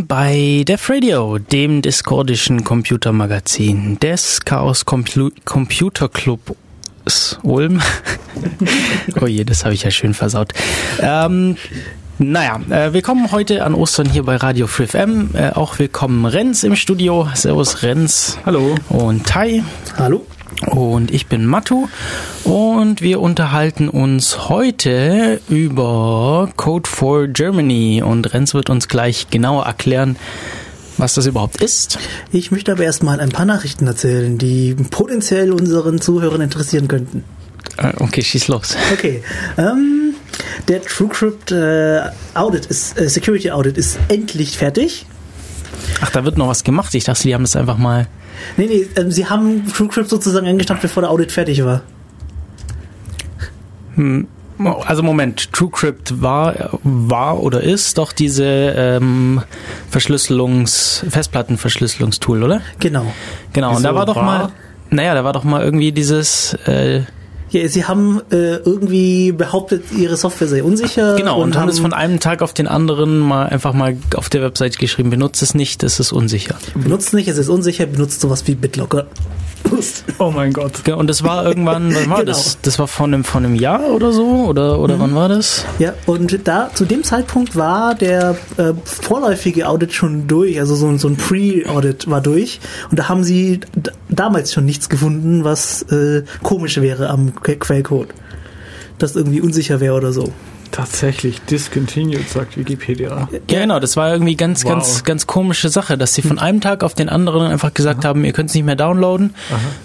Willkommen bei Def Radio, dem discordischen Computermagazin des Chaos Compu Computer Club Ulm. oh je, das habe ich ja schön versaut. Ähm, naja, äh, willkommen heute an Ostern hier bei Radio Free FM. Äh, auch willkommen Renz im Studio. Servus Renz. Hallo. Und Tai. Hallo. Und ich bin Matu und wir unterhalten uns heute über Code for Germany und Renz wird uns gleich genauer erklären, was das überhaupt ist. Ich möchte aber erstmal ein paar Nachrichten erzählen, die potenziell unseren Zuhörern interessieren könnten. Äh, okay, schieß los. Okay. Ähm, der TrueCrypt äh, Audit ist, äh, Security Audit ist endlich fertig. Ach, da wird noch was gemacht. Ich dachte, die haben das einfach mal Nee, nee, ähm, sie haben TrueCrypt sozusagen eingestampft, bevor der Audit fertig war. Hm. Also Moment, TrueCrypt war, war oder ist doch diese ähm, Verschlüsselungs, Festplattenverschlüsselungstool, oder? Genau. Genau, Wieso und da war doch war? mal, naja, da war doch mal irgendwie dieses äh, ja, sie haben äh, irgendwie behauptet, ihre Software sei unsicher. Genau, und, und haben es von einem Tag auf den anderen mal einfach mal auf der Website geschrieben, benutzt es nicht, es ist unsicher. Benutzt nicht, es ist unsicher, benutzt sowas wie BitLocker. Oh mein Gott. Und das war irgendwann, wann war genau. das? Das war von einem, von einem Jahr oder so? Oder, oder mhm. wann war das? Ja, und da zu dem Zeitpunkt war der äh, vorläufige Audit schon durch, also so, so ein Pre-Audit war durch. Und da haben sie damals schon nichts gefunden, was äh, komisch wäre am Quellcode. Das irgendwie unsicher wäre oder so. Tatsächlich discontinued, sagt Wikipedia. Ja, genau, das war irgendwie ganz, wow. ganz, ganz komische Sache, dass sie von hm. einem Tag auf den anderen einfach gesagt Aha. haben, ihr könnt es nicht mehr downloaden,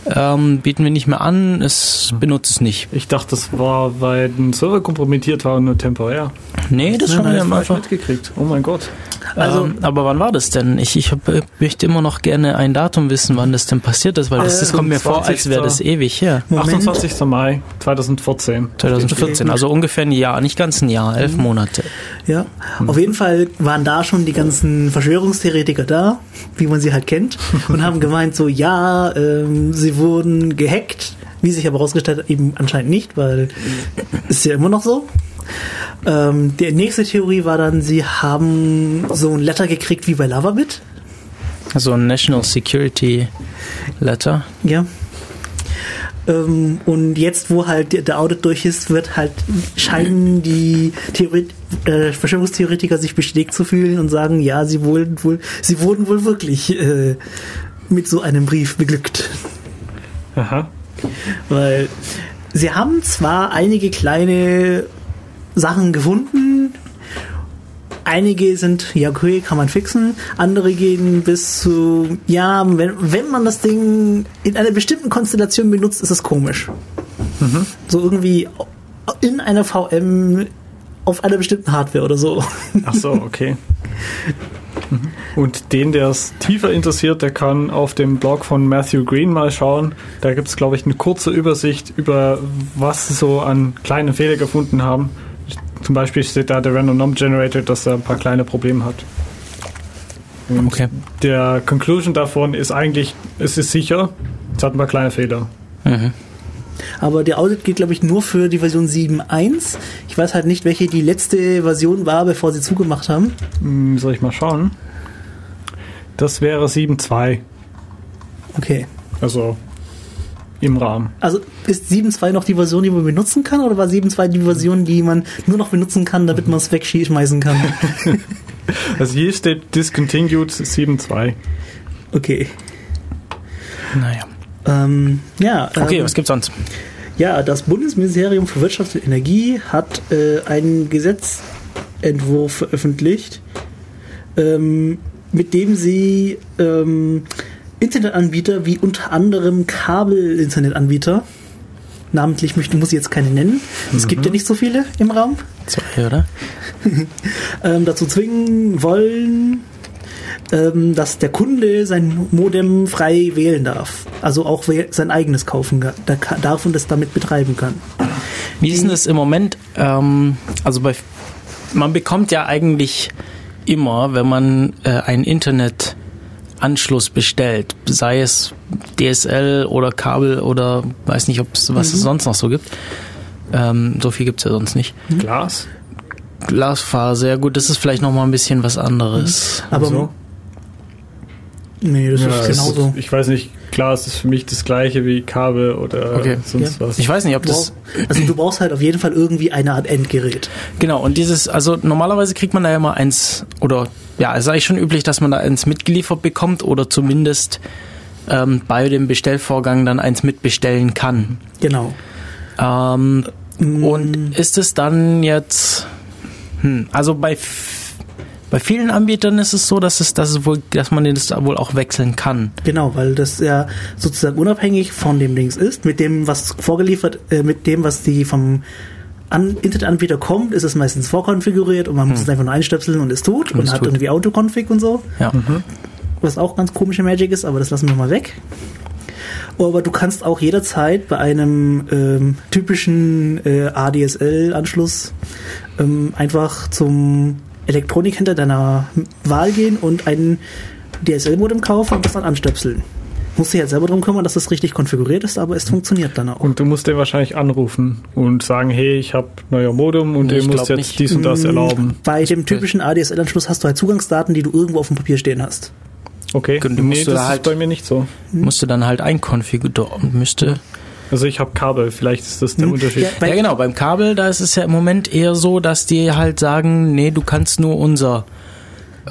ähm, bieten wir nicht mehr an, es Aha. benutzt es nicht. Ich dachte, das war, weil ein Server kompromittiert war und nur temporär. Nee, das, das haben wir einfach mitgekriegt. Oh mein Gott. Also, ähm, aber wann war das denn? Ich, ich hab, möchte immer noch gerne ein Datum wissen, wann das denn passiert ist, weil das, das kommt mir vor, als wäre das ewig her. Moment. 28. Mai 2014. 2014, also ungefähr ein Jahr, nicht ganz ein Jahr, elf mhm. Monate. Ja, mhm. auf jeden Fall waren da schon die ganzen Verschwörungstheoretiker da, wie man sie halt kennt, und haben gemeint so, ja, ähm, sie wurden gehackt, wie sich aber herausgestellt hat, eben anscheinend nicht, weil ist ja immer noch so. Ähm, die nächste Theorie war dann, sie haben so ein Letter gekriegt wie bei Lavabit. Also ein National Security Letter. Ja. Ähm, und jetzt, wo halt der Audit durch ist, wird halt scheinen die Theorie, äh, Verschwörungstheoretiker sich bestätigt zu fühlen und sagen, ja, sie wurden wohl, sie wurden wohl wirklich äh, mit so einem Brief beglückt. Aha. Weil sie haben zwar einige kleine Sachen gefunden. Einige sind, ja, okay, kann man fixen. Andere gehen bis zu, ja, wenn, wenn man das Ding in einer bestimmten Konstellation benutzt, ist es komisch. Mhm. So irgendwie in einer VM auf einer bestimmten Hardware oder so. Ach so, okay. Mhm. Und den, der es tiefer interessiert, der kann auf dem Blog von Matthew Green mal schauen. Da gibt es, glaube ich, eine kurze Übersicht über, was sie so an kleinen Fehler gefunden haben. Zum Beispiel steht da der Random Number Generator, dass er ein paar kleine Probleme hat. Und okay. Der Conclusion davon ist eigentlich, es ist sicher, es hat ein paar kleine Fehler. Mhm. Aber der Audit geht, glaube ich, nur für die Version 7.1. Ich weiß halt nicht, welche die letzte Version war, bevor sie zugemacht haben. Hm, soll ich mal schauen? Das wäre 7.2. Okay. Also im Rahmen. Also ist 7.2 noch die Version, die man benutzen kann, oder war 7.2 die Version, die man nur noch benutzen kann, damit man es wegschmeißen kann? also hier steht Discontinued 7.2. Okay. Naja. Ähm, ja. Okay, ähm, was gibt's sonst? Ja, das Bundesministerium für Wirtschaft und Energie hat äh, einen Gesetzentwurf veröffentlicht, ähm, mit dem sie ähm, Internetanbieter wie unter anderem Kabel-Internetanbieter, namentlich möchte, muss ich jetzt keine nennen, mhm. es gibt ja nicht so viele im Raum, Zwei, oder? ähm, dazu zwingen wollen, ähm, dass der Kunde sein Modem frei wählen darf. Also auch sein eigenes kaufen darf und das damit betreiben kann. Wie ist denn das im Moment? Ähm, also bei, man bekommt ja eigentlich immer, wenn man äh, ein Internet Anschluss bestellt, sei es DSL oder Kabel oder weiß nicht, ob es was mhm. es sonst noch so gibt. Ähm, so viel gibt es ja sonst nicht. Mhm. Glas? Glasfaser, ja gut, das ist vielleicht nochmal ein bisschen was anderes. Aber so? Nee, das Ja, ist genauso. ich weiß nicht, klar, es ist für mich das gleiche wie Kabel oder Okay. sonst Ja. was. Ich weiß nicht, ob Du das... brauchst, also du brauchst halt auf jeden Fall irgendwie eine Art Endgerät. Genau, und dieses, also normalerweise kriegt man da ja mal eins, oder ja, es ist eigentlich schon üblich, dass man da eins mitgeliefert bekommt oder zumindest ähm, bei dem Bestellvorgang dann eins mitbestellen kann. Genau. Ähm, Mm, und ist es dann jetzt, hm, also bei, bei vielen Anbietern ist es so, dass es, dass es wohl, dass man das wohl auch wechseln kann. Genau, weil das ja sozusagen unabhängig von dem Dings ist. Mit dem, was vorgeliefert, äh, mit dem, was die vom An Internetanbieter kommt, ist es meistens vorkonfiguriert und man muss es einfach nur einstöpseln und ist tot Und und, ist hat tot. irgendwie Autoconfig und so. Ja. was auch ganz komische Magic ist, aber das lassen wir mal weg. Aber du kannst auch jederzeit bei einem ähm, typischen äh, ADSL-Anschluss ähm, einfach zum Elektronikhändler deiner Wahl gehen und ein DSL-Modem kaufen und das dann anstöpseln. Musst dich halt selber drum kümmern, dass das richtig konfiguriert ist, aber es funktioniert dann auch. Und du musst den wahrscheinlich anrufen und sagen, hey, ich habe neuer Modem und Nee, du ich musst jetzt nicht. dies und das Mm, erlauben. Bei dem typischen ADSL-Anschluss hast du halt Zugangsdaten, die du irgendwo auf dem Papier stehen hast. Okay, Du musst nee, du das da ist halt- bei mir nicht so. Musst du dann halt einkonfigurieren und müsste. Also ich habe Kabel, vielleicht ist das der Hm, Unterschied. ja, ja genau, beim Kabel, da ist es ja im Moment eher so, dass die halt sagen, nee, du kannst nur unser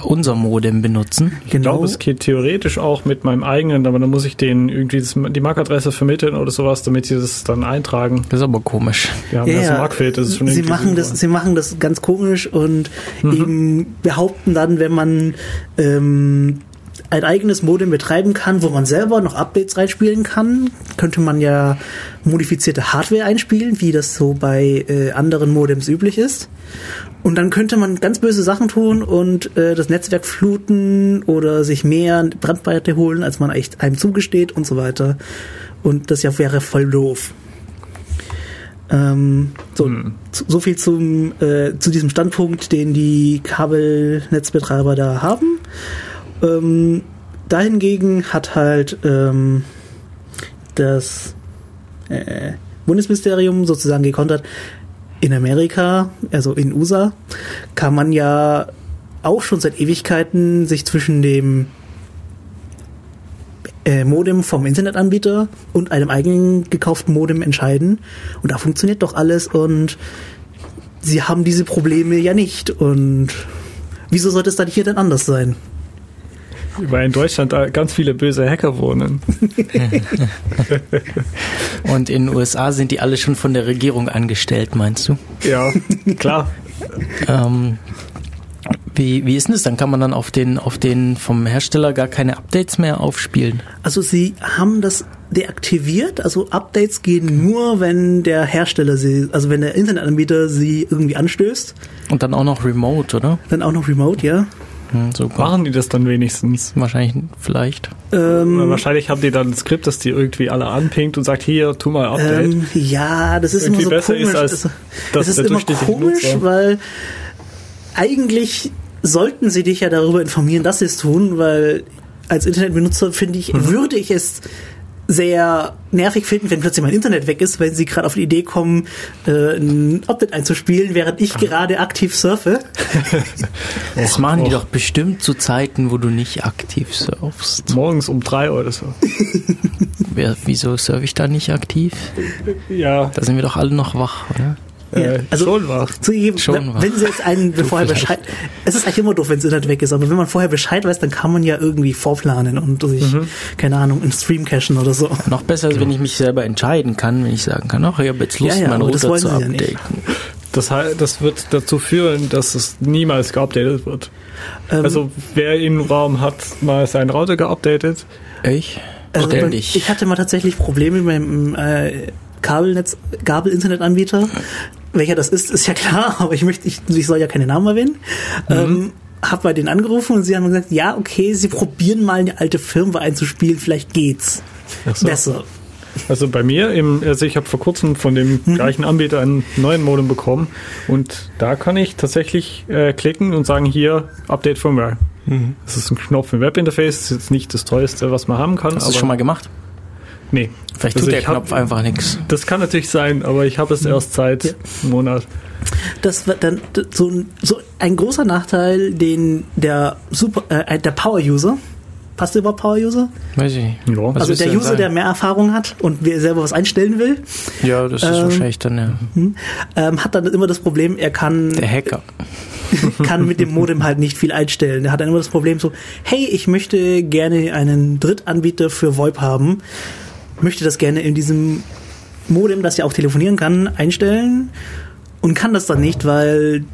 unser Modem benutzen. Ich Genau. glaube, es geht theoretisch auch mit meinem eigenen, aber dann muss ich denen irgendwie das, die MAC-Adresse vermitteln oder sowas, damit sie das dann eintragen. Das ist aber komisch. Ja, das ja. MAC-Feld, das ist schon sie irgendwie machen das, sie machen das ganz komisch und Mhm. eben behaupten dann, wenn man ähm, ein eigenes Modem betreiben kann, wo man selber noch Updates reinspielen kann, könnte man ja modifizierte Hardware einspielen, wie das so bei äh, anderen Modems üblich ist. Und dann könnte man ganz böse Sachen tun und äh, das Netzwerk fluten oder sich mehr Brandweite holen, als man echt einem zugesteht und so weiter. Und das ja wäre voll doof. Ähm, so, Hm. so viel zum, äh, zu diesem Standpunkt, den die Kabelnetzbetreiber da haben. Ähm, dahingegen hat halt ähm, das äh, Bundesministerium sozusagen gekontert, in Amerika, also in USA, kann man ja auch schon seit Ewigkeiten sich zwischen dem äh, Modem vom Internetanbieter und einem eigenen gekauften Modem entscheiden. Und da funktioniert doch alles und sie haben diese Probleme ja nicht. Und wieso sollte es dann hier denn anders sein? Weil in Deutschland da ganz viele böse Hacker wohnen. Und in den USA sind die alle schon von der Regierung angestellt, meinst du? Ja, klar. Ähm, wie, wie ist denn das? Dann kann man dann auf den, auf den vom Hersteller gar keine Updates mehr aufspielen. Also sie haben das deaktiviert, also Updates gehen nur, wenn der Hersteller sie, also wenn der Internetanbieter sie irgendwie anstößt. Und dann auch noch remote, oder? Dann auch noch Remote, ja. Hm, so Machen die das dann wenigstens? Wahrscheinlich, vielleicht. Ähm, wahrscheinlich haben die dann ein Skript, das die irgendwie alle anpingt und sagt, hier, tu mal Update. Ähm, ja, das ist Irgendwie immer so besser ist komisch. als Es- das ist immer komisch, Nutzer. weil eigentlich sollten sie dich ja darüber informieren, dass sie es tun, weil als Internetbenutzer finde ich, Mhm. würde ich es sehr nervig finden, wenn plötzlich mein Internet weg ist, wenn sie gerade auf die Idee kommen, äh, ein Update einzuspielen, während ich gerade aktiv surfe. Das machen die Och. doch bestimmt zu Zeiten, wo du nicht aktiv surfst. Morgens um drei oder so. Wer, wieso surfe ich da nicht aktiv? Ja, Da sind wir doch alle noch wach, oder? Äh, Ja, also- schon wach. Zugegeben, Schon wenn, wahr. wenn sie jetzt einen vorher. Bescheid, es ist eigentlich immer doof, wenn das Internet weg ist, aber wenn man vorher Bescheid weiß, dann kann man ja irgendwie vorplanen und sich, Mhm. keine Ahnung, einen Stream cachen oder so. Noch besser, als wenn ich mich selber entscheiden kann, wenn ich sagen kann, ach, ich habe jetzt Lust, Ja, ja, meinen Router zu ja updaten. Das, das wird dazu führen, dass es niemals geupdatet wird. Ähm, Also wer im Raum hat mal seinen Router geupdatet, Ich? Also. Ich hatte mal tatsächlich Probleme mit meinem äh, Kabelnetz, Kabel-Internetanbieter. Welcher das ist, ist ja klar, aber ich möchte, ich, ich soll ja keine Namen erwähnen. Ähm, hab bei denen angerufen und sie haben gesagt, ja, okay, sie probieren mal eine alte Firmware einzuspielen, vielleicht geht's so. besser. Also bei mir, im, also ich habe vor kurzem von dem Mhm. gleichen Anbieter einen neuen Modem bekommen und da kann ich tatsächlich äh, klicken und sagen, hier, Update Firmware. Mhm. Das ist ein Knopf im Webinterface, ist jetzt nicht das Teuerste, was man haben kann. Hast du das schon mal gemacht? Nee. Vielleicht Also tut der ich hab- Knopf einfach nichts. Das kann natürlich sein, aber ich habe es erst seit Ja. einem Monat. Das war dann so, ein- so ein großer Nachteil, den der Super, äh, der Power-User, passt der überhaupt Power-User? Weiß ich nicht. Ja. Also der User, sagen? der mehr Erfahrung hat und wer selber was einstellen will, Ja, das ist Ähm, wahrscheinlich dann ja, ähm, hat dann immer das Problem, er kann der Hacker. kann mit dem Modem halt nicht viel einstellen. Der hat dann immer das Problem so, hey, ich möchte gerne einen Drittanbieter für VoIP haben, möchte das gerne in diesem Modem, das ja auch telefonieren kann, einstellen und kann das dann nicht, weil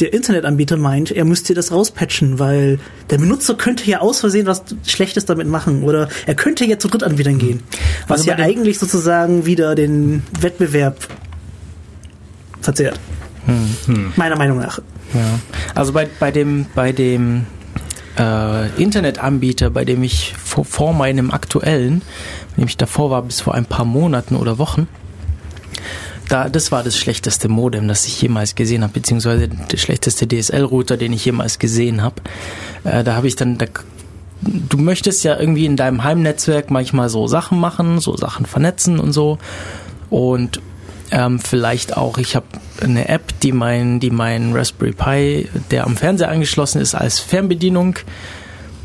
der Internetanbieter meint, er müsste das rauspatchen, weil der Benutzer könnte ja aus Versehen was Schlechtes damit machen oder er könnte ja zu Drittanbietern gehen, was Also ja bei dem- eigentlich sozusagen wieder den Wettbewerb verzehrt. Meiner Meinung nach. Ja. Also bei, bei dem, bei dem äh, Internetanbieter, bei dem ich vor, vor meinem aktuellen, bei dem ich davor war, bis vor ein paar Monaten oder Wochen, da, das war das schlechteste Modem, das ich jemals gesehen habe, beziehungsweise der schlechteste DSL-Router, den ich jemals gesehen habe. Äh, da habe ich dann, da, du möchtest ja irgendwie in deinem Heimnetzwerk manchmal so Sachen machen, so Sachen vernetzen und so. Und ähm, vielleicht auch, ich habe eine App, die mein, die mein Raspberry Pi, der am Fernseher angeschlossen ist, als Fernbedienung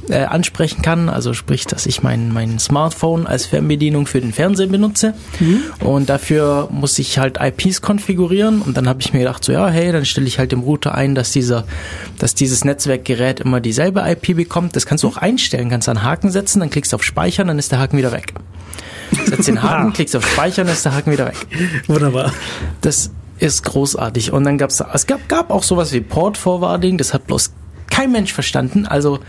äh, ansprechen kann. Also sprich, dass ich mein, mein Smartphone als Fernbedienung für den Fernseher benutze. Und dafür muss ich halt IPs konfigurieren. Und dann habe ich mir gedacht, so ja, hey, dann stelle ich halt dem Router ein, dass dieser, dass dieses Netzwerkgerät immer dieselbe IP bekommt. Das kannst du auch einstellen, kannst einen Haken setzen, dann klickst du auf Speichern, dann ist der Haken wieder weg. Setzt den Haken, klickst auf Speichern, ist der Haken wieder weg. Wunderbar. Das ist großartig. Und dann gab's es gab, gab auch sowas wie Port Forwarding, das hat bloß kein Mensch verstanden. Also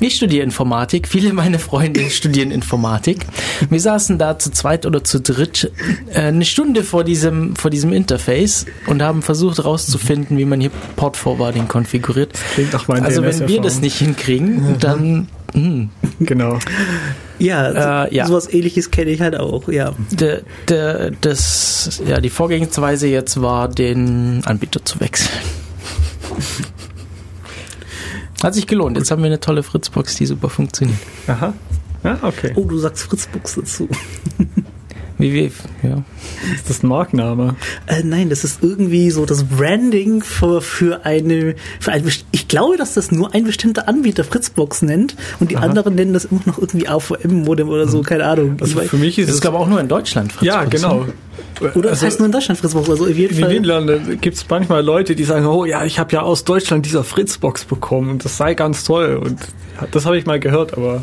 ich studiere Informatik, viele meiner Freunde studieren Informatik. Wir saßen da zu zweit oder zu dritt äh, eine Stunde vor diesem, vor diesem Interface und haben versucht herauszufinden, wie man hier Port Forwarding konfiguriert. Klingt nach meinen Also wenn wir das nicht hinkriegen, dann hm, Genau. Ja, Äh, ja. sowas ähnliches kenne ich halt auch, ja. de, de, das, ja, die Vorgehensweise jetzt war, den Anbieter zu wechseln. Hat sich gelohnt. Jetzt haben wir eine tolle Fritzbox, die super funktioniert. Aha. Ja, okay. Oh, du sagst Fritzbox dazu. Wie wir, ja. Ist das ein Markenname? Äh, nein, das ist irgendwie so das Branding für, für eine, für ein, ich glaube, dass das nur ein bestimmter Anbieter Fritzbox nennt und die Aha. anderen nennen das immer noch irgendwie AVM-Modem oder so, keine Ahnung. Also für mich ist Das es. aber auch nur in Deutschland. Fritzbox, ja, genau. oder das also, heißt nur in Deutschland Fritzbox, also auf jeden in den Fall. Niederlanden gibt es manchmal Leute, die sagen, oh ja, ich habe ja aus Deutschland dieser Fritzbox bekommen und das sei ganz toll. Und das habe ich mal gehört, aber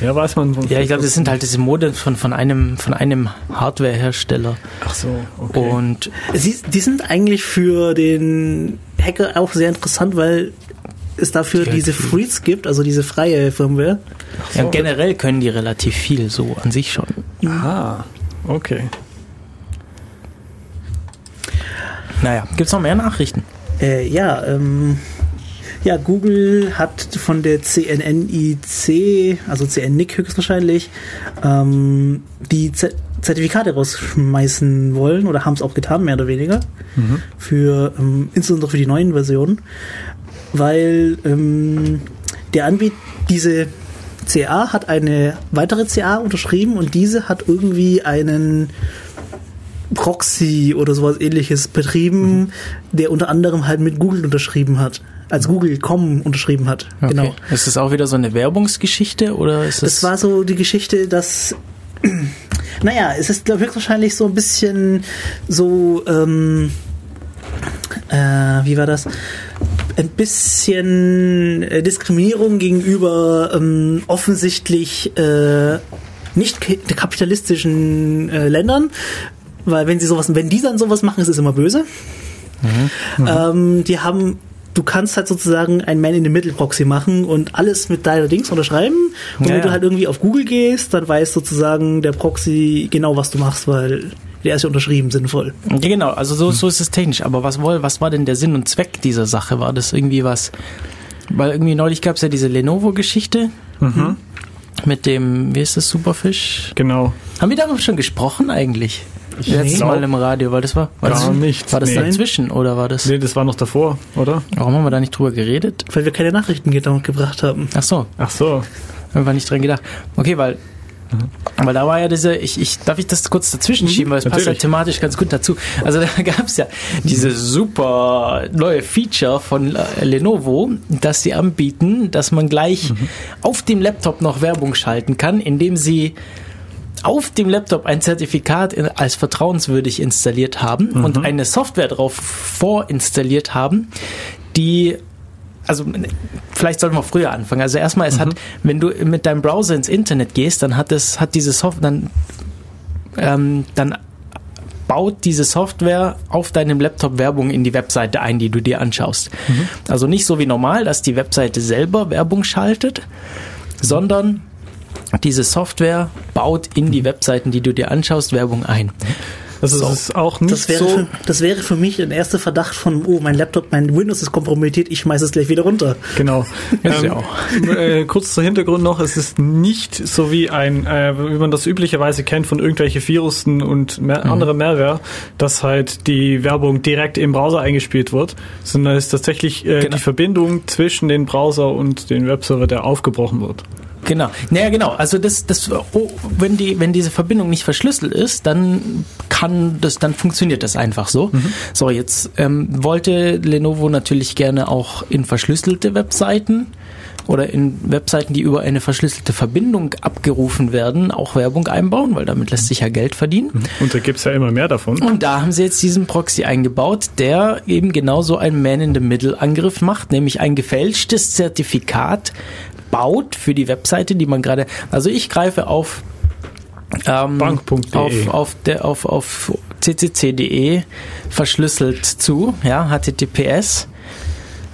ja, weiß man. Ja, ich glaube, das sind halt diese Modems von, von einem, von einem Hardwarehersteller. Ach so, okay. Und Sie, die sind eigentlich für den Hacker auch sehr interessant, weil es dafür Die diese viel- Freeze gibt, also diese freie Firmware. So. ja, generell können die relativ viel, so an sich schon. Aha, okay. Naja, gibt's noch mehr Nachrichten? Äh, ja, ähm, ja, Google hat von der CNNIC, also CNNIC höchstwahrscheinlich, ähm, die Z Zertifikate rausschmeißen wollen oder haben es auch getan, mehr oder weniger, für ähm, insbesondere für die neuen Versionen, weil ähm, der Anbieter diese CA hat eine weitere CA unterschrieben und diese hat irgendwie einen Proxy oder sowas ähnliches betrieben, der unter anderem halt mit Google unterschrieben hat. Als Google.com unterschrieben hat. Okay. Genau. Ist das auch wieder so eine Werbungsgeschichte oder ist das? Das war so die Geschichte, dass. Naja, es ist glaub, höchstwahrscheinlich so ein bisschen so. Ähm, äh, wie war das? Ein bisschen äh, Diskriminierung gegenüber ähm, offensichtlich äh, nicht ka- kapitalistischen äh, Ländern, weil wenn sie sowas, wenn die dann sowas machen, ist es immer böse. Ähm, die haben, du kannst halt sozusagen ein Man-in-the-Middle-Proxy machen und alles mit deiner Dings unterschreiben. Und Ja, wenn du halt irgendwie auf Google gehst, dann weiß sozusagen der Proxy genau, was du machst, weil der ist ja unterschrieben, sinnvoll. Ja, genau, also so, so ist es technisch. Aber was, was war denn der Sinn und Zweck dieser Sache? War das irgendwie was? Weil irgendwie neulich gab es ja diese Lenovo-Geschichte Mhm. mit dem, wie ist das, Superfish? Genau. Haben wir darüber schon gesprochen eigentlich? Letztes Mal im Radio, weil das war, war das, Gar nicht. war das Nee. dazwischen oder war das? Nee, das war noch davor, oder? Warum haben wir da nicht drüber geredet? Weil wir keine Nachrichten gebracht haben. Ach so, Ach so. haben wir nicht dran gedacht. Okay, weil Aber da war ja diese, ich, ich darf ich das kurz dazwischen schieben, weil es passt ja thematisch ganz gut dazu. Also da gab es ja diese super neue Feature von äh, Lenovo, dass sie anbieten, dass man gleich auf dem Laptop noch Werbung schalten kann, indem sie auf dem Laptop ein Zertifikat in, als vertrauenswürdig installiert haben und eine Software darauf vorinstalliert haben, die also vielleicht sollten wir früher anfangen. Also erstmal, es hat, wenn du mit deinem Browser ins Internet gehst, dann hat es, hat diese Software, dann, ähm, dann baut diese Software auf deinem Laptop Werbung in die Webseite ein, die du dir anschaust. Also nicht so wie normal, dass die Webseite selber Werbung schaltet, sondern diese Software baut in die Webseiten, die du dir anschaust, Werbung ein. Also So. ist auch nicht Das wäre, so. für, das wäre für mich ein erster Verdacht von, oh, mein Laptop, mein Windows ist kompromittiert, ich schmeiße es gleich wieder runter. Genau. Ist ja auch. Äh, kurz zur Hintergrund noch, es ist nicht so wie ein, äh, wie man das üblicherweise kennt von irgendwelche Virussen und mehr, andere Malware, dass halt die Werbung direkt im Browser eingespielt wird, sondern es ist tatsächlich äh, Genau. die Verbindung zwischen den Browser und den Webserver, der aufgebrochen wird. Genau. Naja, genau. Also das, das, oh, wenn die, wenn diese Verbindung nicht verschlüsselt ist, dann kann das, dann funktioniert das einfach so. So, jetzt ähm, wollte Lenovo natürlich gerne auch in verschlüsselte Webseiten oder in Webseiten, die über eine verschlüsselte Verbindung abgerufen werden, auch Werbung einbauen, weil damit lässt sich ja Geld verdienen. Und da gibt's ja immer mehr davon. Und da haben sie jetzt diesen Proxy eingebaut, der eben genauso einen Man-in-the-Middle-Angriff macht, nämlich ein gefälschtes Zertifikat baut für die Webseite, die man gerade. Also ich greife auf ähm, Bank.de. auf, auf, der, auf, auf ccc.de verschlüsselt zu, ja, HTTPS.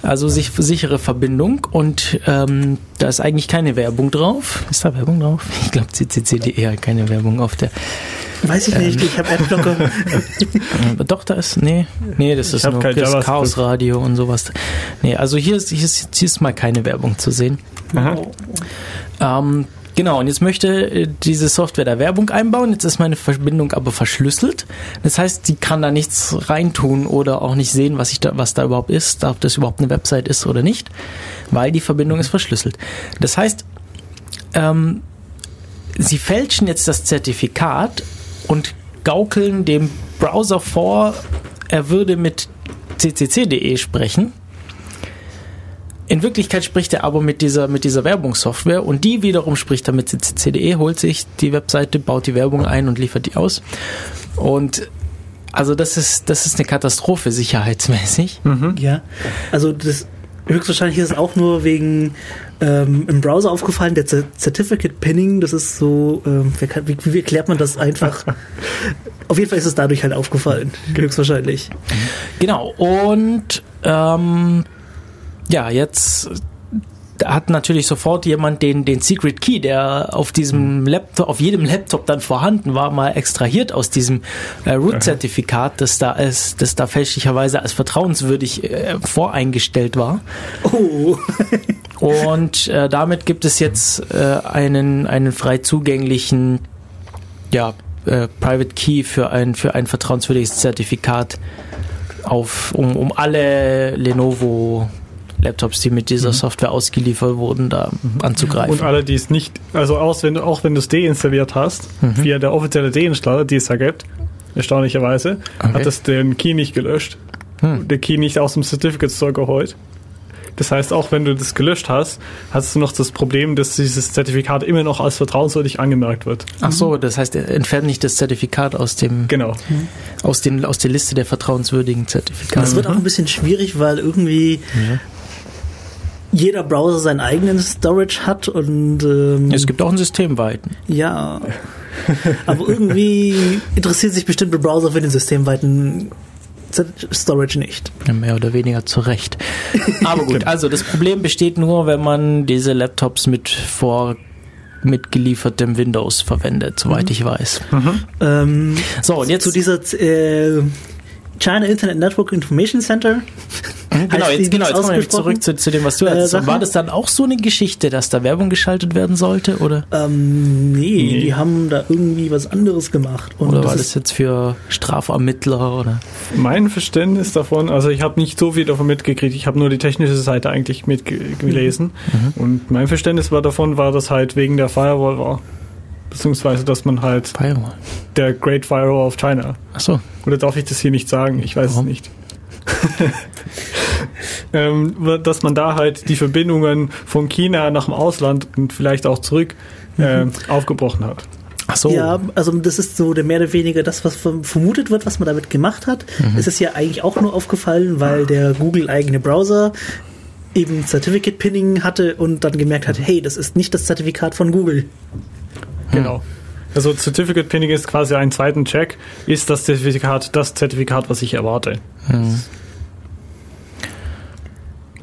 Also sich, sichere Verbindung und ähm, da ist eigentlich keine Werbung drauf. Ist da Werbung drauf? Ich glaube, ccc.de hat keine Werbung auf der. Weiß ich nicht, ich habe Adblocker. Doch, da ist, nee, nee, das ist nur kein das. Chaos Radio und sowas. Nee, also hier ist, hier ist, hier ist mal keine Werbung zu sehen. Aha. Ähm, genau, und jetzt möchte äh, diese Software da Werbung einbauen. Jetzt ist meine Verbindung aber verschlüsselt. Das heißt, sie kann da nichts reintun oder auch nicht sehen, was, ich da, was da überhaupt ist, ob das überhaupt eine Website ist oder nicht, weil die Verbindung ist verschlüsselt. Das heißt, ähm, sie fälschen jetzt das Zertifikat und gaukeln dem Browser vor, er würde mit ccc.de sprechen. In Wirklichkeit spricht er aber mit dieser, mit dieser Werbungssoftware und die wiederum spricht er mit ccc.de, holt sich die Webseite, baut die Werbung ein und liefert die aus. Und also das ist, das ist eine Katastrophe sicherheitsmäßig. Ja, also das höchstwahrscheinlich ist es auch nur wegen ähm, im Browser aufgefallen, der Z Certificate Pinning, das ist so, ähm, kann, wie, wie erklärt man das einfach? Auf jeden Fall ist es dadurch halt aufgefallen, höchstwahrscheinlich. Genau, und ähm, ja, jetzt hat natürlich sofort jemand den, den Secret Key, der auf diesem Laptop, auf jedem Laptop dann vorhanden war, mal extrahiert aus diesem äh, Root-Zertifikat, das da als, das da fälschlicherweise als vertrauenswürdig äh, voreingestellt war. Oh, Und äh, damit gibt es jetzt äh, einen, einen frei zugänglichen ja, äh, Private Key für ein, für ein vertrauenswürdiges Zertifikat auf, um, um alle Lenovo Laptops, die mit dieser Software ausgeliefert wurden, da anzugreifen. Und alle, die es nicht, also aus, wenn du, auch wenn du es deinstalliert hast, Mhm. via der offizielle Deinstaller, die es da gibt, erstaunlicherweise, Okay. hat es den Key nicht gelöscht. Hm. Der Key nicht aus dem Certificate Store geholt. Das heißt, auch wenn du das gelöscht hast, hast du noch das Problem, dass dieses Zertifikat immer noch als vertrauenswürdig angemerkt wird. Ach so, das heißt, er entfernt nicht das Zertifikat aus dem Genau. aus den aus der Liste der vertrauenswürdigen Zertifikate. das wird auch ein bisschen schwierig, weil irgendwie jeder Browser seinen eigenen Storage hat und ähm, es gibt auch einen systemweiten. ja. Aber irgendwie interessiert sich bestimmte Browser für den systemweiten Storage nicht. Ja, mehr oder weniger zu Recht. Aber gut, also das Problem besteht nur, wenn man diese Laptops mit vor mitgeliefertem Windows verwendet, soweit ich weiß. Ähm, So, und jetzt zu dieser äh, China Internet Network Information Center. genau, jetzt, genau, jetzt kommen wir zurück zu, zu dem, was du Äh, erzählst. Sache? War das dann auch so eine Geschichte, dass da Werbung geschaltet werden sollte, oder? Ähm, nee, Nee. die haben da irgendwie was anderes gemacht. Und Oder das war das ist, jetzt für Strafermittler oder? Mein Verständnis davon, also ich habe nicht so viel davon mitgekriegt, ich habe nur die technische Seite eigentlich mitgelesen. Mhm. Und mein Verständnis war davon, war, dass halt wegen der Firewall war. Beziehungsweise, dass man halt Firewall. der Great Firewall of China. Achso. Oder darf ich das hier nicht sagen? Ich weiß Warum? es nicht. ähm, dass man da halt die Verbindungen von China nach dem Ausland und vielleicht auch zurück äh, aufgebrochen hat. Achso. Ja, also das ist so der mehr oder weniger das, was verm- vermutet wird, was man damit gemacht hat. Es ist ja eigentlich auch nur aufgefallen, weil der Google-eigene Browser eben Certificate Pinning hatte und dann gemerkt hat, hey, das ist nicht das Zertifikat von Google. Genau. Also Certificate Pinning ist quasi einen zweiten Check. Ist das Zertifikat das Zertifikat, was ich erwarte?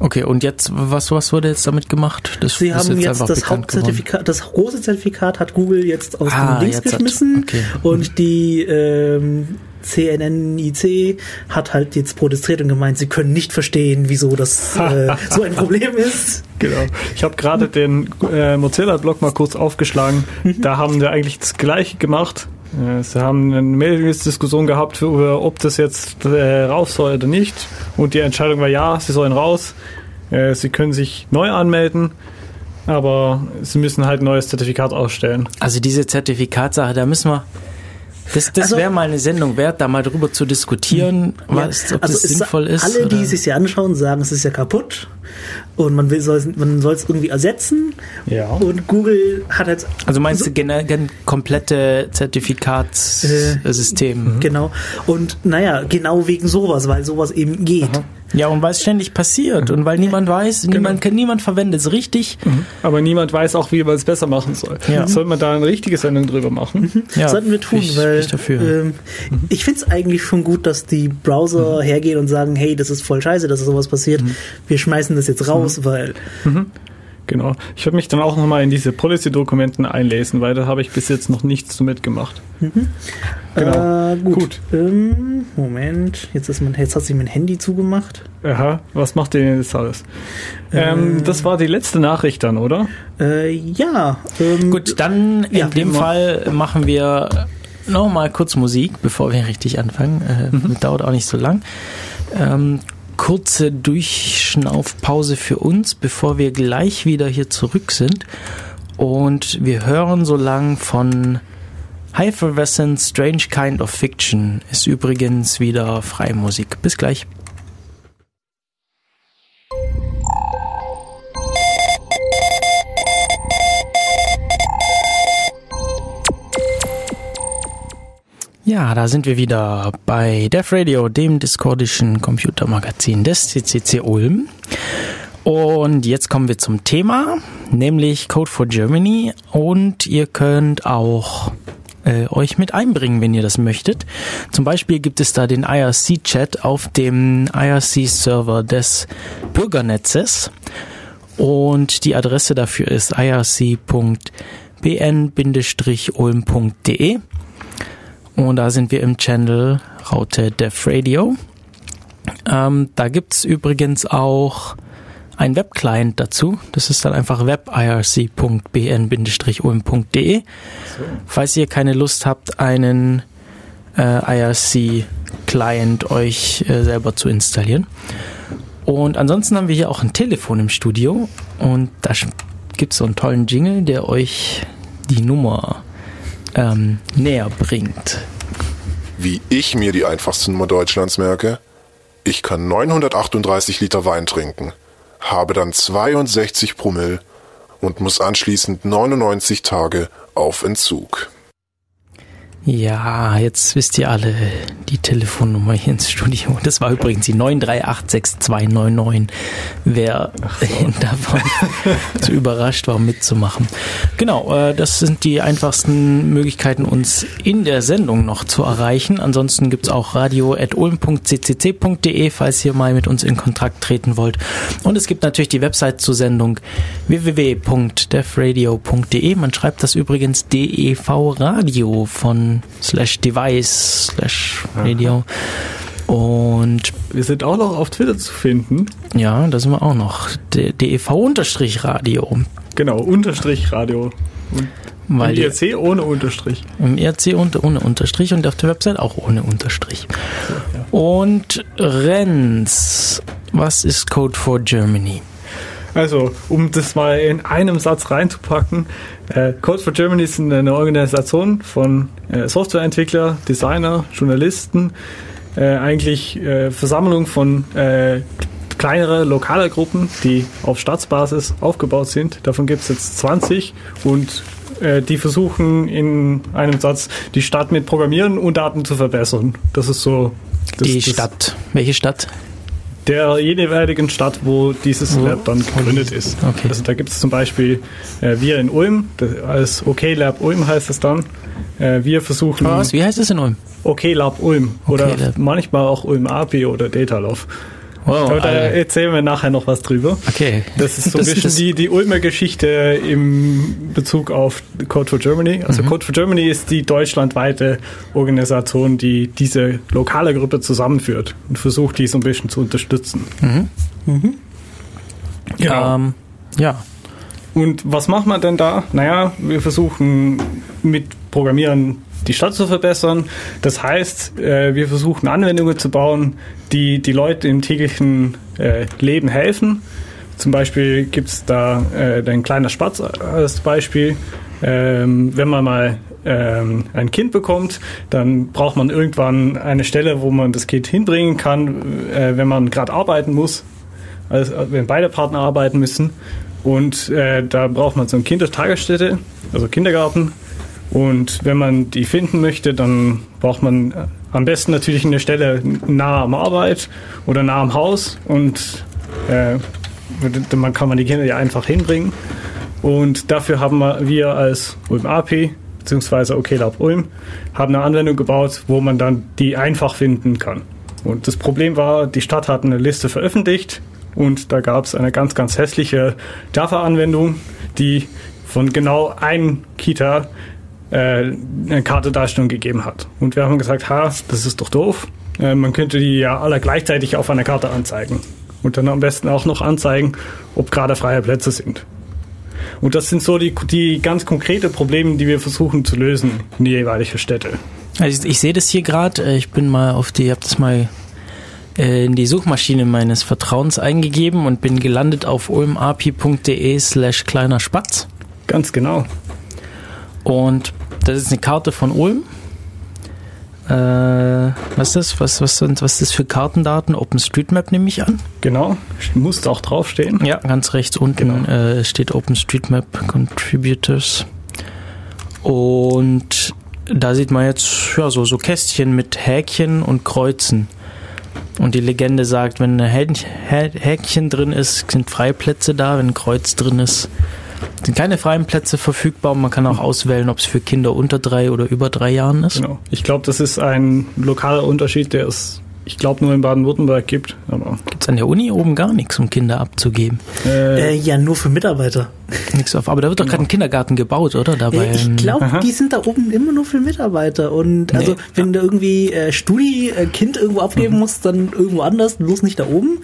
Okay, und jetzt, was, was wurde jetzt damit gemacht? Das Sie ist haben jetzt, einfach das bekannt geworden. Hauptzertifikat, das große Zertifikat hat Google jetzt aus Ah, dem Dings jetzt hat- geschmissen okay. und die ähm, CNNIC hat halt jetzt protestiert und gemeint, sie können nicht verstehen, wieso das äh, so ein Problem ist. Genau. Ich habe gerade den äh, Mozilla-Blog mal kurz aufgeschlagen. Da haben wir eigentlich das Gleiche gemacht. Äh, Sie haben eine Mailings-Diskussion gehabt, ob das jetzt äh, raus soll oder nicht. Und die Entscheidung war ja, sie sollen raus. Äh, sie können sich neu anmelden, aber sie müssen halt ein neues Zertifikat ausstellen. Also diese Zertifikatsache, da müssen wir. Das, das Also- wäre mal eine Sendung wert, da mal drüber zu diskutieren, was, ob das es- sinnvoll ist. Alle, die oder- es sich ja anschauen, sagen, es ist ja kaputt und man will soll man soll es irgendwie ersetzen. Ja. Und Google hat jetzt also meinst du so- generell gen komplette Zertifikatssystem? genau und naja genau wegen sowas, weil sowas eben geht. Ja, und weil es ständig passiert und weil niemand weiß, Genau. niemand, kann- niemand verwendet es richtig. Aber niemand weiß auch, wie man es besser machen soll. Ja. Sollte man da eine richtige Sendung drüber machen? Ja, Sollten wir tun, ich, weil ich dafür. Mhm. Ähm, ich finde es eigentlich schon gut, dass die Browser hergehen und sagen, hey, das ist voll scheiße, dass sowas passiert. Mhm. Wir schmeißen das jetzt raus, weil Genau. Ich werde mich dann auch nochmal in diese Policy-Dokumenten einlesen, weil da habe ich bis jetzt noch nichts damit gemacht. Genau. äh, gut. Gut. Ähm, Moment, jetzt ist mein, jetzt hat sich mein Handy zugemacht. Aha, was macht ihr denn jetzt alles? Ähm, das war die letzte Nachricht dann, oder? Äh, ja. Ähm, Gut, dann Ja, in dem. Fall machen wir noch mal kurz Musik, bevor wir richtig anfangen. Äh, Mhm. Dauert auch nicht so lang. Kurze Durchschnaufpause für uns, bevor wir gleich wieder hier zurück sind. Und wir hören so lang von Hypervescent Strange Kind of Fiction. Ist übrigens wieder Freimusik. Bis gleich. Ja, da sind wir wieder bei Def Radio, dem discordischen Computermagazin des CCC Ulm. Und jetzt kommen wir zum Thema, nämlich Code for Germany. Und ihr könnt auch äh, euch mit einbringen, wenn ihr das möchtet. Zum Beispiel gibt es da den IRC-Chat auf dem IRC-Server des Bürgernetzes. Und die Adresse dafür ist irc.bn-ulm.de. Und da sind wir im Channel Raute Def Radio. Ähm, da gibt's übrigens auch ein Webclient dazu. Das ist dann einfach webirc.bn-ulm.de. Falls ihr keine Lust habt, einen äh, IRC-Client euch äh, selber zu installieren. Und ansonsten haben wir hier auch ein Telefon im Studio und da gibt es so einen tollen Jingle, der euch die Nummer ähm, näher bringt. Wie ich mir die einfachste Nummer Deutschlands merke? Ich kann 938 Liter Wein trinken, habe dann 62 Promille und muss anschließend 99 Tage auf Entzug. Ja, jetzt wisst ihr alle die Telefonnummer hier ins Studio. Das war übrigens die 9386299. Wer davon zu überrascht war, mitzumachen. Genau, äh, das sind die einfachsten Möglichkeiten, uns in der Sendung noch zu erreichen. Ansonsten gibt's auch radio.ulm.ccc.de, falls ihr mal mit uns in Kontakt treten wollt. Und es gibt natürlich die Website zur Sendung www.defradio.de. Man schreibt das übrigens DEV Radio von slash device slash radio. Und Wir sind auch noch auf Twitter zu finden. ja, da sind wir auch noch. DEV-Radio. Genau, Unterstrich Radio. Und Weil Im IRC ohne Unterstrich. im IRC und ohne Unterstrich und auf der Website auch ohne Unterstrich. Und Renz, was ist Code for Germany? Also, um das mal in einem Satz reinzupacken, äh, Code for Germany ist eine Organisation von äh, Softwareentwickler, Designer, Journalisten, äh, eigentlich äh, Versammlung von äh, kleinere lokale Gruppen, die auf Staatsbasis aufgebaut sind. Davon gibt es jetzt 20 und äh, die versuchen in einem Satz die Stadt mit Programmieren und Daten zu verbessern. Das ist so das, die das Stadt. Welche Stadt? Der jeweiligen Stadt, wo dieses? Lab dann gegründet ist. Okay. Also da gibt es zum Beispiel äh, wir in Ulm, als OK Lab Ulm heißt es dann. Äh, wir versuchen Was? Wie heißt es in Ulm? OK Lab Ulm oder OK Lab. manchmal auch Ulm API oder Datalove. Wow, da erzählen wir nachher noch was drüber. okay. Das ist so ein bisschen die, die Ulmer Geschichte im Bezug auf Code for Germany. Also Code for Germany ist die deutschlandweite Organisation, die diese lokale Gruppe zusammenführt und versucht, die so ein bisschen zu unterstützen. Genau. Ähm, ja. Und was macht man denn da? Naja, wir versuchen mit Programmieren die Stadt zu verbessern. Das heißt, äh, wir versuchen Anwendungen zu bauen, die die Leute im täglichen äh, Leben helfen. Zum Beispiel gibt es da äh, ein kleiner Spatz als Beispiel. Ähm, wenn man mal ähm, ein Kind bekommt, dann braucht man irgendwann eine Stelle, wo man das Kind hinbringen kann, wenn man gerade arbeiten muss also wenn beide Partner arbeiten müssen. Und äh, da braucht man so eine Kindertagesstätte, also Kindergarten. Und wenn man die finden möchte, dann braucht man äh, am besten natürlich eine Stelle nah am Arbeit oder nah am Haus. Und äh, man kann man die Kinder ja einfach hinbringen. Und dafür haben wir, als Ulm AP beziehungsweise OK Lab Ulm haben eine Anwendung gebaut, wo man dann die einfach finden kann. Und das Problem war, die Stadt hat eine Liste veröffentlicht und da gab es eine ganz, ganz hässliche Java-Anwendung, die von genau einem Kita äh, eine Kartedarstellung gegeben hat. Und wir haben gesagt, ha, das ist doch doof. Äh, man könnte die ja alle gleichzeitig auf einer Karte anzeigen. Und dann am besten auch noch anzeigen, ob gerade freie Plätze sind. Und das sind so die, die ganz konkrete Probleme, die wir versuchen zu lösen in die jeweilige Städte. Also ich, ich sehe das hier gerade. Ich bin mal auf die, habe das mal äh, in die Suchmaschine meines Vertrauens eingegeben und bin gelandet auf ulmapi.de slash kleiner Spatz. Ganz genau. Und das ist eine Karte von Ulm. Äh, was ist das? Was, was, sind, was ist das für Kartendaten? OpenStreetMap nehme ich an. Genau. Muss auch draufstehen. Ja, ganz rechts unten Genau. äh, steht OpenStreetMap Contributors. Und da sieht man jetzt ja, so, so Kästchen mit Häkchen und Kreuzen. Und die Legende sagt, wenn ein Hä- Hä- Häkchen drin ist, sind Freiplätze da. Wenn ein Kreuz drin ist, sind keine freien Plätze verfügbar. Man kann auch auswählen, ob es für Kinder unter drei oder über drei Jahren ist. Genau. Ich glaube, das ist ein lokaler Unterschied, der es, ich glaube, nur in Baden-Württemberg gibt. Aber Gibt es an der Uni oben gar nichts, um Kinder abzugeben. äh, Äh, ja, nur für Mitarbeiter. Nichts auf. Aber da wird doch gerade ein Kindergarten gebaut, oder? Dabei. Äh, ich glaube, die sind da oben immer nur für Mitarbeiter. Und also, wenn du irgendwie äh, Studi äh, Kind irgendwo abgeben musst, dann irgendwo anders, bloß nicht da oben.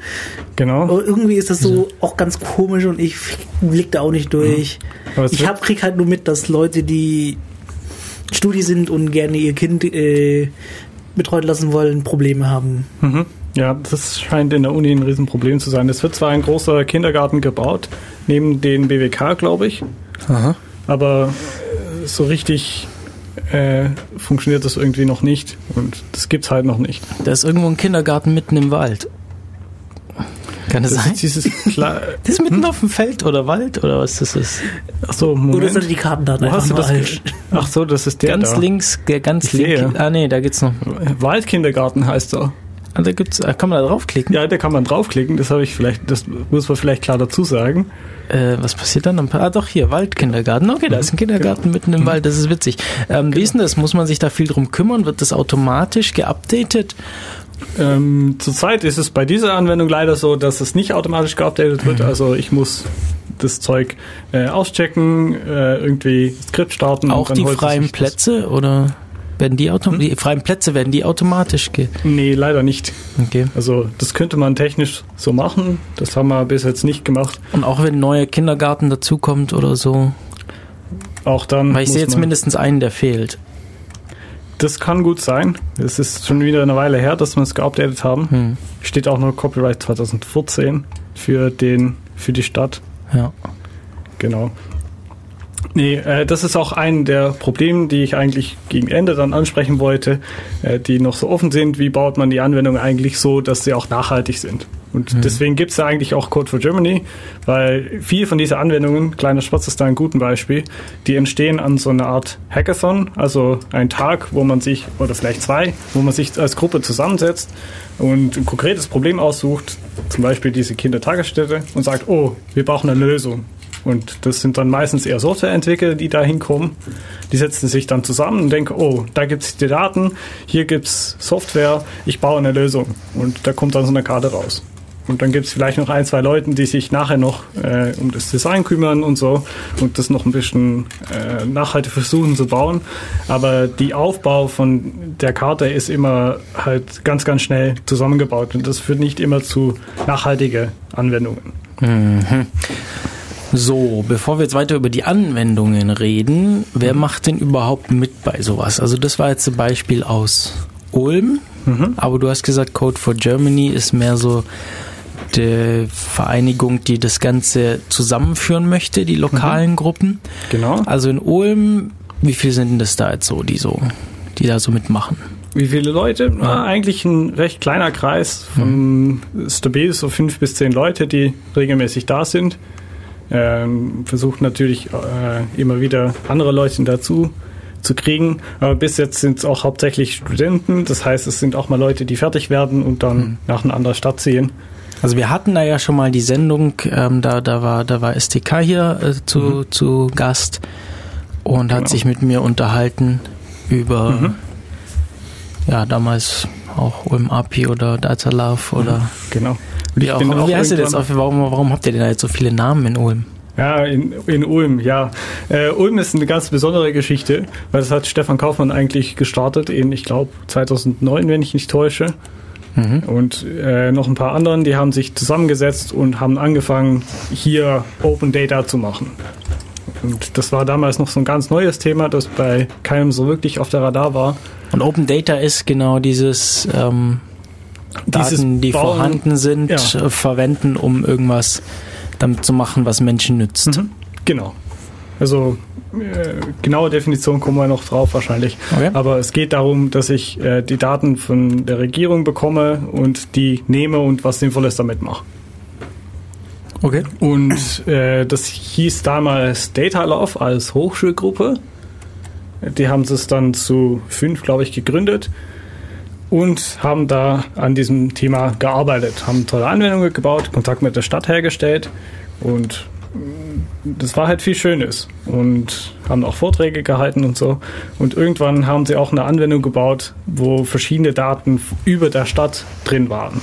genau. Aber irgendwie ist das so auch ganz komisch und ich blick da auch nicht durch. Aber es Ich hab, krieg halt nur mit, dass Leute, die Studi sind und gerne ihr Kind äh, betreut lassen wollen, Probleme haben. Mhm. Ja, das scheint in der Uni ein Riesenproblem zu sein. Es wird zwar ein großer Kindergarten gebaut, neben den BWK, glaube ich, Aha. aber so richtig äh, funktioniert das irgendwie noch nicht und das gibt's halt noch nicht. Da ist irgendwo ein Kindergarten mitten im Wald. Kann das, Das sein? ist dieses klar. Das ist mitten auf dem Feld oder Wald oder was das ist? Ach so, Oder Moment. sind die Kartendaten Wo einfach hast du nur ge- Ach so, das ist der ganz da. links, der ganz sehe. Ah nee, da gibt's noch. Waldkindergarten heißt er. Ah, da gibt's, ah, kann man da draufklicken? Ja, da kann man draufklicken. Das habe ich vielleicht, das muss man vielleicht klar dazu sagen. Äh, was passiert dann? Ah doch, hier, Waldkindergarten. Okay, da ist ein Kindergarten mitten im Wald, das ist witzig. Ähm, Wie ist denn das? Muss man sich da viel drum kümmern? Wird das automatisch geupdatet? Ähm, zurzeit ist es bei dieser Anwendung leider so, dass es nicht automatisch geupdatet wird. Also ich muss das Zeug äh, auschecken, äh, irgendwie Skript starten. Auch und dann die freien Plätze oder werden die automatisch? Die freien Plätze werden die automatisch ge Nee, leider nicht. Okay. Also das könnte man technisch so machen. Das haben wir bis jetzt nicht gemacht. Und auch wenn ein neuer Kindergarten dazukommt oder so. Auch dann. Weil ich sehe jetzt mindestens einen, der fehlt. Das kann gut sein. Es ist schon wieder eine Weile her, dass wir es geupdatet haben. Hm. Steht auch noch Copyright 2014 für den für die Stadt. Ja. Genau. Nee, äh, das ist auch ein der Probleme, die ich eigentlich gegen Ende dann ansprechen wollte, äh, die noch so offen sind. Wie baut man die Anwendung eigentlich so, dass sie auch nachhaltig sind? Und mhm. deswegen gibt es ja eigentlich auch Code for Germany, weil viele von diesen Anwendungen, kleiner Spatz ist da ein gutes Beispiel, die entstehen an so einer Art Hackathon, also ein Tag, wo man sich, oder vielleicht zwei, wo man sich als Gruppe zusammensetzt und ein konkretes Problem aussucht, zum Beispiel diese Kindertagesstätte, und sagt, oh, wir brauchen eine Lösung. Und das sind dann meistens eher Softwareentwickler, die da hinkommen. Die setzen sich dann zusammen und denken, oh, da gibt es die Daten, hier gibt es Software, ich baue eine Lösung. Und da kommt dann so eine Karte raus. Und dann gibt es vielleicht noch ein, zwei Leute, die sich nachher noch äh, um das Design kümmern und so und das noch ein bisschen äh, nachhaltig versuchen zu bauen. Aber die Aufbau von der Karte ist immer halt ganz, ganz schnell zusammengebaut und das führt nicht immer zu nachhaltigen Anwendungen. Mhm. So, bevor wir jetzt weiter über die Anwendungen reden, wer mhm. macht denn überhaupt mit bei sowas? Also das war jetzt ein Beispiel aus Ulm, mhm. aber du hast gesagt, Code for Germany ist mehr so die Vereinigung, die das Ganze zusammenführen möchte, die lokalen mhm. Gruppen. Genau. Also in Ulm, wie viel sind denn das da jetzt so, die so, die da so mitmachen? Wie viele Leute? Ja. Na, eigentlich ein recht kleiner Kreis von mhm. stabil so fünf bis zehn Leute, die regelmäßig da sind. Ähm, versucht natürlich äh, immer wieder andere Leute dazu zu kriegen. Aber bis jetzt sind es auch hauptsächlich Studenten. Das heißt, es sind auch mal Leute, die fertig werden und dann mhm. nach einer anderen Stadt ziehen. Also wir hatten da ja schon mal die Sendung, ähm, da, da war, da war STK hier äh, zu, mhm. zu Gast und genau. hat sich mit mir unterhalten über mhm. ja damals auch OMAPI oder Data Love oder mhm. genau. Wie, auch, wie heißt ihr das? Warum, warum habt ihr denn da jetzt so viele Namen in Ulm? Ja, in, in Ulm, ja. Äh, Ulm ist eine ganz besondere Geschichte, weil das hat Stefan Kaufmann eigentlich gestartet in, ich glaube, 2009, wenn ich nicht täusche. Mhm. Und äh, noch ein paar anderen, die haben sich zusammengesetzt und haben angefangen, hier Open Data zu machen. Und das war damals noch so ein ganz neues Thema, das bei keinem so wirklich auf der Radar war. Und Open Data ist genau dieses ähm, Daten, die Bauen, vorhanden sind, ja. Äh, verwenden, um irgendwas damit zu machen, was Menschen nützt. Mhm. Genau. Also äh, genaue Definition kommen wir noch drauf wahrscheinlich. Okay. Aber es geht darum, dass ich äh, die Daten von der Regierung bekomme und die nehme und was Sinnvolles damit mache. Okay. Und äh, das hieß damals Data Love als Hochschulgruppe. Die haben es dann zu fünf, glaube ich, gegründet und haben da an diesem Thema gearbeitet, haben tolle Anwendungen gebaut, Kontakt mit der Stadt hergestellt und das war halt viel Schönes und haben auch Vorträge gehalten und so. Und irgendwann haben sie auch eine Anwendung gebaut, wo verschiedene Daten über der Stadt drin waren.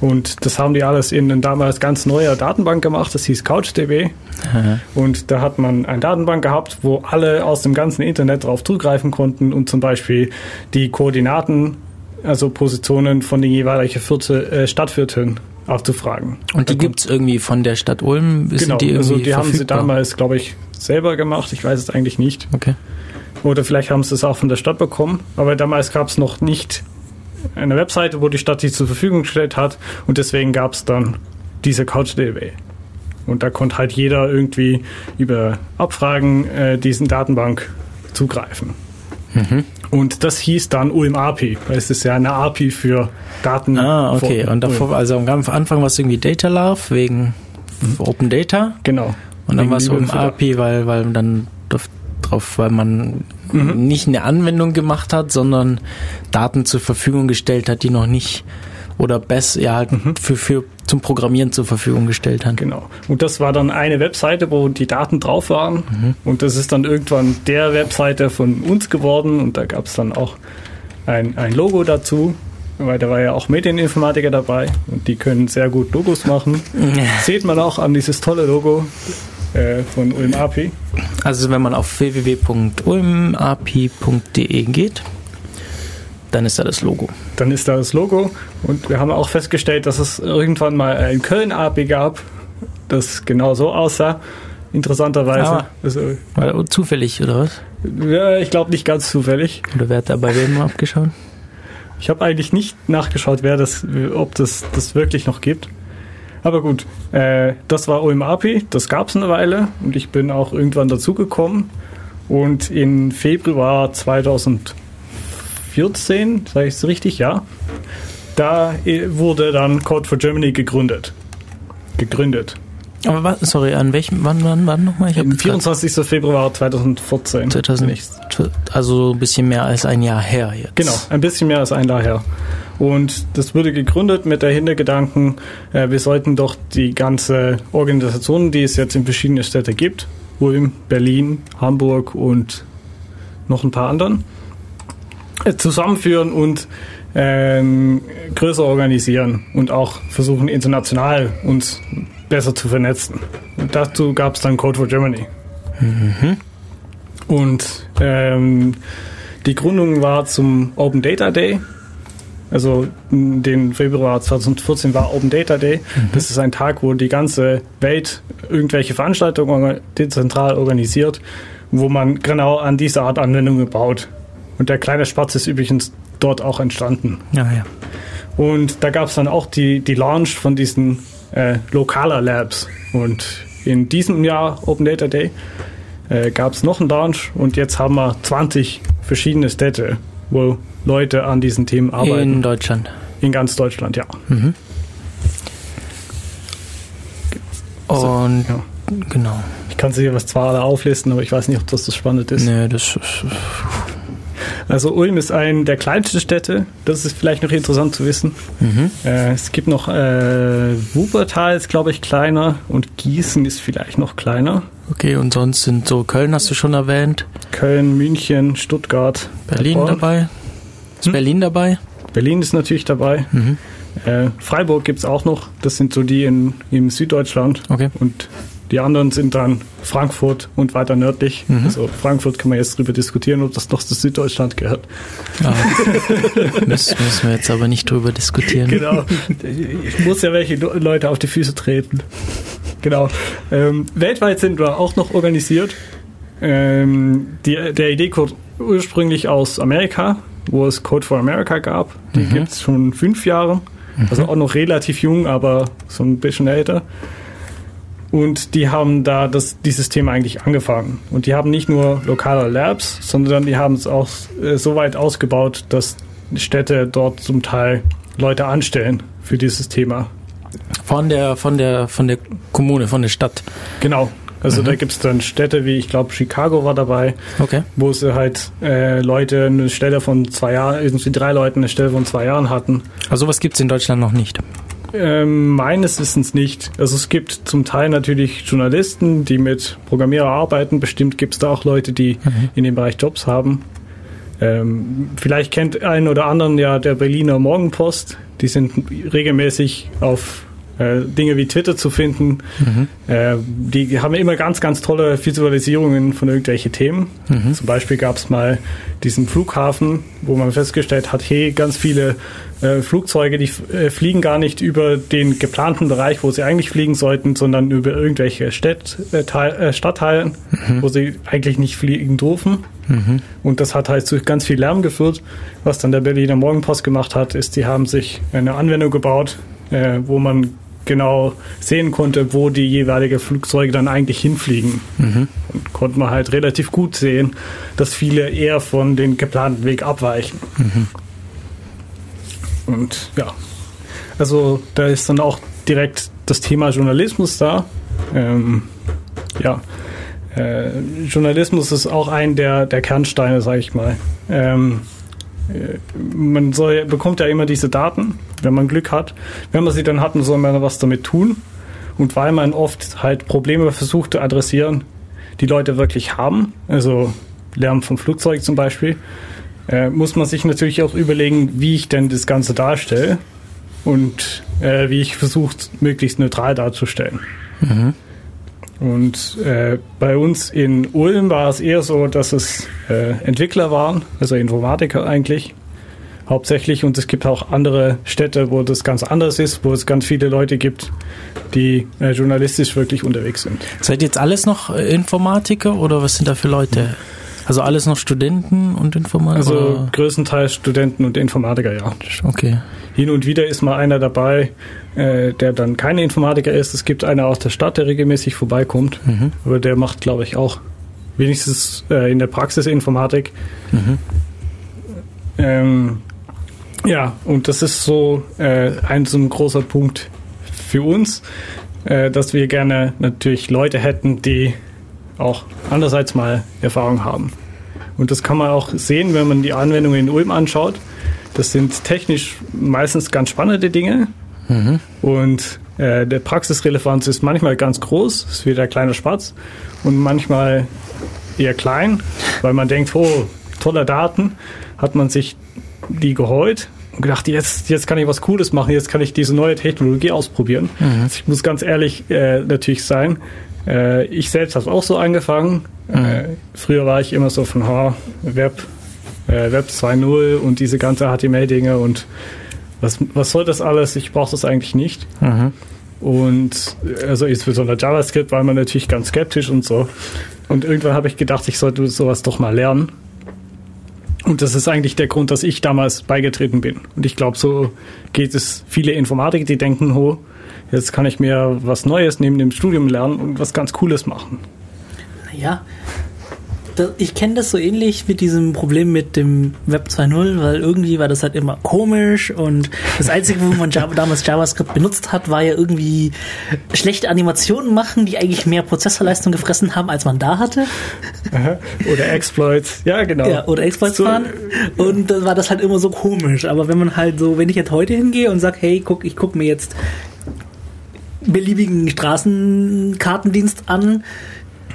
Und das haben die alles in eine damals ganz neuer Datenbank gemacht, das hieß CouchDB. Aha. Und da hat man eine Datenbank gehabt, wo alle aus dem ganzen Internet darauf zugreifen konnten und zum Beispiel die Koordinaten, also Positionen von den jeweiligen Viertel, äh, Stadtvierteln abzufragen. Und die gibt es irgendwie von der Stadt Ulm? Genau, die also die verfügbar? haben sie damals, glaube ich, selber gemacht. Ich weiß es eigentlich nicht. Okay. Oder vielleicht haben sie es auch von der Stadt bekommen. Aber damals gab es noch nicht eine Webseite, wo die Stadt die zur Verfügung gestellt hat. Und deswegen gab es dann diese CouchDB. Und da konnte halt jeder irgendwie über Abfragen äh, diesen Datenbank zugreifen. Mhm. Und das hieß dann UMAPI, weil es ist ja eine API für Daten. Ah, okay. Und davor, also am Anfang war es irgendwie Data Love wegen mhm. Open Data. Genau. Und dann war es UMAPI, weil, weil dann drauf, weil man mhm. nicht eine Anwendung gemacht hat, sondern Daten zur Verfügung gestellt hat, die noch nicht oder besser ja halt mhm. für, für zum Programmieren zur Verfügung gestellt hat. Genau. Und das war dann eine Webseite, wo die Daten drauf waren. Mhm. Und das ist dann irgendwann der Webseite von uns geworden. Und da gab es dann auch ein, ein Logo dazu. Weil da war ja auch Medieninformatiker dabei und die können sehr gut Logos machen. Ja. Sieht man auch an dieses tolle Logo äh, von ULMAPI. Also wenn man auf www.ulmapi.de geht, dann ist da das Logo. Dann ist da das Logo und wir haben auch festgestellt, dass es irgendwann mal ein Köln-API gab, das genau so aussah. Interessanterweise. Ah, also, war zufällig, oder was? Ja, ich glaube nicht ganz zufällig. Oder wer hat da bei wem abgeschaut? Ich habe eigentlich nicht nachgeschaut, wer das, ob das das wirklich noch gibt. Aber gut, äh, das war OMAPI, das gab es eine Weile und ich bin auch irgendwann dazugekommen. Und in Februar 2014, sage ich es richtig, ja, da äh, wurde dann Code for Germany gegründet. Gegründet. Aber was, sorry, an welchem, wann, wann, wann nochmal? Ich Am grad- 24. Februar 2014. 2000, also ein bisschen mehr als ein Jahr her jetzt. Genau, ein bisschen mehr als ein Jahr her. Und das wurde gegründet mit der Hintergedanken, äh, wir sollten doch die ganze Organisation, die es jetzt in verschiedenen Städten gibt, Ulm, Berlin, Hamburg und noch ein paar anderen, zusammenführen und ähm, größer organisieren und auch versuchen international uns besser zu vernetzen. Und dazu gab es dann Code for Germany. Und ähm, die Gründung war zum Open Data Day. Also den Februar 2014 war Open Data Day. Das ist ein Tag, wo die ganze Welt irgendwelche Veranstaltungen dezentral organisiert, wo man genau an diese Art Anwendungen baut. Und der kleine Spatz ist übrigens dort auch entstanden. Ja, ja. Und da gab es dann auch die, die Launch von diesen äh, Lokaler Labs. Und in diesem Jahr Open Data Day äh, gab es noch einen Launch und jetzt haben wir 20 verschiedene Städte, wo Leute an diesen Themen arbeiten. In In, Deutschland. ganz Deutschland, ja. Und ja. genau. Ich kann sie was zwar alle auflisten, aber ich weiß nicht, ob das das spannend ist. Nee, das ist, Also Ulm ist eine der kleinsten Städte. Das ist vielleicht noch interessant zu wissen. mhm. Äh, es gibt noch äh, Wuppertal ist, glaube ich, kleiner und Gießen ist vielleicht noch kleiner. Okay, und sonst sind so Köln hast du schon erwähnt, Köln, München, Stuttgart, Berlin Heilbronn. dabei. Ist Hm? Berlin dabei? Berlin ist natürlich dabei. Mhm. Äh, Freiburg gibt es auch noch. Das sind so die in, in Süddeutschland. Okay. Und die anderen sind dann Frankfurt und weiter nördlich. Mhm. Also Frankfurt kann man jetzt drüber diskutieren, ob das noch zu Süddeutschland gehört. Ja. müssen, müssen wir jetzt aber nicht drüber diskutieren. Genau. Ich muss ja welche Le- Leute auf die Füße treten. Genau. Ähm, weltweit sind wir auch noch organisiert. Ähm, die, der Idee kommt ursprünglich aus Amerika, wo es Code for America gab. Die Mhm. gibt es schon fünf Jahre. Also auch noch relativ jung, aber so ein bisschen älter. Und die haben da das, dieses Thema eigentlich angefangen. Und die haben nicht nur lokale Labs, sondern die haben es auch äh, so weit ausgebaut, dass Städte dort zum Teil Leute anstellen für dieses Thema. Von der, von der, von der Kommune, von der Stadt. Genau. Also Mhm. da gibt es dann Städte wie, ich glaube, Chicago war dabei, Okay. wo sie halt äh, Leute eine Stelle von zwei Jahren, irgendwie drei Leuten eine Stelle von zwei Jahren hatten. Also sowas gibt es in Deutschland noch nicht. Ähm, meines Wissens nicht. Also es gibt zum Teil natürlich Journalisten, die mit Programmierer arbeiten. Bestimmt gibt es da auch Leute, die Mhm. in dem Bereich Jobs haben. Ähm, vielleicht kennt einen oder anderen ja der Berliner Morgenpost. Die sind regelmäßig auf äh, Dinge wie Twitter zu finden. Mhm. Äh, die haben immer ganz, ganz tolle Visualisierungen von irgendwelchen Themen. Mhm. Zum Beispiel gab es mal diesen Flughafen, wo man festgestellt hat, hey, ganz viele äh, Flugzeuge, die äh, fliegen gar nicht über den geplanten Bereich, wo sie eigentlich fliegen sollten, sondern über irgendwelche Städt, äh, äh, Stadtteilen, wo sie eigentlich nicht fliegen dürfen. Mhm. Und das hat halt zu ganz viel Lärm geführt. Was dann der Berliner Morgenpost gemacht hat, ist, die haben sich eine Anwendung gebaut, wo man genau sehen konnte, wo die jeweilige Flugzeuge dann eigentlich hinfliegen. Mhm. Und konnte man halt relativ gut sehen, dass viele eher von den geplanten Weg abweichen. Mhm. Und ja, also da ist dann auch direkt das Thema Journalismus da. Ähm, ja, äh, Journalismus ist auch ein der, der Kernsteine, sage ich mal. Ähm, äh, man soll, bekommt ja immer diese Daten, wenn man Glück hat. Wenn man sie dann hat, soll man was damit tun. Und weil man oft halt Probleme versucht zu adressieren, die Leute wirklich haben, also Lärm vom Flugzeug zum Beispiel, äh, muss man sich natürlich auch überlegen, wie ich denn das Ganze darstelle und äh, wie ich versuche, möglichst neutral darzustellen. Mhm. Und äh, bei uns in Ulm war es eher so, dass es äh, Entwickler waren, also Informatiker eigentlich hauptsächlich. Und es gibt auch andere Städte, wo das ganz anders ist, wo es ganz viele Leute gibt, die äh, journalistisch wirklich unterwegs sind. Seid ihr jetzt alles noch äh, Informatiker oder was sind da für Leute? Also alles noch Studenten und Informatiker? Also größtenteils Studenten und Informatiker, ja. Okay. Hin und wieder ist mal einer dabei, äh, der dann kein Informatiker ist. Es gibt einer aus der Stadt, der regelmäßig vorbeikommt. Mhm. Aber der macht, glaube ich, auch wenigstens äh, in der Praxis Informatik. Mhm. Ähm, ja, und das ist so äh, ein so ein großer Punkt für uns, dass wir gerne natürlich Leute hätten, die auch andererseits mal Erfahrung haben. Und das kann man auch sehen, wenn man die Anwendungen in Ulm anschaut. Das sind technisch meistens ganz spannende Dinge. Mhm. Und äh, der Praxisrelevanz ist manchmal ganz groß, ist wie der kleine Spatz, und manchmal eher klein, weil man denkt, oh, tolle Daten, hat man sich die geheult und gedacht, jetzt, jetzt kann ich was Cooles machen, jetzt kann ich diese neue Technologie ausprobieren. Also ich muss ganz ehrlich äh, natürlich sein, äh, ich selbst habe auch so angefangen. Äh, früher war ich immer so von ha, Web, äh, Web 2.0 und diese ganze HTML-Dinge und was, was soll das alles? Ich brauche das eigentlich nicht. Mhm. Und also insbesondere JavaScript war man natürlich ganz skeptisch und so. Und irgendwann habe ich gedacht, ich sollte sowas doch mal lernen. Und das ist eigentlich der Grund, dass ich damals beigetreten bin. Und ich glaube, so geht es viele Informatiker, die denken, oh, jetzt kann ich mir was Neues neben dem Studium lernen und was ganz Cooles machen. Naja, ich kenne das so ähnlich mit diesem Problem mit dem Web 2.0, weil irgendwie war das halt immer komisch und das Einzige, wo man Java, damals JavaScript benutzt hat, war ja irgendwie schlechte Animationen machen, die eigentlich mehr Prozessorleistung gefressen haben, als man da hatte. Oder Exploits. Ja, genau. Ja, oder Exploits So, fahren. Und dann war das halt immer so komisch. Aber wenn man halt so, wenn ich jetzt heute hingehe und sage, hey, guck, ich guck mir jetzt beliebigen Straßenkartendienst an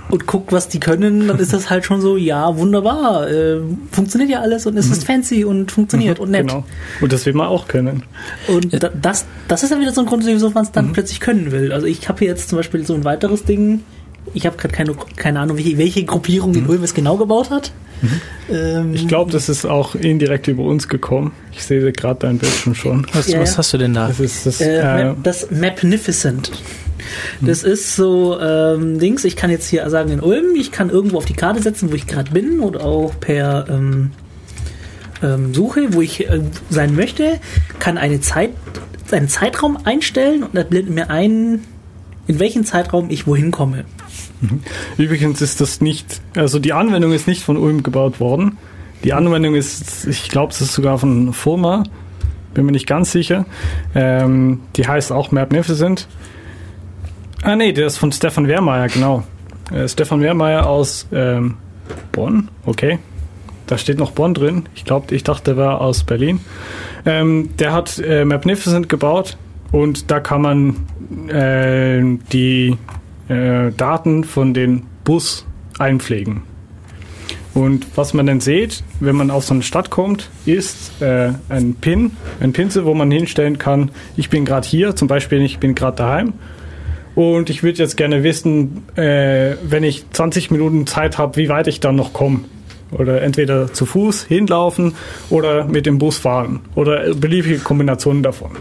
und guck, was die können, dann ist das halt schon so, ja, wunderbar, äh, funktioniert ja alles und es ist fancy und funktioniert und nett. Genau. Und das will man auch können. Und da, das, das ist ja wieder so ein Grund, wieso man es dann plötzlich können will. Also ich habe hier jetzt zum Beispiel so ein weiteres Ding. Ich habe gerade keine, keine Ahnung, welche, welche Gruppierung in Ulm es genau gebaut hat. Ähm, Ich glaube, das ist auch indirekt über uns gekommen. Ich sehe gerade dein Bildschirm schon. Was, Ja, was ja. hast du denn da? Das ist das. Äh, äh, Map, das Mapnificent. Das ist so ähm, Dings, ich kann jetzt hier sagen in Ulm, ich kann irgendwo auf die Karte setzen, wo ich gerade bin oder auch per ähm, ähm, Suche, wo ich äh, sein möchte, kann eine Zeit, einen Zeitraum einstellen und das blendet mir ein, in welchen Zeitraum ich wohin komme. Übrigens ist das nicht, also die Anwendung ist nicht von Ulm gebaut worden. Die Anwendung ist, ich glaube, es ist sogar von Firma, bin mir nicht ganz sicher. Ähm, die heißt auch Mapnificent. Ah nee, der ist von Stefan Wehrmeier, genau. Äh, Stefan Wehrmeier aus ähm, Bonn, okay. Da steht noch Bonn drin. Ich glaube, ich dachte, der war aus Berlin. Ähm, der hat äh, Mapnificent gebaut und da kann man äh, die äh, Daten von den Bus einpflegen. Und was man dann sieht, wenn man auf so eine Stadt kommt, ist äh, ein Pin, ein Pinsel, wo man hinstellen kann, ich bin gerade hier, zum Beispiel ich bin gerade daheim und ich würde jetzt gerne wissen, äh, wenn ich 20 Minuten Zeit habe, wie weit ich dann noch komme. Oder entweder zu Fuß hinlaufen oder mit dem Bus fahren oder beliebige Kombinationen davon.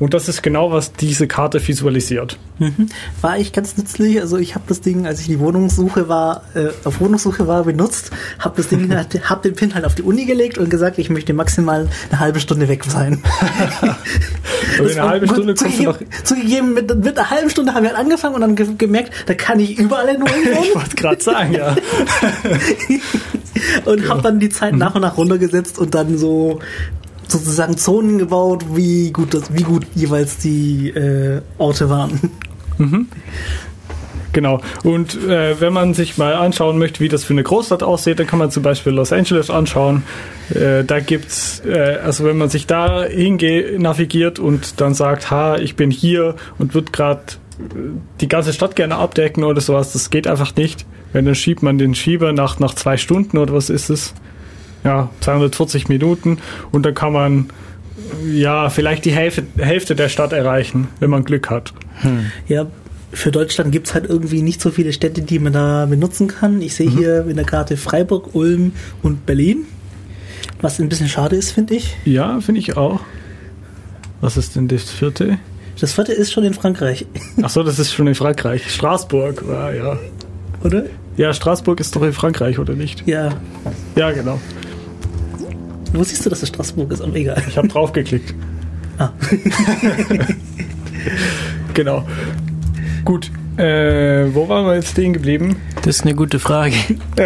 Und das ist genau, was diese Karte visualisiert. Mhm. War ich ganz nützlich. Also ich habe das Ding, als ich die Wohnungssuche war, äh, auf Wohnungssuche war, benutzt, habe das Ding, halt, hab den Pin halt auf die Uni gelegt und gesagt, ich möchte maximal eine halbe Stunde weg sein. Aber in einer halben gut, Stunde kommst du noch. zugegeben, zugegeben mit, mit einer halben Stunde haben wir halt angefangen und dann ge gemerkt, da kann ich überall in Ulm Ich wollte gerade sagen, ja. und habe dann die Zeit nach und nach runtergesetzt und dann so sozusagen Zonen gebaut, wie gut das, wie gut jeweils die äh, Orte waren. Genau. Und äh, wenn man sich mal anschauen möchte, wie das für eine Großstadt aussieht, dann kann man zum Beispiel Los Angeles anschauen. Äh, da gibt's, äh, also wenn man sich da hingeht, navigiert und dann sagt, ha, ich bin hier und wird gerade die ganze Stadt gerne abdecken oder sowas, das geht einfach nicht. Wenn dann schiebt man den Schieber nach, nach zwei Stunden oder was ist es? Ja, 240 Minuten und dann kann man ja vielleicht die Hälfte, Hälfte der Stadt erreichen, wenn man Glück hat. Ja, für Deutschland gibt's halt irgendwie nicht so viele Städte, die man da benutzen kann. Ich sehe hier in der Karte Freiburg, Ulm und Berlin. Was ein bisschen schade ist, finde ich. Ja, finde ich auch. Was ist denn das vierte? Das vierte ist schon in Frankreich, Ach so, das ist schon in Frankreich. Straßburg, ah, ja. oder? Ja, Straßburg ist doch in Frankreich, oder nicht? Ja. Ja, genau. Wo siehst du, dass es Straßburg ist? Aber egal. Ich habe draufgeklickt. Ah. Genau. Gut. Äh, wo waren wir jetzt stehen geblieben? Das ist eine gute Frage.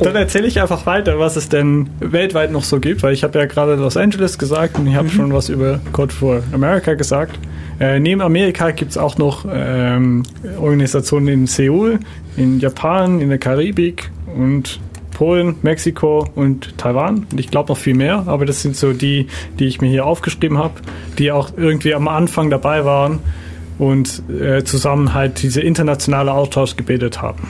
Dann erzähle ich einfach weiter, was es denn weltweit noch so gibt, weil ich habe ja gerade Los Angeles gesagt und ich habe schon was über Code for America gesagt. Äh, neben Amerika gibt es auch noch ähm, Organisationen in Seoul, in Japan, in der Karibik und Polen, Mexiko und Taiwan. Und ich glaube noch viel mehr, aber das sind so die, die ich mir hier aufgeschrieben habe, die auch irgendwie am Anfang dabei waren und äh, zusammen halt diese internationale Austausch gebildet haben.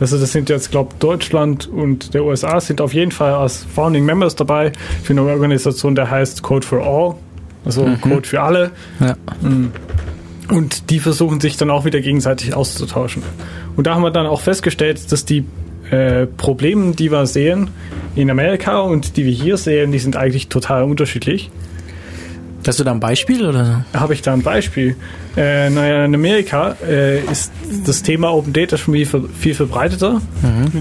Also das sind jetzt, glaube Deutschland und der USA sind auf jeden Fall als Founding Members dabei für eine Organisation, der heißt Code for All, also Code für alle. Ja. Und die versuchen sich dann auch wieder gegenseitig auszutauschen. Und da haben wir dann auch festgestellt, dass die äh, Probleme, die wir sehen in Amerika und die wir hier sehen, die sind eigentlich total unterschiedlich. Hast du da ein Beispiel oder? Habe ich da ein Beispiel? Äh, naja, in Amerika äh, ist das Thema Open Data schon viel, viel verbreiteter.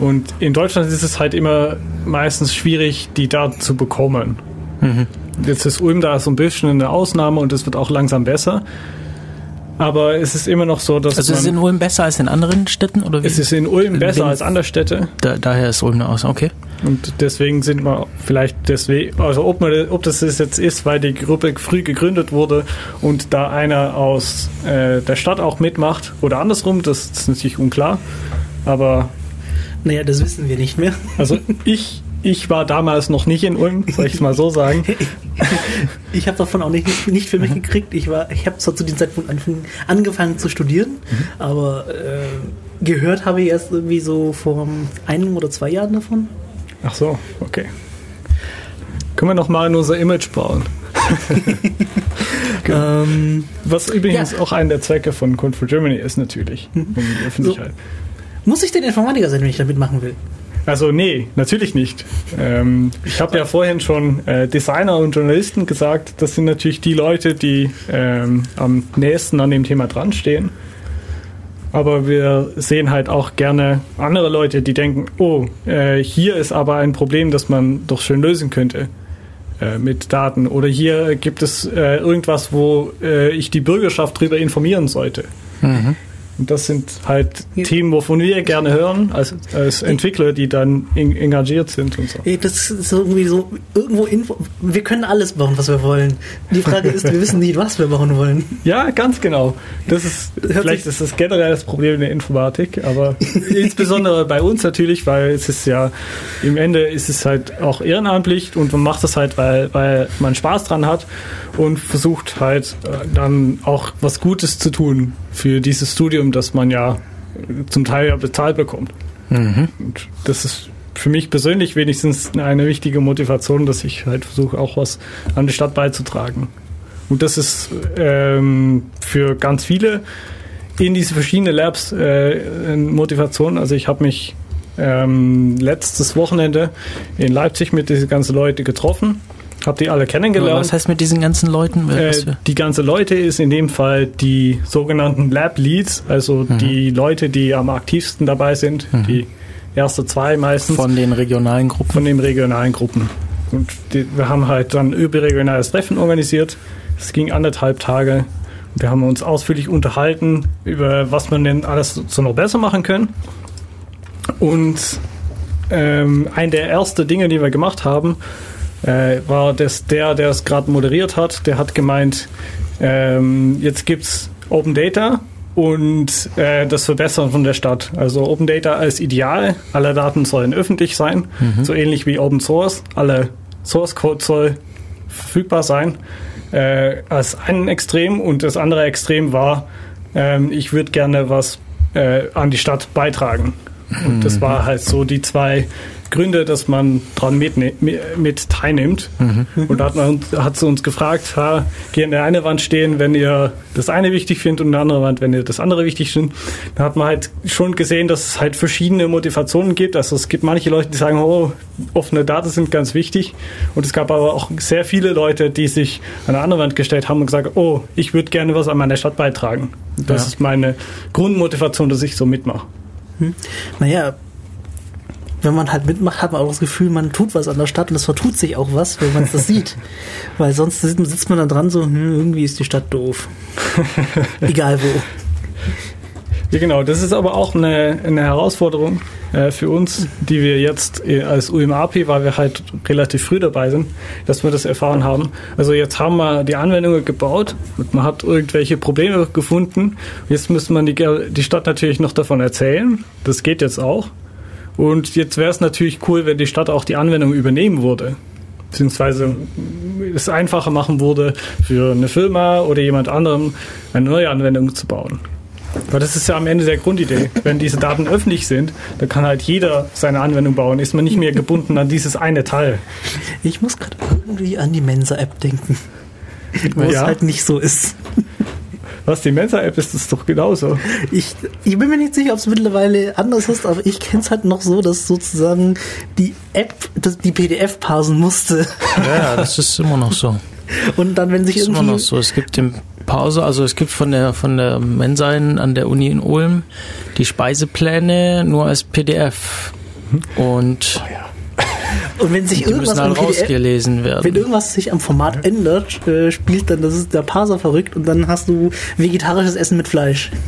Und in Deutschland ist es halt immer meistens schwierig, die Daten zu bekommen. Jetzt ist Ulm da so ein bisschen eine Ausnahme und es wird auch langsam besser. Aber es ist immer noch so, dass Also ist es in Ulm besser als in anderen Städten oder wie? es ist in Ulm besser Wegen- als andere Städte. da, daher ist Ulm eine Ausnahme. Okay. Und deswegen sind wir vielleicht deswegen, also ob, man, ob das jetzt ist, weil die Gruppe früh gegründet wurde und da einer aus äh, der Stadt auch mitmacht oder andersrum, das, das ist natürlich unklar. Aber Naja, das wissen wir nicht mehr. also ich, ich war damals noch nicht in Ulm, soll ich es mal so sagen. Ich habe davon auch nicht, nicht für mich gekriegt. Ich war, ich habe zwar zu diesem Zeitpunkt anfing, angefangen zu studieren, aber äh, gehört habe ich erst irgendwie so vor einem oder zwei Jahren davon. Ach so, okay. Können wir noch mal in unser Image bauen? Ähm, Was übrigens Ja. auch einer der Zwecke von Code for Germany ist natürlich, um die Öffentlichkeit. muss ich denn Informatiker sein, wenn ich damit machen will? Also nee, natürlich nicht. Ähm, ich habe ja vorhin schon äh, Designer und Journalisten gesagt, das sind natürlich die Leute, die ähm, am nächsten an dem Thema dran stehen. Aber wir sehen halt auch gerne andere Leute, die denken, oh, äh, hier ist aber ein Problem, das man doch schön lösen könnte äh, mit Daten. Oder hier gibt es äh, irgendwas, wo äh, ich die Bürgerschaft darüber informieren sollte. Und das sind halt Ja. Themen, wovon wir gerne hören, als, als Entwickler, die dann en engagiert sind und so. Das ist irgendwie so irgendwo Info. Wir können alles bauen, was wir wollen. Die Frage ist, wir wissen nicht, was wir bauen wollen. Ja, ganz genau. Das ist, Hört vielleicht ist das generell das Problem in der Informatik, aber insbesondere bei uns natürlich, weil es ist ja, im Ende ist es halt auch ehrenamtlich und man macht es halt, weil, weil man Spaß dran hat und versucht halt äh, dann auch was Gutes zu tun für dieses Studium, das man ja zum Teil ja bezahlt bekommt. Und das ist für mich persönlich wenigstens eine wichtige Motivation, dass ich halt versuche, auch was an die Stadt beizutragen. Und das ist ähm, für ganz viele in diese verschiedenen Labs äh, eine Motivation. Also ich habe mich ähm, letztes Wochenende in Leipzig mit diesen ganzen Leuten getroffen, habe die alle kennengelernt. Was heißt mit diesen ganzen Leuten? Äh, die ganze Leute ist in dem Fall die sogenannten Lab Leads, also Mhm. die Leute, die am aktivsten dabei sind, die erste zwei meistens von den regionalen Gruppen. von den regionalen Gruppen. Und die, wir haben halt dann überregionales Treffen organisiert. Es ging anderthalb Tage. Wir haben uns ausführlich unterhalten über was man denn alles so noch besser machen können. Und ähm, ein der ersten Dinge, die wir gemacht haben, äh, war dass der, der es gerade moderiert hat, der hat gemeint, ähm, jetzt gibt's Open Data und äh, das Verbessern von der Stadt. Also Open Data als Ideal, alle Daten sollen öffentlich sein, so ähnlich wie Open Source, alle Source Code soll verfügbar sein. Äh, als ein Extrem und das andere Extrem war, ähm, ich würde gerne was äh, an die Stadt beitragen. Und das war halt so die zwei Gründe, dass man dran mit, mit teilnimmt. Und da hat, man, uns- hat sie uns gefragt, ha, geh an der eine Wand stehen, wenn ihr das eine wichtig findet und an der anderen Wand, wenn ihr das andere wichtig findet. Da hat man halt schon gesehen, dass es halt verschiedene Motivationen gibt. Also es gibt manche Leute, die sagen, oh, offene Daten sind ganz wichtig. Und es gab aber auch sehr viele Leute, die sich an der andere Wand gestellt haben und gesagt, oh, ich würde gerne was an meiner Stadt beitragen. Das Ja. ist meine Grundmotivation, dass ich so mitmache. Hm. Naja, wenn man halt mitmacht, hat man auch das Gefühl, man tut was an der Stadt und es vertut sich auch was, wenn man das sieht. Weil sonst sitzt man dann dran so, hm, irgendwie ist die Stadt doof. Egal wo. Ja, genau. Das ist aber auch eine, eine Herausforderung äh, für uns, die wir jetzt äh, als UMAP, weil wir halt relativ früh dabei sind, dass wir das erfahren haben. Also jetzt haben wir die Anwendungen gebaut und man hat irgendwelche Probleme gefunden. Jetzt müsste man die, die Stadt natürlich noch davon erzählen. Das geht jetzt auch. Und jetzt wäre es natürlich cool, wenn die Stadt auch die Anwendung übernehmen würde beziehungsweise es einfacher machen würde für eine Firma oder jemand anderem eine neue Anwendung zu bauen. Weil das ist ja am Ende der Grundidee. Wenn diese Daten öffentlich sind, dann kann halt jeder seine Anwendung bauen. Ist man nicht mehr gebunden an dieses eine Teil. Ich muss gerade irgendwie an die Mensa-App denken. Wo ja. es halt nicht so ist. Was, die Mensa-App ist das doch genauso. Ich, ich bin mir nicht sicher, ob es mittlerweile anders ist, aber ich kenne es halt noch so, dass sozusagen die App das, die PDF parsen musste. Ja, das ist immer noch so. Und dann, wenn sich das ist irgendwie... immer noch so. Es gibt den Pause, also es gibt von der von der Mensa an der Uni in Ulm die Speisepläne nur als PDF. Und oh ja. Und wenn sich irgendwas halt rausgelesen werden. Wenn irgendwas sich am Format ändert, äh, spielt dann das ist der Parser verrückt und dann hast du vegetarisches Essen mit Fleisch.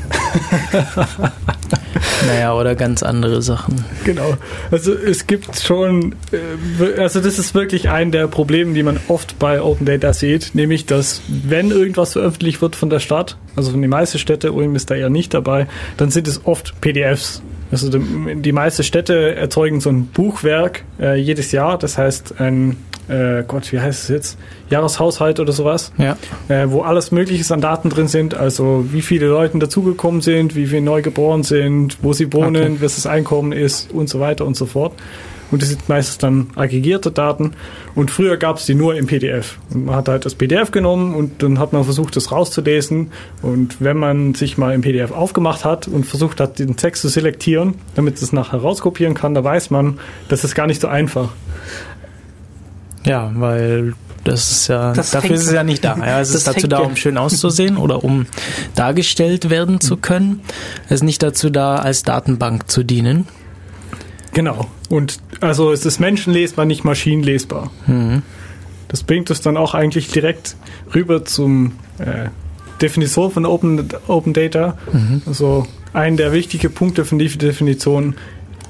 naja, oder ganz andere Sachen. Genau. Also es gibt schon, äh, also das ist wirklich ein der Probleme, die man oft bei Open Data sieht, nämlich dass wenn irgendwas veröffentlicht wird von der Stadt, also von den meisten Städten, Ulm ist da ja nicht dabei, dann sind es oft PDFs. Also die, meisten Städte erzeugen so ein Buchwerk äh, jedes Jahr, das heißt ein äh, Gott, wie heißt es jetzt? Jahreshaushalt oder sowas, ja. äh, wo alles Mögliche an Daten drin sind, also wie viele Leute dazugekommen sind, wie viele neu geboren sind, wo sie wohnen, okay. was das Einkommen ist und so weiter und so fort. Und das sind meistens dann aggregierte Daten. Und früher gab es die nur im PDF. Und man hat halt das PDF genommen und dann hat man versucht, das rauszulesen. Und wenn man sich mal im PDF aufgemacht hat und versucht hat, den Text zu selektieren, damit es nachher rauskopieren kann, da weiß man, das ist gar nicht so einfach. Ja, weil das ist ja, das dafür ist es ja nicht da. Ja, es ist dazu da, um schön auszusehen oder um dargestellt werden zu können. Es ist nicht dazu da, als Datenbank zu dienen. Genau. Und also es ist menschenlesbar, nicht maschinenlesbar. Mhm. Das bringt uns dann auch eigentlich direkt rüber zum äh, Definition von Open, Open Data. Mhm. Also ein der wichtigen Punkte von dieser Definition,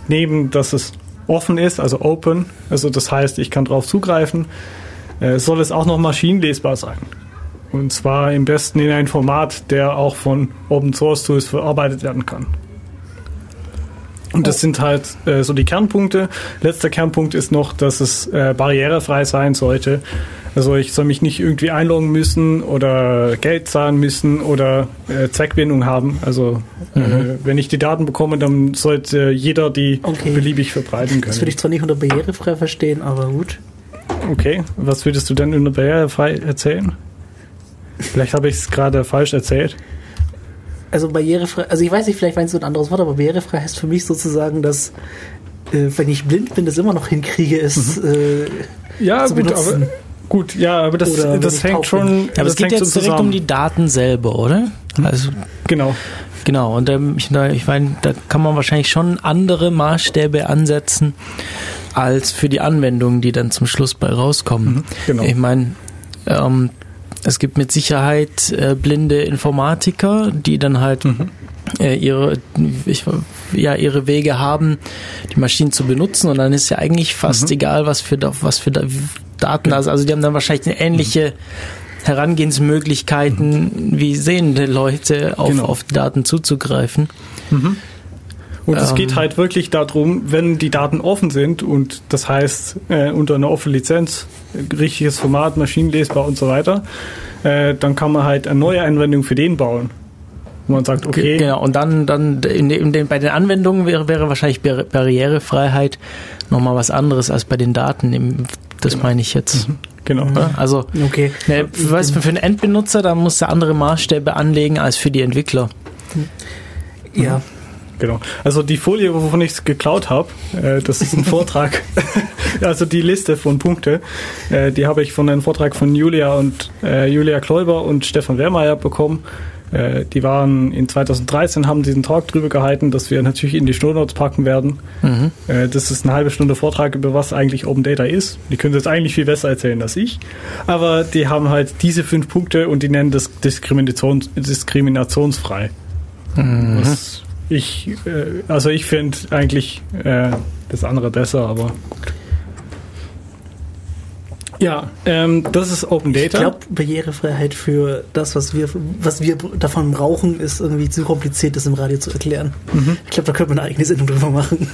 neben dass es offen ist, also open, also das heißt, ich kann darauf zugreifen, äh, soll es auch noch maschinenlesbar sein. Und zwar im besten in ein Format, der auch von Open Source Tools verarbeitet werden kann. Und das oh. sind halt äh, so die Kernpunkte. Letzter Kernpunkt ist noch, dass es äh, barrierefrei sein sollte. Also ich soll mich nicht irgendwie einloggen müssen oder Geld zahlen müssen oder äh, Zweckbindung haben. Also äh, mhm. wenn ich die Daten bekomme, dann sollte jeder die okay. beliebig verbreiten können. Das würde ich zwar nicht unter barrierefrei verstehen, aber gut. Okay, was würdest du denn unter barrierefrei erzählen? Vielleicht habe ich es gerade falsch erzählt also barrierefrei, also ich weiß nicht, vielleicht meinst du ein anderes Wort, aber barrierefrei heißt für mich sozusagen, dass äh, wenn ich blind bin, das immer noch hinkriege, es mhm. äh, ja, zu gut, benutzen. Aber, gut, ja, aber das, das hängt schon. Aber es geht jetzt direkt zusammen. um die Daten selber, oder? Mhm. Also genau. Genau, und ähm, ich, ich meine, da kann man wahrscheinlich schon andere Maßstäbe ansetzen als für die Anwendungen, die dann zum Schluss bei rauskommen. Mhm, genau. Ich meine, ähm, es gibt mit Sicherheit äh, blinde Informatiker, die dann halt mhm. äh, ihre, ich, ja, ihre Wege haben, die Maschinen zu benutzen und dann ist ja eigentlich fast mhm. egal, was für, was für Daten da sind. Also die haben dann wahrscheinlich eine ähnliche Herangehensmöglichkeiten mhm. wie sehende Leute auf, genau. auf Daten zuzugreifen. Mhm. Und es geht ähm. halt wirklich darum, wenn die Daten offen sind und das heißt äh, unter einer offenen Lizenz, richtiges Format, maschinenlesbar und so weiter, äh, dann kann man halt eine neue Anwendung für den bauen. Wo man sagt, okay. Genau, und dann, dann in, in den, bei den Anwendungen wäre, wäre wahrscheinlich Barrierefreiheit nochmal was anderes als bei den Daten. Das genau. meine ich jetzt. Mhm. Genau. Also, okay. Ne, was für einen Endbenutzer, da muss er andere Maßstäbe anlegen als für die Entwickler. Ja. Genau. Also die Folie, wovon ich es geklaut habe, äh, das ist ein Vortrag. also die Liste von Punkte, äh, die habe ich von einem Vortrag von Julia und äh, Julia Kläuber und Stefan Wehrmeier bekommen Äh, die waren in 2013, haben diesen Talk drüber gehalten, dass wir natürlich in die Shownotes packen werden. Mhm. Äh, das ist eine halbe Stunde Vortrag über was eigentlich Open Data ist. Die können es jetzt eigentlich viel besser erzählen als ich. Aber die haben halt diese fünf Punkte und die nennen das Diskriminations diskriminationsfrei. Mhm. Was ich, äh, also ich finde eigentlich äh, das andere besser, aber ja, ähm, das ist Open Data. Ich glaube, Barrierefreiheit für das, was wir, was wir davon brauchen, ist irgendwie zu kompliziert, das im Radio zu erklären. Mhm. Ich glaube, da könnte man eine eigene Sendung drüber machen.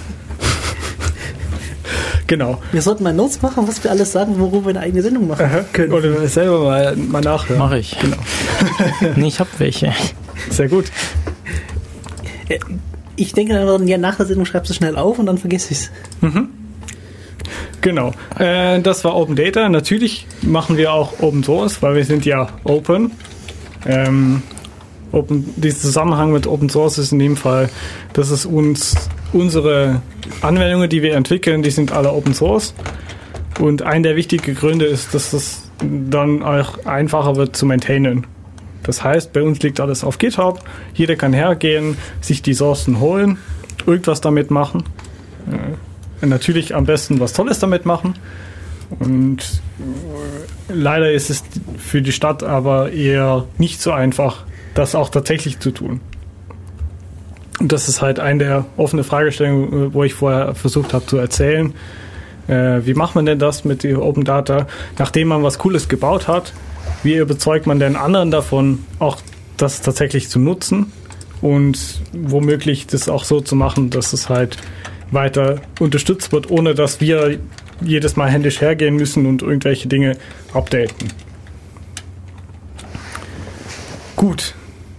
genau. Wir sollten mal Notes machen, was wir alles sagen, worüber wir eine eigene Sendung machen können. Oder selber mal, mal nachhören. Mache ich. Genau. Nee, ich habe welche. Sehr gut. Ich denke dann, ja, nach der Sendung schreibst du schnell auf und dann vergiss ich's. Genau. Äh, das war Open Data. Natürlich machen wir auch Open Source, weil wir sind ja open. Ähm, open dieser Zusammenhang mit Open Source ist in dem Fall, dass es uns unsere Anwendungen, die wir entwickeln, die sind alle Open Source. Und ein der wichtigen Gründe ist, dass es dann auch einfacher wird zu maintainen. Das heißt, bei uns liegt alles auf GitHub. Jeder kann hergehen, sich die Sourcen holen, irgendwas damit machen. Äh, natürlich am besten was Tolles damit machen. Und äh, leider ist es für die Stadt aber eher nicht so einfach, das auch tatsächlich zu tun. Und das ist halt eine der offenen Fragestellungen, äh, wo ich vorher versucht habe zu erzählen. Äh, wie macht man denn das mit Open Data, nachdem man was Cooles gebaut hat? Wie überzeugt man denn anderen davon, auch das tatsächlich zu nutzen und womöglich das auch so zu machen, dass es halt weiter unterstützt wird, ohne dass wir jedes Mal händisch hergehen müssen und irgendwelche Dinge updaten. Gut.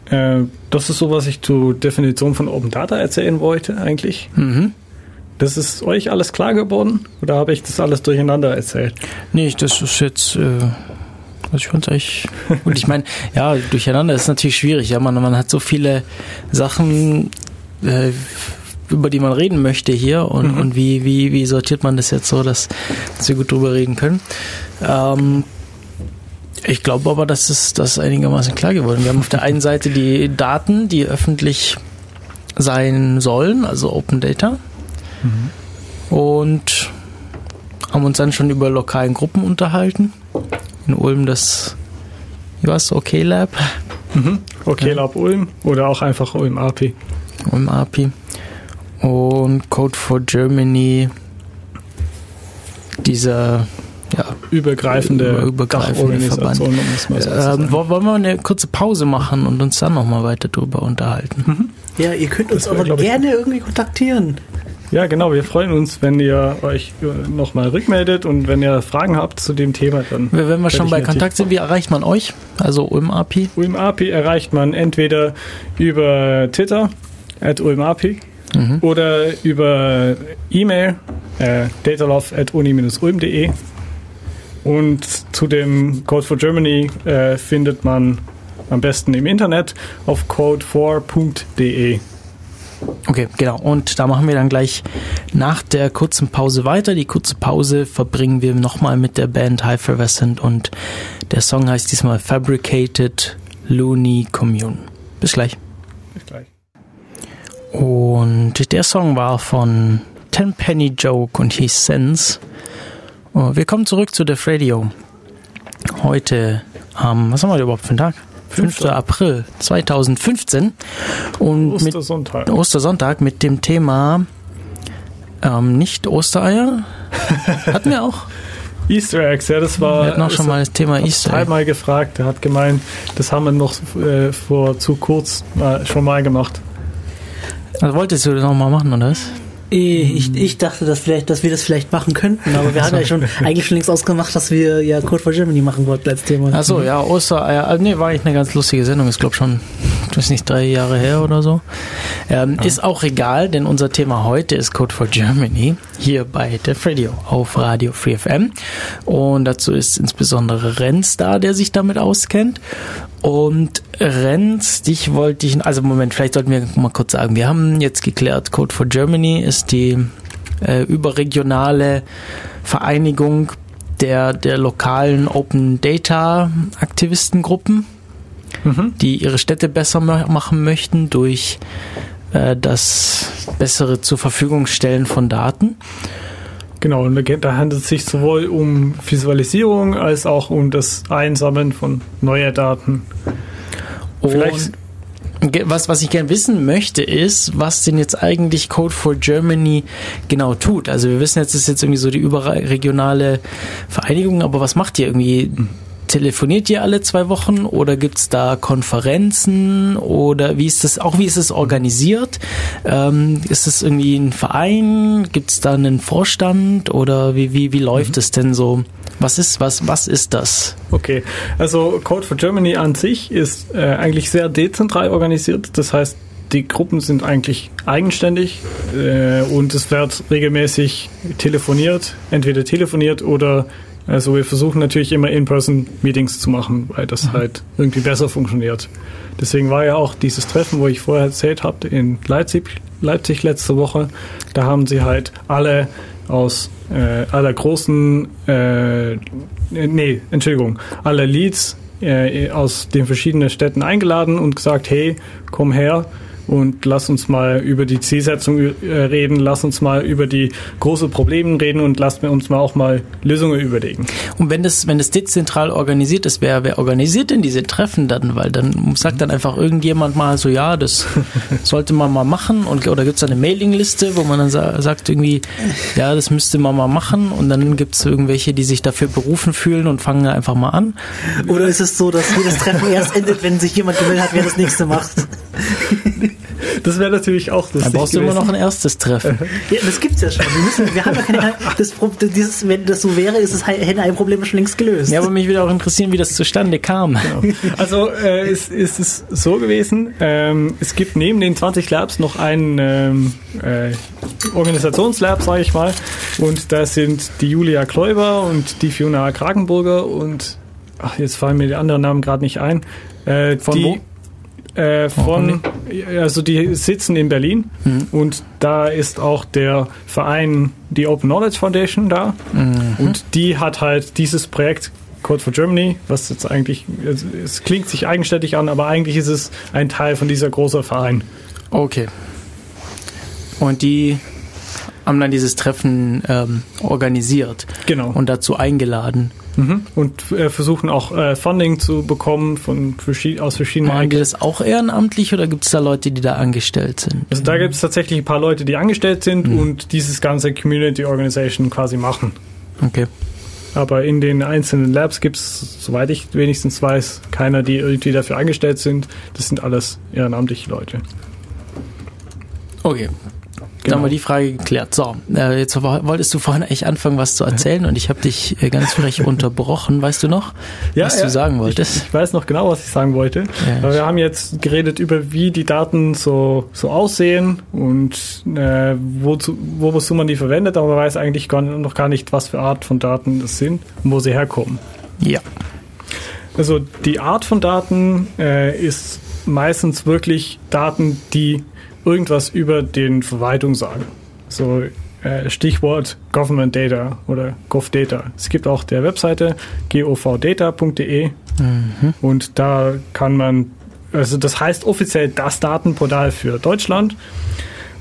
Äh, das ist so, was ich zur Definition von Open Data erzählen wollte, eigentlich. Mhm. Das ist euch alles klar geworden? Oder habe ich das alles durcheinander erzählt? Nee, das ist jetzt, äh, also ich fand's eigentlich, und ich meine, ja, durcheinander ist natürlich schwierig, ja, man, man hat so viele Sachen, äh, über die man reden möchte hier und, Mhm. und wie, wie, wie sortiert man das jetzt so, dass, dass wir gut drüber reden können. Ähm, ich glaube aber, das ist das einigermaßen klar geworden. Wir haben auf der einen Seite die Daten, die öffentlich sein sollen, also Open Data. Und haben uns dann schon über lokalen Gruppen unterhalten. In Ulm das, wie war's, OK Lab, Mhm. Okay, Ja. Lab Ulm oder auch einfach Ulm API. Ulm API. Und Code for Germany, dieser, ja, Übergreifende, Übergreifende Dachorganisation, um es mal so ähm, wollen wir eine kurze Pause machen und uns dann nochmal weiter drüber unterhalten? Ja, ihr könnt uns Das aber gerne irgendwie kontaktieren. Ja, genau. Wir freuen uns, wenn ihr euch nochmal rückmeldet und wenn ihr Fragen habt zu dem Thema, dann Wenn wir schon bei Kontakt sind, wie erreicht man euch? Also? Ulm API erreicht man entweder über Twitter, at Ulm API, Mhm. oder über E-Mail, äh, datalove at uni-ulm.de. Und zu dem Code for Germany äh, findet man am besten im Internet auf code4.de. Okay, genau. Und da machen wir dann gleich nach der kurzen Pause weiter. Die kurze Pause verbringen wir nochmal mit der Band Hyphervescent und der Song heißt diesmal Fabricated Looney Commune. Bis gleich. Bis gleich. Und der Song war von Ten Penny Joke und hieß Sense. Oh, Wir kommen zurück zu Def Radio. Heute am, was haben wir überhaupt für einen Tag? 5. Fünfter. April 2015. Und mit Ostersonntag. Ostersonntag mit dem Thema ähm, nicht Ostereier. Hatten wir auch. Easter Eggs, ja, das war. Wir hatten auch schon mal das Thema Easter. Egg. dreimal gefragt. Er hat gemeint, das haben wir noch äh, vor zu kurz mal, schon mal gemacht. Also wolltest du das nochmal machen, oder was? Ich, ich dachte, dass, vielleicht, dass wir das vielleicht machen könnten, aber wir haben ja schon eigentlich schon längst ausgemacht, dass wir ja Code for Germany machen wollten letztes Mal. Achso, ja, Ostereier. Also, nee, war eigentlich eine ganz lustige Sendung. Ist, glaube schon, ich weiß nicht, drei Jahre her oder so. Ähm, Ist auch egal, denn unser Thema heute ist Code for Germany hier bei Def Radio auf Radio Free FM. Und dazu ist insbesondere Renz da, der sich damit auskennt. Und Renz, dich wollte ich, also Moment, vielleicht sollten wir mal kurz sagen, wir haben jetzt geklärt, Code for Germany ist die äh, überregionale Vereinigung der, der lokalen Open Data Aktivistengruppen. Die ihre Städte besser ma machen möchten durch äh, das bessere zur Verfügung stellen von Daten. Genau, und da, handelt es sich sowohl um Visualisierung als auch um das Einsammeln von neuer Daten. Vielleicht- Und was, was ich gerne wissen möchte, ist, was denn jetzt eigentlich Code for Germany genau tut. Also wir wissen jetzt, es ist jetzt irgendwie so die überregionale Vereinigung, aber was macht ihr irgendwie? Telefoniert ihr alle zwei Wochen oder gibt's da Konferenzen oder wie ist das, auch wie ist es organisiert? Ähm, ist es irgendwie ein Verein? Gibt's da einen Vorstand oder wie, wie, wie läuft es denn so? Was ist, was, was ist das? Okay, also Code for Germany an sich ist äh, eigentlich sehr dezentral organisiert. Das heißt, die Gruppen sind eigentlich eigenständig äh, und es wird regelmäßig telefoniert, entweder telefoniert oder also wir versuchen natürlich immer In-Person-Meetings zu machen, weil das halt irgendwie besser funktioniert. Deswegen war ja auch dieses Treffen, wo ich vorher erzählt habe, in Leipzig, Leipzig letzte Woche. Da haben sie halt alle aus äh, aller großen, äh, nee, Entschuldigung, alle Leads äh, aus den verschiedenen Städten eingeladen und gesagt, hey, komm her und lass uns mal über die Zielsetzung äh, reden, lass uns mal über die großen Probleme reden und lass mir uns mal auch mal Lösungen überlegen. Und wenn das, wenn das dezentral organisiert ist, wer, wer organisiert denn diese Treffen dann? Weil dann sagt dann einfach irgendjemand mal so, ja, das sollte man mal machen und oder gibt es eine Mailingliste, wo man dann sa sagt irgendwie, ja, das müsste man mal machen und dann gibt es irgendwelche, die sich dafür berufen fühlen und fangen einfach mal an. Oder ist es so, dass jedes Treffen erst endet, wenn sich jemand gemeldet hat, wer das nächste macht? Das wäre natürlich auch lustig Dann brauchst du immer gewesen. noch ein erstes Treffen. Ja, das gibt's ja schon. Wir, müssen, wir haben ja keine, das, dieses, wenn das so wäre, ist das Henne-Ei-Problem schon längst gelöst. Ja, aber mich würde auch interessieren, wie das zustande kam. Also äh, es, es ist so gewesen, ähm, es gibt neben den 20 Labs noch einen ähm, äh, Organisationslab, sage ich mal. Und da sind die Julia Kläuber und die Fiona Kragenburger und ach, jetzt fallen mir die anderen Namen gerade nicht ein. Äh, Von die, wo? Äh, von, also die sitzen in Berlin und da ist auch der Verein, die Open Knowledge Foundation da und die hat halt dieses Projekt Code for Germany, was jetzt eigentlich, es, es klingt sich eigenständig an, aber eigentlich ist es ein Teil von dieser großen Verein. Okay. Und die haben dann dieses Treffen ähm, organisiert Genau. und dazu eingeladen. Mhm. Und äh, versuchen auch äh, Funding zu bekommen von verschied aus verschiedenen Machen die das auch ehrenamtlich oder gibt es da Leute, die da angestellt sind? Also da gibt es tatsächlich ein paar Leute, die angestellt sind und dieses ganze Community Organization quasi machen. Okay. Aber in den einzelnen Labs gibt es, soweit ich wenigstens weiß, keiner, die irgendwie dafür angestellt sind. Das sind alles ehrenamtliche Leute. Okay. Dann haben wir die Frage geklärt. So, äh, jetzt wolltest du vorhin eigentlich anfangen, was zu erzählen und ich habe dich äh, ganz frech unterbrochen. Weißt du noch, was du sagen wolltest? Ich, ich weiß noch genau, was ich sagen wollte. Ja. Wir haben jetzt geredet über, wie die Daten so, so aussehen und äh, wozu, wozu man die verwendet, aber man weiß eigentlich gar, noch gar nicht, was für Art von Daten das sind und wo sie herkommen. Ja. Also die Art von Daten äh, ist meistens wirklich Daten, die irgendwas über den Verwaltung sagen. So äh, Stichwort Government Data oder GovData. Es gibt auch der Webseite govdata.de und da kann man, also das heißt offiziell das Datenportal für Deutschland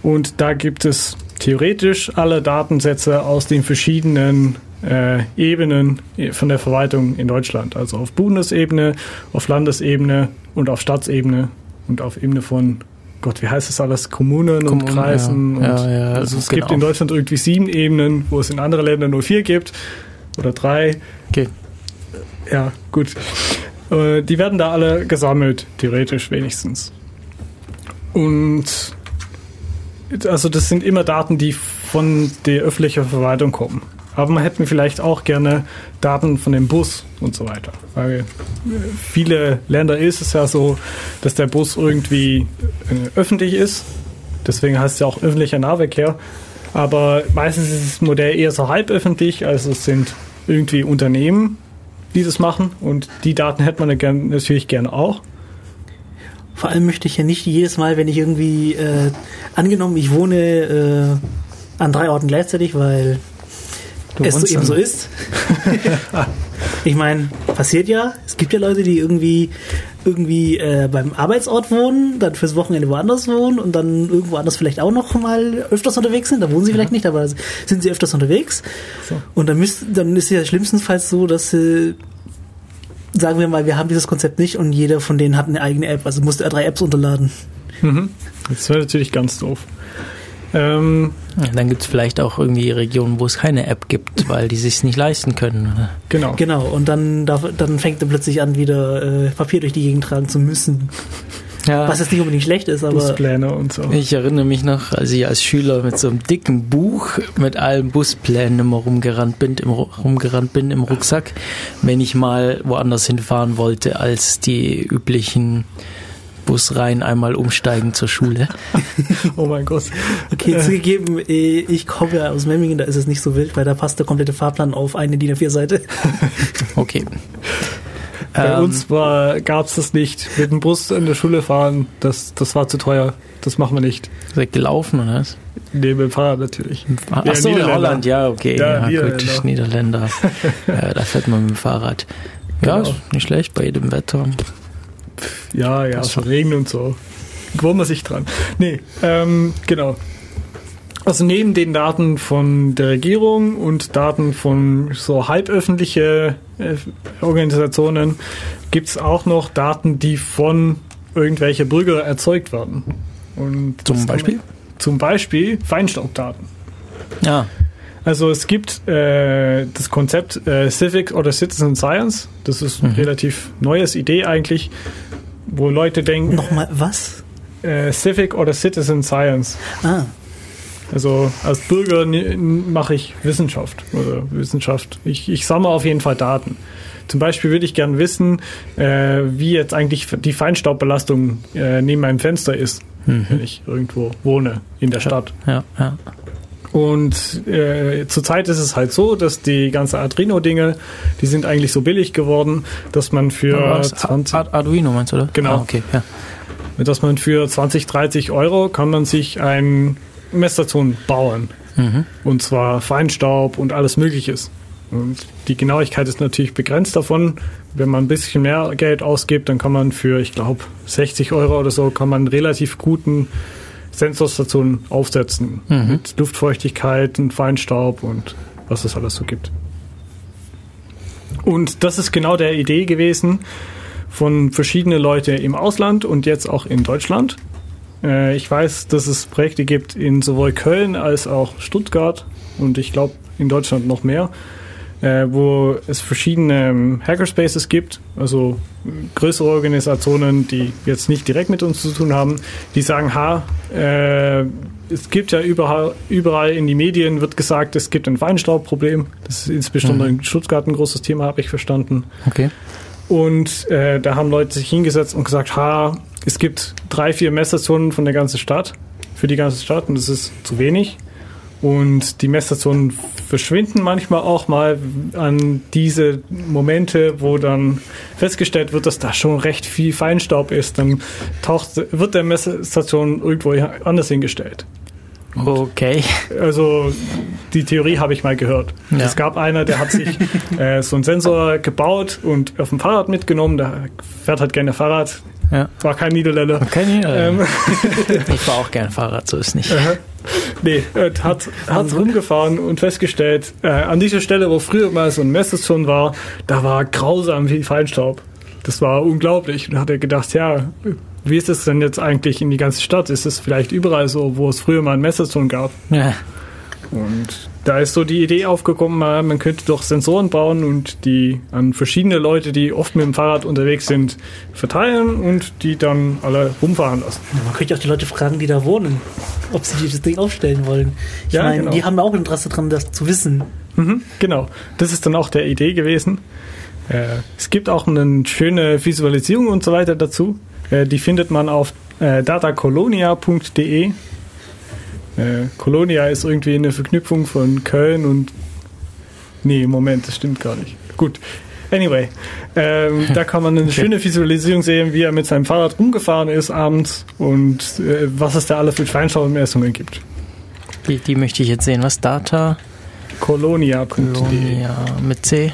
und da gibt es theoretisch alle Datensätze aus den verschiedenen äh, Ebenen von der Verwaltung in Deutschland. Also auf Bundesebene, auf Landesebene und auf Staatsebene und auf Ebene von Gott, wie heißt das alles? Kommunen, und Kommunen, Kreisen. ja. Und Ja, ja, also es genau. gibt in Deutschland irgendwie sieben Ebenen, wo es in anderen Ländern nur vier gibt oder drei. Okay. Ja, gut. Äh, die werden da alle gesammelt, theoretisch wenigstens. Und also das sind immer Daten, die von der öffentlichen Verwaltung kommen. Aber man hätte vielleicht auch gerne Daten von dem Bus und so weiter. Weil viele Länder ist es ja so, dass der Bus irgendwie äh, öffentlich ist. Deswegen heißt es ja auch öffentlicher Nahverkehr. Aber meistens ist das Modell eher so halböffentlich. Also es sind irgendwie Unternehmen, die das machen. Und die Daten hätte man natürlich gerne auch. Vor allem möchte ich ja nicht jedes Mal, wenn ich irgendwie, äh, angenommen, ich wohne äh, an drei Orten gleichzeitig, weil es so eben so ist. Ich meine, passiert ja. Es gibt ja Leute, die irgendwie irgendwie äh, beim Arbeitsort wohnen, dann fürs Wochenende woanders wohnen und dann irgendwo anders vielleicht auch noch mal öfters unterwegs sind. Da wohnen sie vielleicht nicht, aber sind sie öfters unterwegs. So. Und dann, müsst, dann ist ja schlimmstenfalls so, dass sie sagen wir mal, wir haben dieses Konzept nicht und jeder von denen hat eine eigene App. Also musste er drei Apps unterladen. Mhm. Das wäre natürlich ganz doof. Ähm, Dann gibt es vielleicht auch irgendwie Regionen, wo es keine App gibt, weil die sich nicht leisten können. oder? genau. Genau, und dann, darf, dann fängt er plötzlich an, wieder äh, Papier durch die Gegend tragen zu müssen. Ja. Was jetzt nicht unbedingt schlecht ist, aber Buspläne und so. Ich erinnere mich noch, als ich als Schüler mit so einem dicken Buch mit allen Busplänen immer rumgerannt bin, im, Ru- rumgerannt bin im Rucksack, wenn ich mal woanders hinfahren wollte als die üblichen Busreihen einmal umsteigen zur Schule. Oh mein Gott. okay, zugegeben, äh, ich komme ja aus Memmingen, da ist es nicht so wild, weil da passt der komplette Fahrplan auf eine DIN A4-Seite. Okay. Bei Ähm, uns gab es das nicht. Mit dem Bus in der Schule fahren, das, das war zu teuer. Das machen wir nicht. Seid gelaufen, oder was? Nee, mit dem Fahrrad natürlich. Ach Ja, so, in Niederländer. Holland, ja, okay. Ja, Ja, Niederländer. gut, Niederländer. ja, da fährt man mit dem Fahrrad. Ja, Genau. ist nicht schlecht bei jedem Wetter. Ja, ja, so Regen und so. Gewöhnt man sich dran. Nee, ähm, genau. Also neben den Daten von der Regierung und Daten von so halböffentliche äh, Organisationen gibt es auch noch Daten, die von irgendwelche Bürger erzeugt werden. Und Zum Beispiel? Zum Beispiel Feinstaubdaten. Ja, Also es gibt äh, das Konzept äh, Civic oder Citizen Science. Das ist eine relativ neues Idee eigentlich, wo Leute denken, Nochmal, was? äh, Civic oder Citizen Science. Ah, Also als Bürger mache ich Wissenschaft oder Wissenschaft. Ich, ich sammle auf jeden Fall Daten. Zum Beispiel würde ich gerne wissen, äh, wie jetzt eigentlich die Feinstaubbelastung äh, neben meinem Fenster ist, wenn ich irgendwo wohne in der Stadt. ja, ja. Und äh, zurzeit ist es halt so, dass die ganzen Arduino-Dinge, die sind eigentlich so billig geworden, dass man für Was? 20, Ar- Arduino meinst du, oder? Genau. Ah, okay, ja. dass man für 20, 30 Euro kann man sich ein Messstation bauen. Mhm. Und zwar Feinstaub und alles Mögliches. Und die Genauigkeit ist natürlich begrenzt davon. Wenn man ein bisschen mehr Geld ausgibt, dann kann man für, ich glaube, 60 Euro oder so, kann man einen relativ guten Sensorstationen aufsetzen. Mhm. Mit Luftfeuchtigkeit und Feinstaub und was es alles so gibt. Und das ist genau der Idee gewesen von verschiedenen Leuten im Ausland und jetzt auch in Deutschland. Äh, ich weiß, dass es Projekte gibt in sowohl Köln als auch Stuttgart und ich glaube in Deutschland noch mehr, äh, wo es verschiedene ähm, Hackerspaces gibt, also größere Organisationen, die jetzt nicht direkt mit uns zu tun haben, die sagen, ha, äh, es gibt ja überall, überall in die Medien wird gesagt, es gibt ein Feinstaubproblem. Das ist insbesondere in Stuttgart ein großes Thema, habe ich verstanden. Okay. Und äh, da haben Leute sich hingesetzt und gesagt, ha, es gibt drei, vier Messstationen von der ganzen Stadt, für die ganze Stadt und das ist zu wenig. Und die Messstationen verschwinden manchmal auch mal an diese Momente, wo dann festgestellt wird, dass da schon recht viel Feinstaub ist. Dann taucht, wird der Messstation irgendwo anders hingestellt. Okay. Also die Theorie habe ich mal gehört. Ja. Es gab einer, der hat sich äh, so einen Sensor gebaut und auf dem Fahrrad mitgenommen. Der fährt halt gerne Fahrrad. Ja. War kein Niederländer. Okay, Ähm, ich fahre auch gern Fahrrad, so ist nicht. Nee, äh, hat, hat rumgefahren und festgestellt, äh, an dieser Stelle, wo früher mal so ein Messstation war, da war grausam viel Feinstaub. Das war unglaublich. Und da hat er gedacht, ja, wie ist es denn jetzt eigentlich in die ganze Stadt? Ist es vielleicht überall so, wo es früher mal ein Messstation gab? Ja. Und da ist so die Idee aufgekommen, man könnte doch Sensoren bauen und die an verschiedene Leute, die oft mit dem Fahrrad unterwegs sind, verteilen und die dann alle rumfahren lassen. man könnte auch die Leute fragen, die da wohnen, ob sie das Ding aufstellen wollen. Ich Ja, meine, genau. die haben auch Interesse dran, das zu wissen. Mhm, genau, das ist dann auch der Idee gewesen. Äh, es gibt auch eine schöne Visualisierung und so weiter dazu. Äh, die findet man auf äh, datacolonia.de. Äh, Colonia ist irgendwie eine Verknüpfung von Köln und. Nee, Moment, das stimmt gar nicht. Gut. Anyway, ähm, da kann man eine schöne Visualisierung sehen, wie er mit seinem Fahrrad rumgefahren ist abends und äh, was es da alle für Feinstaubmessungen gibt. Die, die möchte ich jetzt sehen. Was? Data? Colonia.de. Colonia mit C?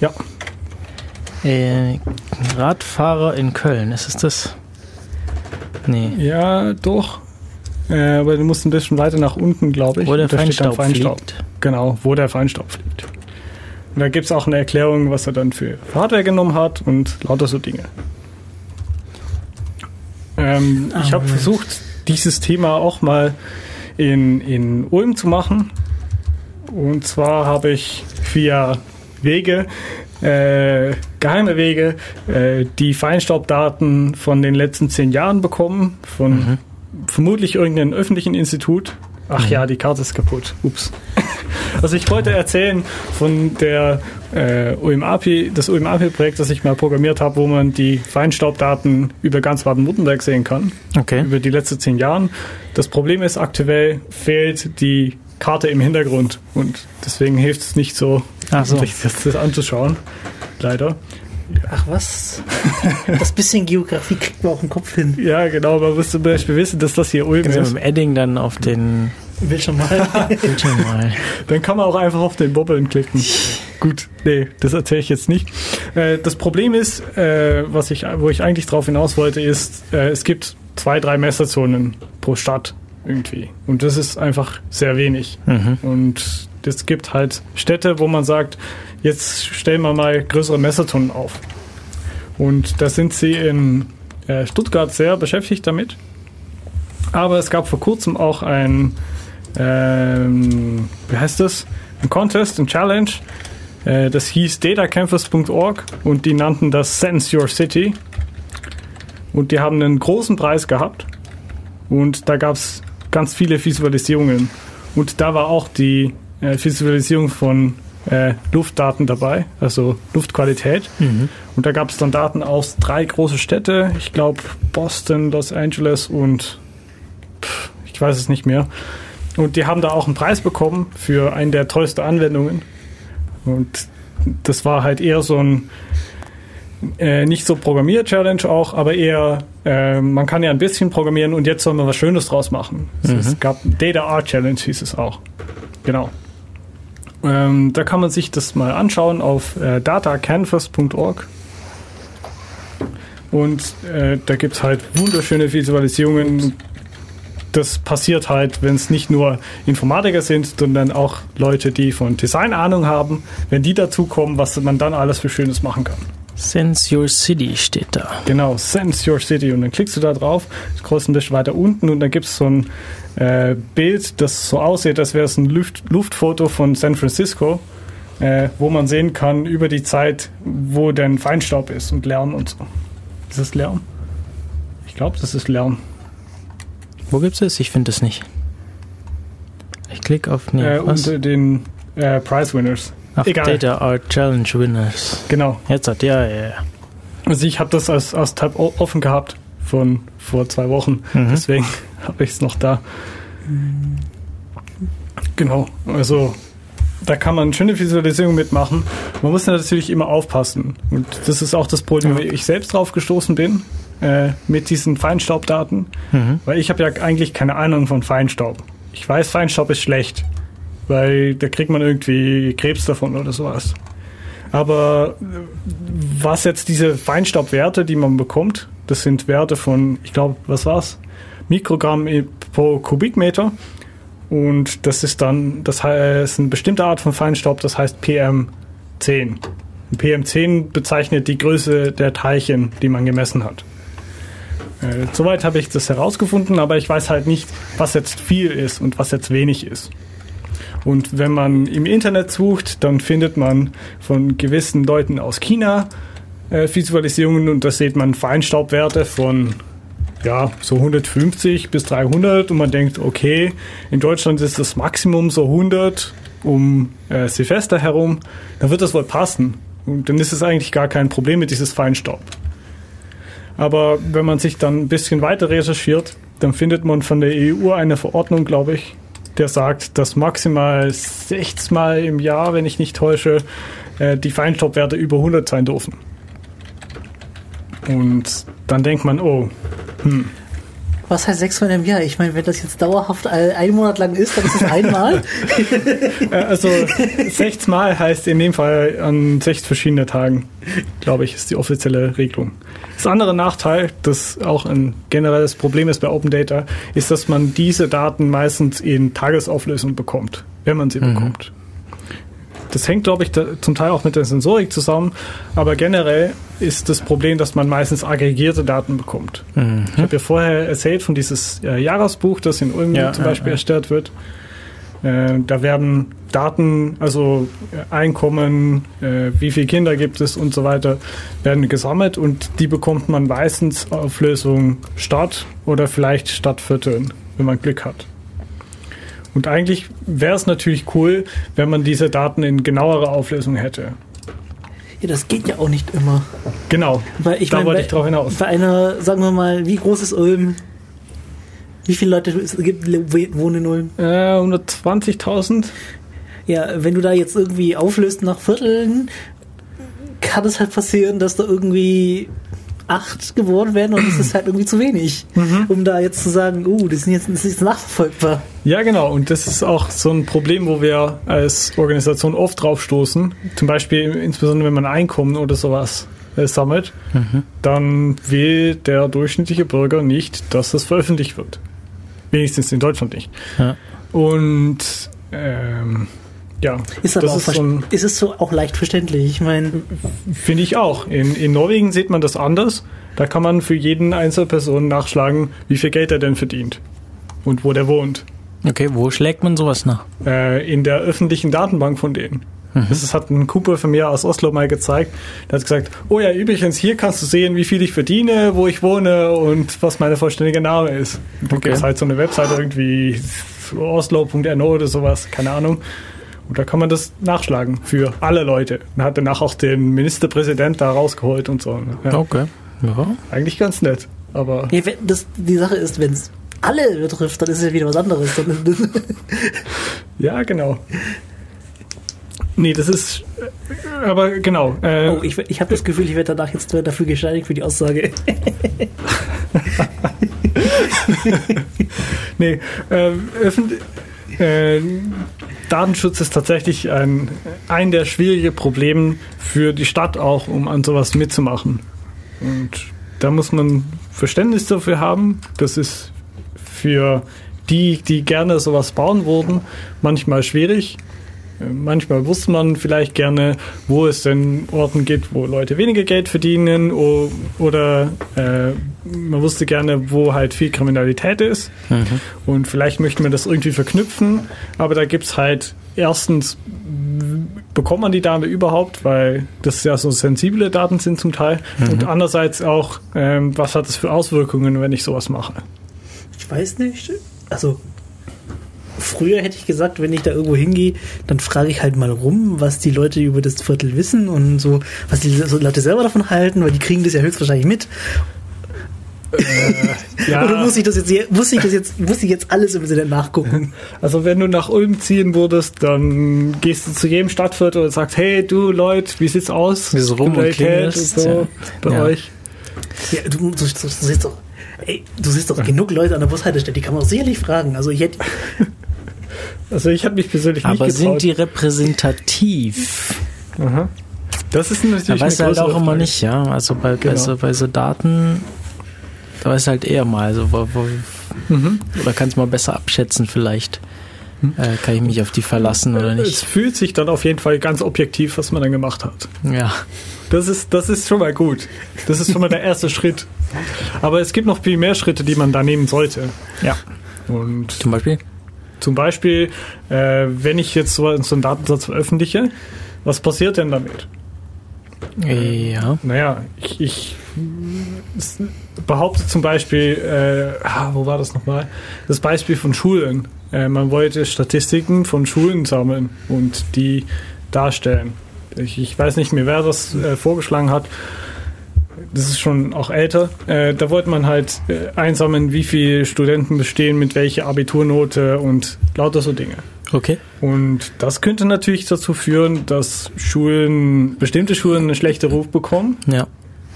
Ja. Äh, Radfahrer in Köln, ist es das? Nee. Ja, doch. Äh, aber du musst ein bisschen weiter nach unten, glaube ich. Wo der dann Feinstaub fliegt. Genau, wo der Feinstaub fliegt. Und da gibt es auch eine Erklärung, was er dann für Hardware genommen hat und lauter so Dinge. Ähm, ich habe versucht, dieses Thema auch mal in, in Ulm zu machen. Und zwar habe ich via Wege, äh, geheime Wege, äh, die Feinstaubdaten von den letzten zehn Jahren bekommen, von vermutlich irgendeinem öffentlichen Institut. Ach ja, die Karte ist kaputt. Ups. Also ich wollte erzählen von der äh, UMAPI, das UMAPI-Projekt, das ich mal programmiert habe, wo man die Feinstaubdaten über ganz Baden-Württemberg sehen kann, Okay. über die letzten zehn Jahren. Das Problem ist, aktuell fehlt die Karte im Hintergrund und deswegen hilft es nicht so, so. sich das, das anzuschauen. Leider. Ach was? Das bisschen Geografie kriegt man auch im Kopf hin. Ja, genau, man muss zum Beispiel wissen, dass das hier Ulm Sie ist. mit dem Edding dann auf den Will schon mal. Bildschirm mal. Dann kann man auch einfach auf den Bobbeln klicken. Gut, nee, das erzähle ich jetzt nicht. Äh, das Problem ist, äh, was ich, wo ich eigentlich drauf hinaus wollte, ist, äh, es gibt zwei, drei Messerzonen pro Stadt irgendwie. Und das ist einfach sehr wenig. Mhm. Und es gibt halt Städte, wo man sagt, jetzt stellen wir mal größere Messerzonen auf. Und da sind sie in äh, Stuttgart sehr beschäftigt damit. Aber es gab vor kurzem auch ein, ähm, wie heißt das? Ein Contest, ein Challenge. Äh, das hieß datacampus.org und die nannten das Sense Your City. Und die haben einen großen Preis gehabt. Und da gab es ganz viele Visualisierungen. Und da war auch die äh, Visualisierung von äh, Luftdaten dabei, also Luftqualität. Und da gab es dann Daten aus drei große Städte, ich glaube Boston, Los Angeles und pff, ich weiß es nicht mehr. Und die haben da auch einen Preis bekommen für eine der tollsten Anwendungen. Und das war halt eher so ein äh, nicht so Programmier-Challenge auch, aber eher, äh, man kann ja ein bisschen programmieren und jetzt soll man was Schönes draus machen. Also Es gab Data Art Challenge, hieß es auch. Genau. Ähm, da kann man sich das mal anschauen auf äh, datacanvas.org. Und äh, da gibt es halt wunderschöne Visualisierungen. Das passiert halt, wenn es nicht nur Informatiker sind, sondern auch Leute, die von Design Ahnung haben, wenn die dazukommen, was man dann alles für Schönes machen kann. Sense Your City steht da. Genau, Sense Your City. Und dann klickst du da drauf, scrollst ein bisschen weiter unten und dann gibt es so ein äh, Bild, das so aussieht, als wäre es ein Luft Luftfoto von San Francisco, äh, wo man sehen kann über die Zeit, wo denn Feinstaub ist und Lärm und so. Ist das Lärm? Ich glaube, das ist Lärm. Wo gibt's es? Ich finde es nicht. Ich klicke auf nee, äh, unter den äh, Prize Winners. auf egal. Data Art Challenge Winners. Genau. Jetzt hat ja, ja, ja. Also ich habe das als, als Tab offen gehabt von vor zwei Wochen. Mhm. Deswegen habe ich es noch da. Genau. Also da kann man schöne Visualisierung mitmachen. Man muss natürlich immer aufpassen. Und das ist auch das Problem, wie ich selbst drauf gestoßen bin äh, mit diesen Feinstaubdaten. Mhm. Weil ich habe ja eigentlich keine Ahnung von Feinstaub. Ich weiß, Feinstaub ist schlecht. Weil da kriegt man irgendwie Krebs davon oder sowas. Aber was jetzt diese Feinstaubwerte, die man bekommt, das sind Werte von, ich glaube, was war's? Mikrogramm pro Kubikmeter. Und das ist dann, das heißt, eine bestimmte Art von Feinstaub, das heißt PM10. Und PM10 bezeichnet die Größe der Teilchen, die man gemessen hat. Äh, soweit habe ich das herausgefunden, aber ich weiß halt nicht, was jetzt viel ist und was jetzt wenig ist. Und wenn man im Internet sucht, dann findet man von gewissen Leuten aus China äh, Visualisierungen und da sieht man Feinstaubwerte von ja, so 150 bis 300 und man denkt, okay, in Deutschland ist das Maximum so 100 um äh, Silvester herum, dann wird das wohl passen. Und dann ist es eigentlich gar kein Problem mit dieses Feinstaub. Aber wenn man sich dann ein bisschen weiter recherchiert, dann findet man von der EU eine Verordnung, glaube ich, der sagt, dass maximal 60 Mal im Jahr, wenn ich nicht täusche, äh, die Feinstaubwerte über 100 sein dürfen. Und dann denkt man, oh, hm, Was heißt sechsmal im Jahr? Ich meine, wenn das jetzt dauerhaft ein Monat lang ist, dann ist es einmal. Äh, Also sechsmal heißt in dem Fall an sechs verschiedene Tagen, glaube ich, ist die offizielle Regelung. Das andere Nachteil, das auch ein generelles Problem ist bei Open Data, ist, dass man diese Daten meistens in Tagesauflösung bekommt, wenn man sie bekommt. Das hängt, glaube ich, da, zum Teil auch mit der Sensorik zusammen, aber generell ist das Problem, dass man meistens aggregierte Daten bekommt. Ich habe ja vorher erzählt von dieses äh, Jahresbuch, das in Ulm Ja, zum ja, Beispiel ja. erstellt wird. Äh, da werden Daten, also äh, Einkommen, äh, wie viele Kinder gibt es und so weiter, werden gesammelt und die bekommt man meistens auf Lösung Stadt oder vielleicht Stadtvierteln, wenn man Glück hat. Und eigentlich wäre es natürlich cool, wenn man diese Daten in genauerer Auflösung hätte. Ja, das geht ja auch nicht immer. Genau, Weil ich da meine, wollte bei- ich drauf hinaus. Bei einer, sagen wir mal, wie groß ist Ulm? Wie viele Leute es gibt, wohnen in Ulm? Äh, 120.000? Ja, wenn du da jetzt irgendwie auflöst nach Vierteln, kann es halt passieren, dass da irgendwie acht geworden werden und das ist halt irgendwie zu wenig, Mhm. um da jetzt zu sagen, uh, das, sind jetzt, das ist nachverfolgbar. Ja, genau. Und das ist auch so ein Problem, wo wir als Organisation oft drauf stoßen. Zum Beispiel, insbesondere wenn man Einkommen oder sowas äh, sammelt, dann will der durchschnittliche Bürger nicht, dass das veröffentlicht wird. Wenigstens in Deutschland nicht. Ja. Und ähm, ja, Ist aber das auch ist so ein, ist es so auch leicht verständlich. Ich meine, Finde ich auch. In, in Norwegen sieht man das anders. Da kann man für jeden Einzelperson nachschlagen, wie viel Geld er denn verdient und wo der wohnt. Okay, wo schlägt man sowas nach? Äh, in der öffentlichen Datenbank von denen. Das ist- hat ein Kumpel von mir aus Oslo mal gezeigt. Der hat gesagt, oh ja, übrigens, hier kannst du sehen, wie viel ich verdiene, wo ich wohne und was meine vollständige Name ist. Dann Okay. gibt es halt so eine Webseite irgendwie oslo.no oder sowas, keine Ahnung. Und da kann man das nachschlagen für alle Leute. Und hat danach auch den Ministerpräsident da rausgeholt und so. Ja, Okay. Ja. Eigentlich ganz nett. Aber ja, wenn das, die Sache ist, wenn es alle betrifft, dann ist es ja wieder was anderes. Ja, genau. Nee, das ist. äh, Aber genau. Äh, oh, ich, ich habe das Gefühl, ich werde danach jetzt dafür gesteinigt für die Aussage. Nee, äh, öffent äh, Datenschutz ist tatsächlich ein, ein der schwierigen Probleme für die Stadt auch, um an sowas mitzumachen. Und da muss man Verständnis dafür haben. Das ist für die, die gerne sowas bauen würden, manchmal schwierig. Manchmal wusste man vielleicht gerne, wo es denn Orten gibt, wo Leute weniger Geld verdienen oder äh, man wusste gerne, wo halt viel Kriminalität ist. Und vielleicht möchte man das irgendwie verknüpfen, aber da gibt's halt erstens, bekommt man die Daten überhaupt, weil das ja so sensible Daten sind zum Teil. Und andererseits auch, ähm, was hat das für Auswirkungen, wenn ich sowas mache? Ich weiß nicht. Also, früher hätte ich gesagt, wenn ich da irgendwo hingehe, dann frage ich halt mal rum, was die Leute über das Viertel wissen und so, was die Leute selber davon halten, weil die kriegen das ja höchstwahrscheinlich mit. Ja, Oder muss ich das jetzt, muss ich das jetzt, muss ich jetzt alles im Internet nachgucken? also wenn du nach Ulm ziehen würdest, dann gehst du zu jedem Stadtviertel und sagst, hey du Leute, wie sieht's aus? Wie so rum und klingelst, so ja. bei Ja. euch. Ja, du, du, du, du siehst doch, ey, du siehst doch genug Leute an der Bushaltestelle, die kann man auch sicherlich fragen. Also ich hätte, Also ich habe mich persönlich Aber nicht sind getraut. die repräsentativ? Aha. Das ist natürlich Da eine weißt du halt auch immer Frage. nicht, ja. Also bei, bei, Genau. so, bei so Daten, da weißt du halt eher mal, also wo, wo, Mhm. oder kannst mal besser abschätzen vielleicht. Äh, kann ich mich auf die verlassen oder Es nicht? fühlt sich dann auf jeden Fall ganz objektiv, was man dann gemacht hat. Ja. Das ist, das ist schon mal gut. Das ist schon mal der erste Schritt. Aber es gibt noch viel mehr Schritte, die man da nehmen sollte. Ja. Und Zum Beispiel? Zum Beispiel, äh, wenn ich jetzt so, so einen Datensatz veröffentliche, was passiert denn damit? Ja. Naja, ich, ich behaupte zum Beispiel, äh, ah, wo war das nochmal? Das Beispiel von Schulen. Äh, man wollte Statistiken von Schulen sammeln und die darstellen. Ich, ich weiß nicht mehr, wer das äh, vorgeschlagen hat. Das ist schon auch älter. Äh, da wollte man halt äh, einsammeln, wie viele Studenten bestehen, mit welcher Abiturnote und lauter so Dinge. Okay. Und das könnte natürlich dazu führen, dass Schulen, bestimmte Schulen einen schlechten Ruf bekommen Ja.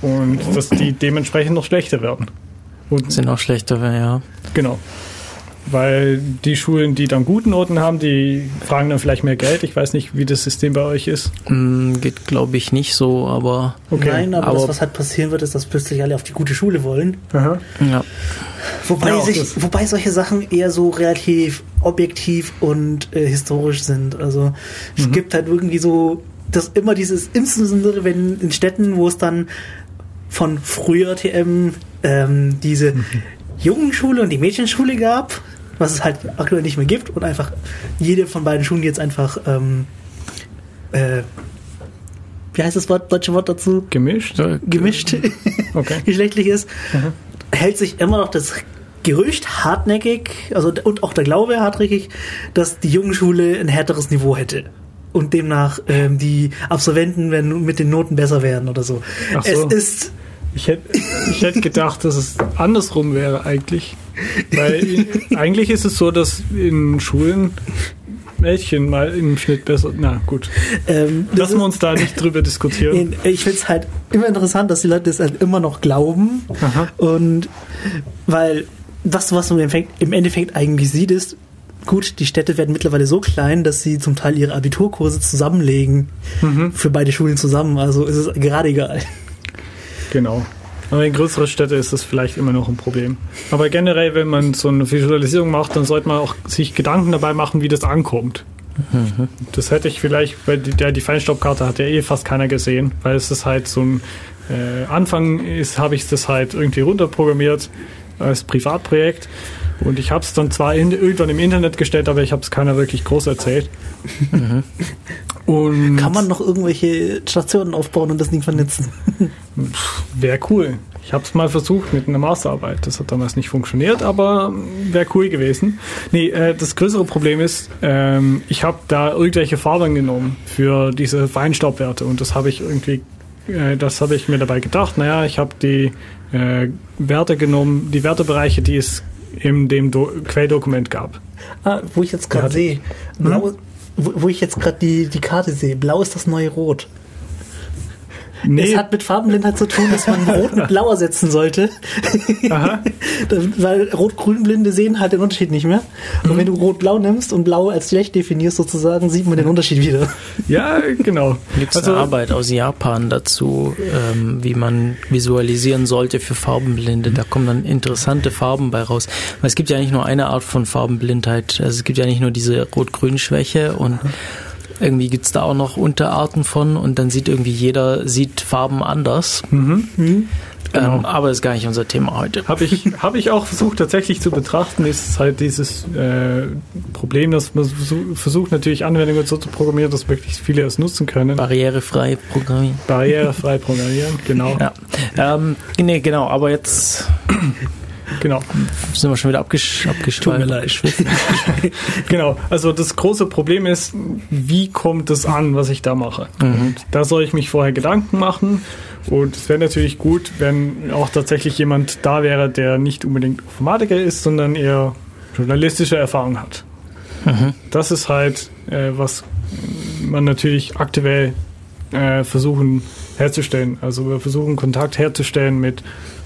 und dass die dementsprechend noch schlechter werden. Und Sind auch schlechter, ja. Genau. Weil die Schulen, die dann gute Noten haben, die fragen dann vielleicht mehr Geld. Ich weiß nicht, wie das System bei euch ist. Hm, geht, glaube ich, nicht so, aber Okay. Nein, aber, aber- das, was halt passieren wird, ist, dass plötzlich alle auf die gute Schule wollen. Aha. ja. Wobei, Ja, sich, wobei solche Sachen eher so relativ objektiv und äh, historisch sind. Also es gibt halt irgendwie so, das immer dieses, insbesondere wenn in Städten, wo es dann von früher TM ähm, diese Jungenschule und die Mädchenschule gab, was es halt aktuell nicht mehr gibt und einfach jede von beiden Schulen jetzt einfach ähm, äh, wie heißt das Wort, deutsche Wort dazu? Gemischt? Gemischt Okay. geschlechtlich ist, hält sich immer noch das Gerücht hartnäckig, also und auch der Glaube hartnäckig, dass die Jungenschule ein härteres Niveau hätte. Und demnach ähm, die Absolventen wenn mit den Noten besser werden oder so. Ach so. Es ist Ich hätte, ich hätte gedacht, dass es andersrum wäre eigentlich. Weil eigentlich ist es so, dass in Schulen Mädchen mal im Schnitt besser. Na gut. ähm, Lassen wir uns da nicht drüber diskutieren. ich finde es halt immer interessant, dass die Leute das halt immer noch glauben. Aha. Und weil das, was man im Endeffekt, im Endeffekt eigentlich sieht, ist, gut, die Städte werden mittlerweile so klein, dass sie zum Teil ihre Abiturkurse zusammenlegen Mhm. für beide Schulen zusammen. Also ist es gerade egal. Genau. Aber in größeren Städten ist das vielleicht immer noch ein Problem. Aber generell, wenn man so eine Visualisierung macht, dann sollte man auch sich Gedanken dabei machen, wie das ankommt. Das hätte ich vielleicht, weil die, die Feinstaubkarte hat ja eh fast keiner gesehen, weil es ist halt so ein äh, Anfang ist, habe ich das halt irgendwie runterprogrammiert als Privatprojekt. Und ich habe es dann zwar in, irgendwann im Internet gestellt, aber ich habe es keiner wirklich groß erzählt. Und Kann man noch irgendwelche Stationen aufbauen und das Ding vernetzen? Wäre cool. Ich habe es mal versucht mit einer Masterarbeit. Das hat damals nicht funktioniert, aber wäre cool gewesen. Nee, äh, das größere Problem ist, ähm, ich habe da irgendwelche Farben genommen für diese Feinstaubwerte und das habe ich irgendwie, äh, das habe ich mir dabei gedacht. Naja, ich habe die äh, Werte genommen, die Wertebereiche, die es in dem Do Quelldokument gab. Ah, wo ich jetzt gerade sehe. Blau, wo, wo ich jetzt gerade die, die Karte sehe. Blau ist das neue Rot. Es hat mit Farbenblindheit zu tun, dass man Rot mit Blau ersetzen sollte. Aha. Weil Rot-Grün-Blinde sehen halt den Unterschied nicht mehr. Und wenn du Rot-Blau nimmst und Blau als schlecht definierst sozusagen, sieht man den Unterschied wieder. Ja, genau. Gibt es Also- eine Arbeit aus Japan dazu, ähm, wie man visualisieren sollte für Farbenblinde? Da kommen dann interessante Farben bei raus. Weil es gibt ja nicht nur eine Art von Farbenblindheit. Also es gibt ja nicht nur diese Rot-Grün-Schwäche und irgendwie gibt's da auch noch Unterarten von und dann sieht irgendwie jeder sieht Farben anders. Mhm. Genau. Ähm, aber das ist gar nicht unser Thema heute. Habe ich, hab ich auch versucht tatsächlich zu betrachten, ist halt dieses äh, Problem, dass man versuch- versucht natürlich Anwendungen so zu programmieren, dass möglichst viele es nutzen können. Barrierefrei programmieren. Barrierefrei programmieren, genau. Ja. Ähm, nee, genau, aber jetzt genau. sind wir schon wieder abgesch abgeschweift. Genau, also das große Problem ist, wie kommt es an, was ich da mache? Und da soll ich mich vorher Gedanken machen. Und es wäre natürlich gut, wenn auch tatsächlich jemand da wäre, der nicht unbedingt Informatiker ist, sondern eher journalistische Erfahrung hat. Das ist halt, äh, was man natürlich aktuell äh, versuchen herzustellen. Also wir versuchen Kontakt herzustellen mit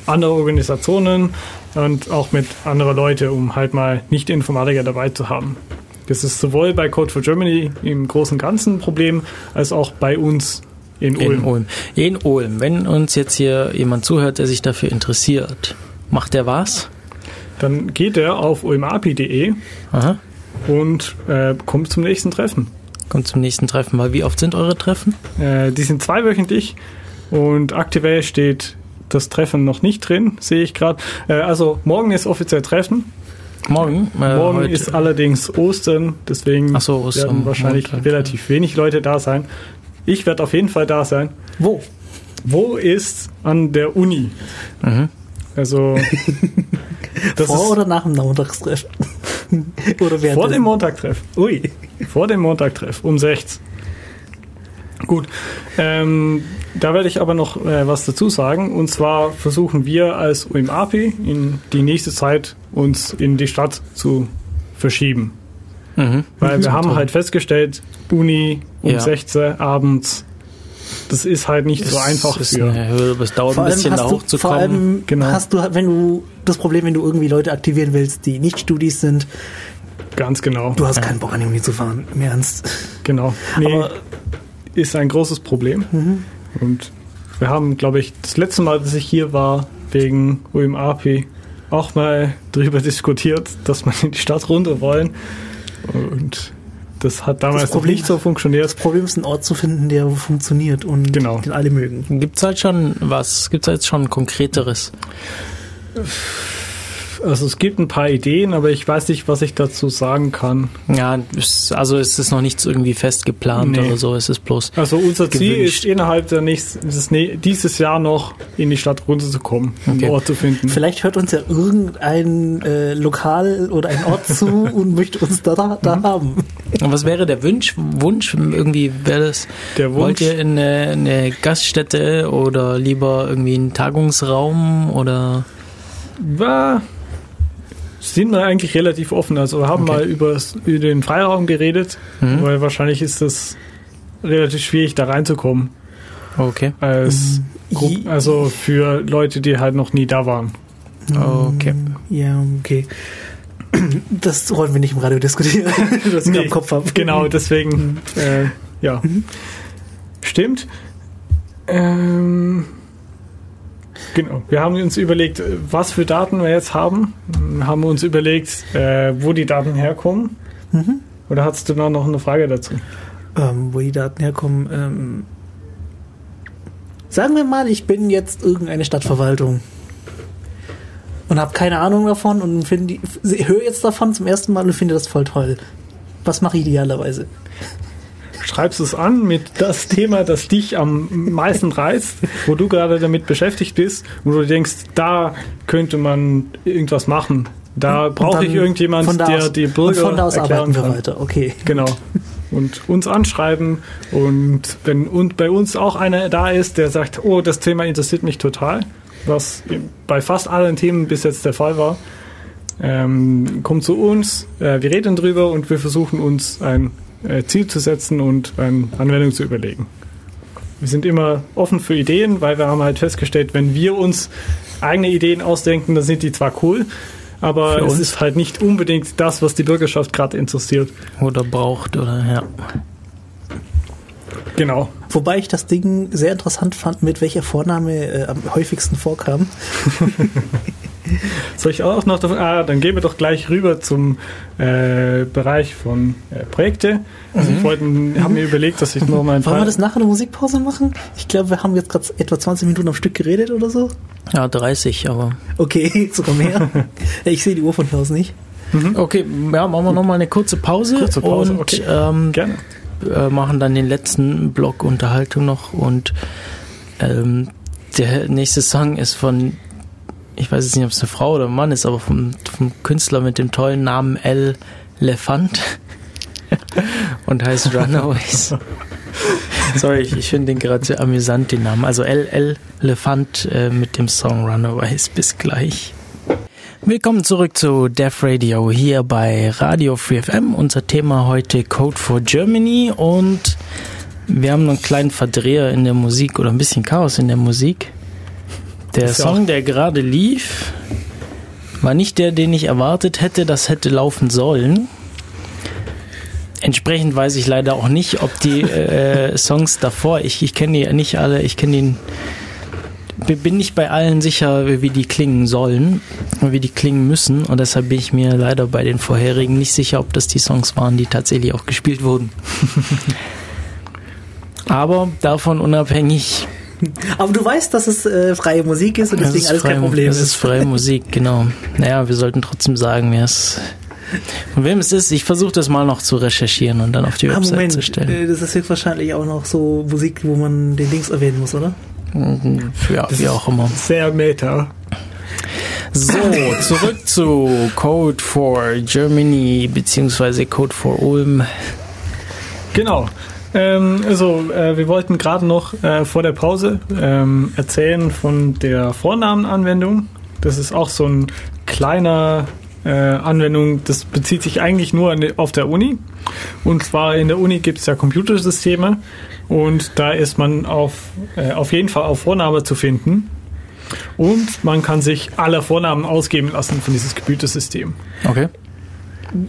anderen Organisationen und auch mit anderen Leuten, um halt mal nicht Informatiker dabei zu haben. Das ist sowohl bei Code for Germany im großen und Ganzen ein Problem, als auch bei uns in Ulm. In Ulm. In Ulm. Wenn uns jetzt hier jemand zuhört, der sich dafür interessiert, macht der was? Dann geht er auf ulmapi.de und äh, kommt zum nächsten Treffen. Kommt zum nächsten Treffen. Weil wie oft sind eure Treffen? Äh, die sind zweiwöchentlich und aktuell steht das Treffen noch nicht drin, sehe ich gerade. Äh, also morgen ist offiziell Treffen. Morgen? Äh, morgen heute. ist allerdings Ostern, deswegen so, Ostern, werden wahrscheinlich Montag, relativ wenig Leute da sein. Ich werde auf jeden Fall da sein. Wo? Wo ist an der Uni? Mhm. Also Vor oder nach dem Montagstreffen? oder während vor dem Montagtreff. Ui. Vor dem Montagtreff um 6. Gut, ähm, da werde ich aber noch äh, was dazu sagen. Und zwar versuchen wir als UMAP in die nächste Zeit uns in die Stadt zu verschieben. Mhm. Weil wir haben toll. halt festgestellt, Uni um Ja. 16 abends das ist halt nicht so einfach ist für. eine es dauert Vor ein allem, bisschen da hast du, vor hochzukommen. allem Genau. hast du, wenn du das Problem, wenn du irgendwie Leute aktivieren willst, die nicht Studis sind, Ganz genau. du hast keinen Bock an die Uni zu fahren. Im Ernst. Genau. Nee, Aber ist ein großes Problem. Mhm. Und wir haben, glaube ich, das letzte Mal, dass ich hier war, wegen UMAP, auch mal darüber diskutiert, dass wir in die Stadt runter wollen. Und das hat damals Das Problem- nicht so funktioniert. das Problem ist, einen Ort zu finden, der funktioniert und Genau. den alle mögen. Gibt's halt schon was? Gibt's jetzt schon konkreteres? Also es gibt ein paar Ideen, aber ich weiß nicht, was ich dazu sagen kann. Ja, also es ist noch nichts irgendwie fest geplant Nee. oder so. Es ist bloß. Also unser Ziel Gewünscht. ist innerhalb der nächsten, dieses Jahr noch in die Stadt runterzukommen, um Okay. einen Ort zu finden. Vielleicht hört uns ja irgendein äh, Lokal oder ein Ort zu und möchte uns da, da, Mhm. haben. Und was wäre der Wunsch? Wunsch irgendwie wäre das. Der Wollt Wunsch, ihr in eine, eine Gaststätte oder lieber irgendwie einen Tagungsraum oder? war, sind wir eigentlich relativ offen. Also wir haben Okay. mal über, über den Freiraum geredet, Mhm. weil wahrscheinlich ist es relativ schwierig, da reinzukommen. Okay. Als Je- also für Leute, die halt noch nie da waren. Okay. Ja, okay. Das wollen wir nicht im Radio diskutieren, das ich Nee, am Kopf habe. Genau, deswegen, äh, ja. Stimmt. Ähm, genau. Wir haben uns überlegt, was für Daten wir jetzt haben. Haben uns überlegt, äh, wo die Daten herkommen. Mhm. Oder hast du noch noch eine Frage dazu? Ähm, wo die Daten herkommen. Ähm, sagen wir mal, ich bin jetzt irgendeine Stadtverwaltung und habe keine Ahnung davon und finde höre jetzt davon zum ersten Mal und finde das voll toll. Was mache ich idealerweise? Schreibst es an mit das Thema, das dich am meisten reizt, wo du gerade damit beschäftigt bist, wo du denkst, da könnte man irgendwas machen. Da Und brauche ich dann irgendjemand, von da der die und Bürger von da aus erklären arbeiten wir kann. weiter. Okay. Genau. Und uns anschreiben und wenn und bei uns auch einer da ist, der sagt, oh, das Thema interessiert mich total, was bei fast allen Themen bis jetzt der Fall war, ähm, kommt zu uns, äh, wir reden drüber und wir versuchen uns ein äh, Ziel zu setzen und eine Anwendung zu überlegen. Wir sind immer offen für Ideen, weil wir haben halt festgestellt, wenn wir uns eigene Ideen ausdenken, dann sind die zwar cool, aber es ist halt nicht unbedingt das, was die Bürgerschaft gerade interessiert. Oder braucht oder ja. Genau. Wobei ich das Ding sehr interessant fand, mit welcher Vorname äh, am häufigsten vorkam. Soll ich auch noch davon? Ah, dann gehen wir doch gleich rüber zum äh, Bereich von äh, Projekte. Also ich wollte, haben mir überlegt, dass ich noch mal ein Wollen paar. wir das nachher eine Musikpause machen? Ich glaube, wir haben jetzt gerade etwa 20 Minuten am Stück geredet oder so. Ja, 30, aber. Okay, sogar mehr. ich sehe die Uhr von hier aus nicht. Okay, ja, machen wir nochmal eine kurze Pause, Kurze Pause, und okay. ähm, Gerne. äh, machen dann den letzten Block Unterhaltung noch und ähm, der nächste Song ist von, ich weiß jetzt nicht, ob es eine Frau oder ein Mann ist, aber vom, vom Künstler mit dem tollen Namen L. Lefant und heißt Runaways. Sorry, ich, ich finde den gerade sehr amüsant, den Namen. Also L. L. Lefant äh, mit dem Song Runaways. Bis gleich. Willkommen zurück zu Def Radio hier bei Radio Free FM. Unser Thema heute Code for Germany und wir haben einen kleinen Verdreher in der Musik oder ein bisschen Chaos in der Musik. Der Song, der gerade lief, war nicht der, den ich erwartet hätte, das hätte laufen sollen. Entsprechend weiß ich leider auch nicht, ob die äh, Songs davor, ich, ich kenne die nicht alle, ich kenne den bin nicht bei allen sicher, wie die klingen sollen und wie die klingen müssen. Und deshalb bin ich mir leider bei den vorherigen nicht sicher, ob das die Songs waren, die tatsächlich auch gespielt wurden. Aber davon unabhängig, Aber du weißt, dass es äh, freie Musik ist und das deswegen ist alles freie, kein Problem das ist. ist freie Musik, genau. Naja, wir sollten trotzdem sagen, wer es, von wem es ist. Ich versuche das mal noch zu recherchieren und dann auf die Ah, Website Moment, zu stellen. äh, das ist höchstwahrscheinlich auch noch so Musik, wo man den Links erwähnen muss, oder? Ja, wie auch immer. Sehr meta. So, zurück zu Code for Germany beziehungsweise Code for Ulm. Genau. Ähm, also, äh, wir wollten gerade noch äh, vor der Pause ähm, erzählen von der Vornamenanwendung. Das ist auch so ein kleiner äh, Anwendung, das bezieht sich eigentlich nur an, auf der Uni. Und zwar in der Uni gibt es ja Computersysteme und da ist man auf, äh, auf jeden Fall auf Vorname zu finden. Und man kann sich alle Vornamen ausgeben lassen von dieses Computersystem. Okay.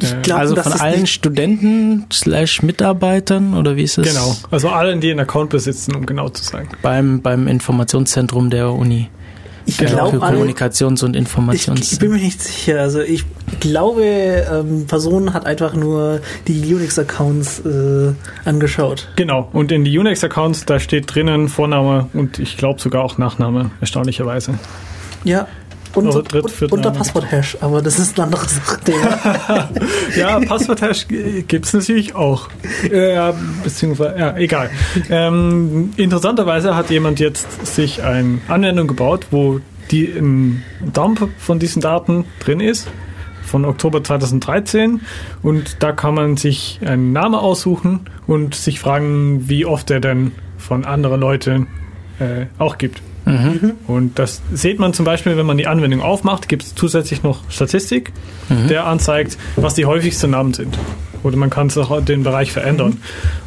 Ich glaub, also von allen Studenten slash Mitarbeitern oder wie ist es? Genau. Also allen, die einen Account besitzen, um genau zu sein. Beim, beim Informationszentrum der Uni. Ich Genau, Für glaube, alle, Kommunikations- und ich, Informations. ich bin mir nicht sicher. Also ich glaube, ähm, Person hat einfach nur die Unix-Accounts äh, angeschaut. Genau. Und in die Unix-Accounts, da steht drinnen Vorname und ich glaube sogar auch Nachname, erstaunlicherweise. Ja. Und, Also und, der Passwort-Hash, aber das ist eine andere Sache. Ja, Passworthash gibt es natürlich auch. Äh, Ja, beziehungsweise, ja, egal. Ähm, interessanterweise hat jemand jetzt sich eine Anwendung gebaut, wo die im Dump von diesen Daten drin ist, von Oktober 2013. Und da kann man sich einen Namen aussuchen und sich fragen, wie oft er denn von anderen Leuten äh, auch gibt. Mhm. Und das sieht man zum Beispiel, wenn man die Anwendung aufmacht, gibt es zusätzlich noch Statistik, der anzeigt, was die häufigsten Namen sind. Oder man kann es auch den Bereich verändern.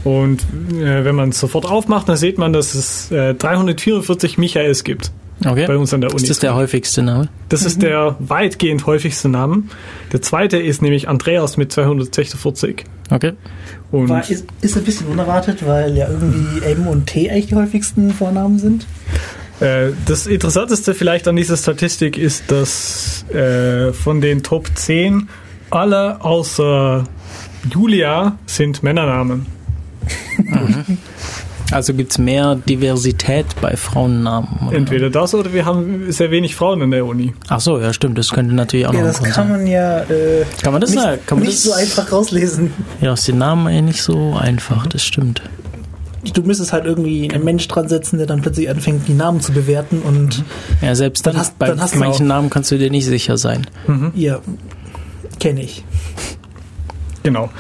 Und äh, wenn man es sofort aufmacht, dann sieht man, dass es äh, 344 Michaels gibt Okay. bei uns an der Uni. Ist das der häufigste Name? Das ist der weitgehend häufigste Name. Der zweite ist nämlich Andreas mit 246. Okay. Und war, ist, ist ein bisschen unerwartet, weil ja irgendwie M und T eigentlich die häufigsten Vornamen sind. Äh, das Interessanteste vielleicht an dieser Statistik ist, dass äh, von den Top 10 alle außer Julia sind Männernamen. Also gibt es mehr Diversität bei Frauennamen? oder? Entweder das oder wir haben sehr wenig Frauen in der Uni. Ach so, ja stimmt, das könnte natürlich auch Ja, noch das kann sein. man ja äh, Kann man das nicht, sagen? Kann man nicht das so einfach rauslesen. Ja, aus den Namen eigentlich nicht so einfach, das stimmt. Du müsstest halt irgendwie einen Mensch dran setzen, der dann plötzlich anfängt, die Namen zu bewerten und Ja, selbst dann, Dann hast- bei dann hast du manchen Namen kannst du dir nicht sicher sein. ja, kenne ich. Genau.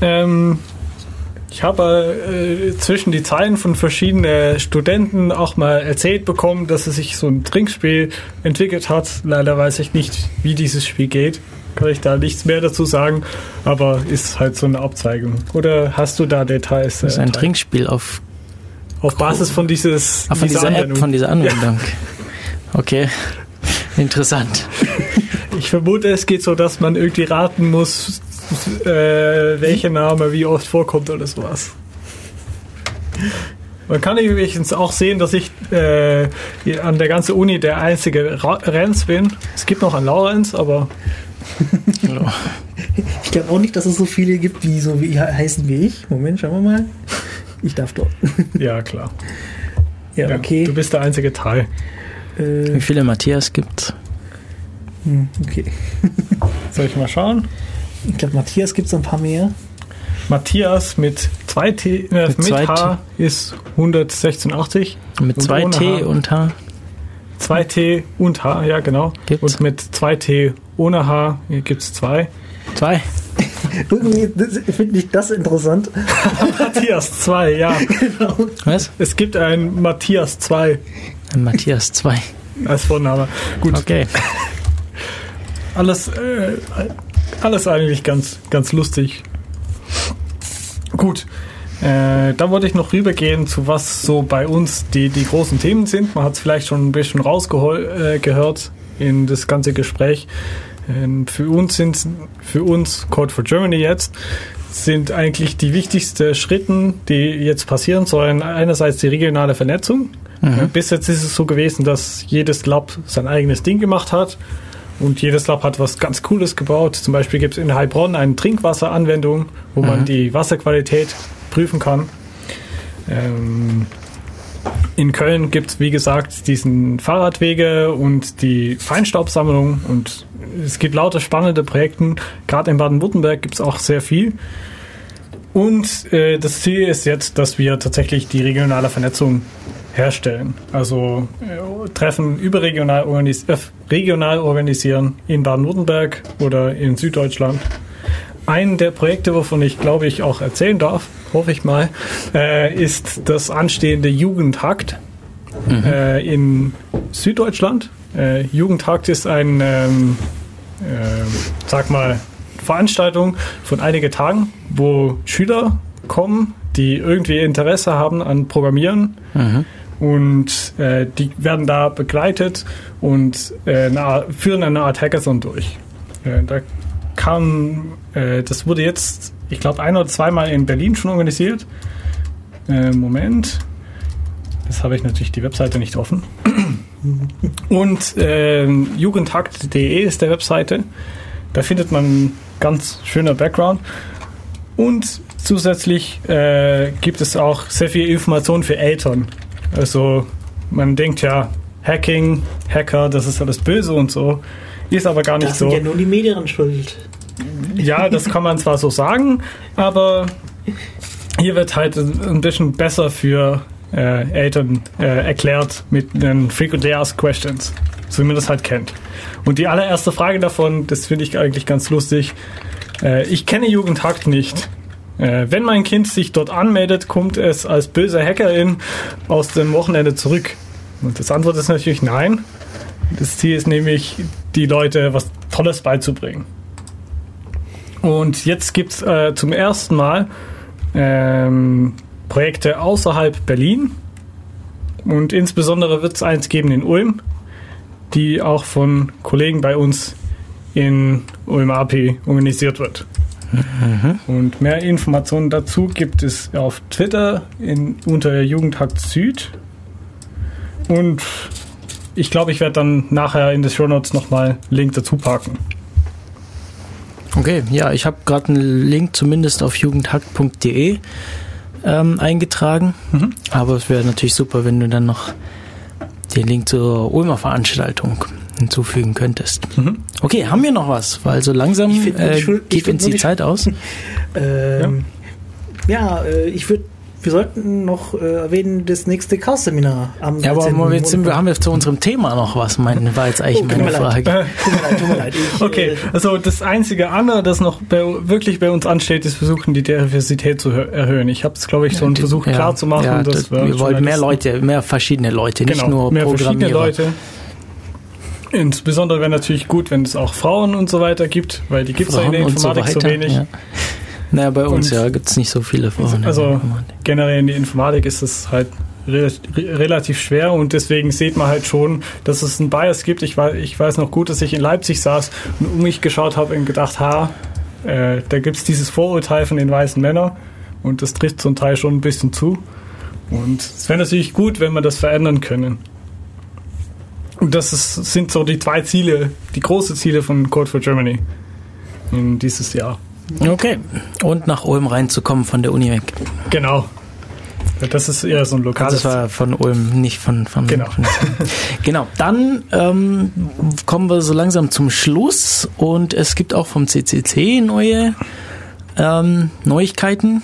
Ähm, ich habe äh, zwischen die Zeilen von verschiedenen Studenten auch mal erzählt bekommen, dass es sich so ein Trinkspiel entwickelt hat. Leider weiß ich nicht, wie dieses Spiel geht. Kann ich da nichts mehr dazu sagen, aber ist halt so eine Abzweigung. Oder hast du da Details? Das ist äh, ein Teil? Trinkspiel auf, Auf Basis von dieses ah, von dieser App, Anwendung. von dieser Anwendung. Okay, interessant. Ich vermute, es geht so, dass man irgendwie raten muss, äh, welcher Name wie oft vorkommt oder sowas. Man kann übrigens auch sehen, dass ich äh, an der ganzen Uni der einzige Renz bin. Es gibt noch einen Laurenz, aber Ja. Ich glaube auch nicht, dass es so viele gibt, die so wie, heißen wie ich. Moment, schauen wir mal. Ich darf dort. ja, klar. Ja, Ja, okay. Du bist der einzige Teil. äh, Wie viele Matthias gibt's? hm, okay. Soll ich mal schauen? Ich glaube, Matthias gibt es ein paar mehr. Matthias mit 2 T, äh, mit, zwei H ist 186. Mit Und zwei ohne T H. und H. 2T und H, ja genau. Gibt's? Und mit 2T ohne H gibt es zwei. Zwei. Irgendwie das- finde ich das interessant. Matthias 2, ja. Was? Es gibt ein Matthias 2 Ein Matthias zwei. als Vorname. Gut, Okay. alles, äh, alles eigentlich ganz, ganz lustig. Gut, äh, dann wollte ich noch rübergehen zu was so bei uns die, die großen Themen sind. Man hat es vielleicht schon ein bisschen rausgehört äh, in das ganze Gespräch. Ähm, für uns sind für uns Code for Germany jetzt sind eigentlich die wichtigsten Schritten, die jetzt passieren sollen. Einerseits die regionale Vernetzung. Äh, Bis jetzt ist es so gewesen, dass jedes Lab sein eigenes Ding gemacht hat. Und jedes Lab hat was ganz Cooles gebaut. Zum Beispiel gibt es in Heilbronn eine Trinkwasseranwendung, wo man die Wasserqualität prüfen kann. Ähm, in Köln gibt es, wie gesagt, diesen Fahrradwege und die Feinstaubsammlung. Und es gibt lauter spannende Projekte. Gerade in Baden-Württemberg gibt es auch sehr viel. Und äh, das Ziel ist jetzt, dass wir tatsächlich die regionale Vernetzung herstellen. Also äh, Treffen überregional organis äh, regional organisieren in Baden-Württemberg oder in Süddeutschland. Ein der Projekte, wovon ich glaube ich auch erzählen darf, hoffe ich mal, äh, ist das anstehende Jugendhakt äh, in Süddeutschland. Äh, Jugendhakt ist ein ähm, äh, sag mal, Veranstaltung von einigen Tagen, wo Schüler kommen, die irgendwie Interesse haben an Programmieren. Mhm. Und äh, die werden da begleitet und äh, eine Art, führen eine Art Hackathon durch. Äh, da kam, äh, das wurde jetzt, ich glaube, ein oder zweimal in Berlin schon organisiert. Äh, Moment. Jetzt habe ich natürlich die Webseite nicht offen. Und äh, jugendhakt.de ist der Webseite. Da findet man ganz schöner Background. Und zusätzlich äh, gibt es auch sehr viel Information für Eltern. Also man denkt ja, Hacking, Hacker, das ist alles böse und so. Ist aber gar nicht Das so. sind ja nur die Medien schuld. Ja, das kann man zwar so sagen, aber hier wird halt ein bisschen besser für äh, Eltern äh, erklärt mit den Frequently Asked Questions, so wie man das halt kennt. Und die allererste Frage davon, das finde ich eigentlich ganz lustig. Äh, ich kenne Jugendhakt nicht. Äh, wenn mein Kind sich dort anmeldet, kommt es als böse Hackerin aus dem Wochenende zurück. Und das Antwort ist natürlich nein. Das Ziel ist nämlich, die Leute was Tolles beizubringen. Und jetzt gibt es äh, zum ersten Mal ähm, Projekte außerhalb Berlin. Und insbesondere wird es eins geben in Ulm, die auch von Kollegen bei uns in Ulm AP organisiert wird. Und mehr Informationen dazu gibt es auf Twitter in, unter Jugendhakt Süd. Und ich glaube, ich werde dann nachher in den Show Notes nochmal Link dazu packen. Okay, ja, ich habe gerade einen Link zumindest auf jugendhack.de ähm, eingetragen. Mhm. Aber es wäre natürlich super, wenn du dann noch den Link zur Ulmer Veranstaltung hinzufügen könntest. Mhm. Okay, haben wir noch was? Weil so langsam äh, geht uns die Zeit aus. Ähm, ja, äh, ich würde, wir sollten noch äh, erwähnen, das nächste Chaos-Seminar am Ja, aber 13. mal, jetzt sind wir, haben wir zu unserem Thema noch was, mein, war jetzt eigentlich Oh, meine. Frage. Tut mir leid, tut mir leid. Ich, Okay, äh, also das einzige andere, das noch bei, wirklich bei uns ansteht, ist versuchen, die Diversität zu hö- erhöhen. Ich habe es, glaube ich, so Die- versucht ja, klar zu machen. Ja, dass das, wir wollen mehr Leute, mehr verschiedene Leute, nicht genau, nur mehr verschiedene. Leute. Insbesondere wäre natürlich gut, wenn es auch Frauen und so weiter gibt, weil die gibt es ja in der so Informatik so, weiter, wenig. Ja. Naja, bei uns Und- ja gibt es nicht so viele Frauen. Also generell in der Informatik ist es halt re re relativ schwer und deswegen sieht man halt schon, dass es einen Bias gibt. Ich weiß, ich weiß noch gut, dass ich in Leipzig saß und um mich geschaut habe und gedacht, ha, äh, da gibt es dieses Vorurteil von den weißen Männern und das trifft zum Teil schon ein bisschen zu. Und es wäre natürlich gut, wenn wir das verändern können. Und das ist, sind so die zwei Ziele, die großen Ziele von Code for Germany in dieses Jahr. Okay. Und nach Ulm reinzukommen von der Uni weg. Genau. Das ist eher so ein Also lokales das war von Ulm, nicht von... von Genau. Von, genau. Dann ähm, kommen wir so langsam zum Schluss und es gibt auch vom CCC neue ähm, Neuigkeiten.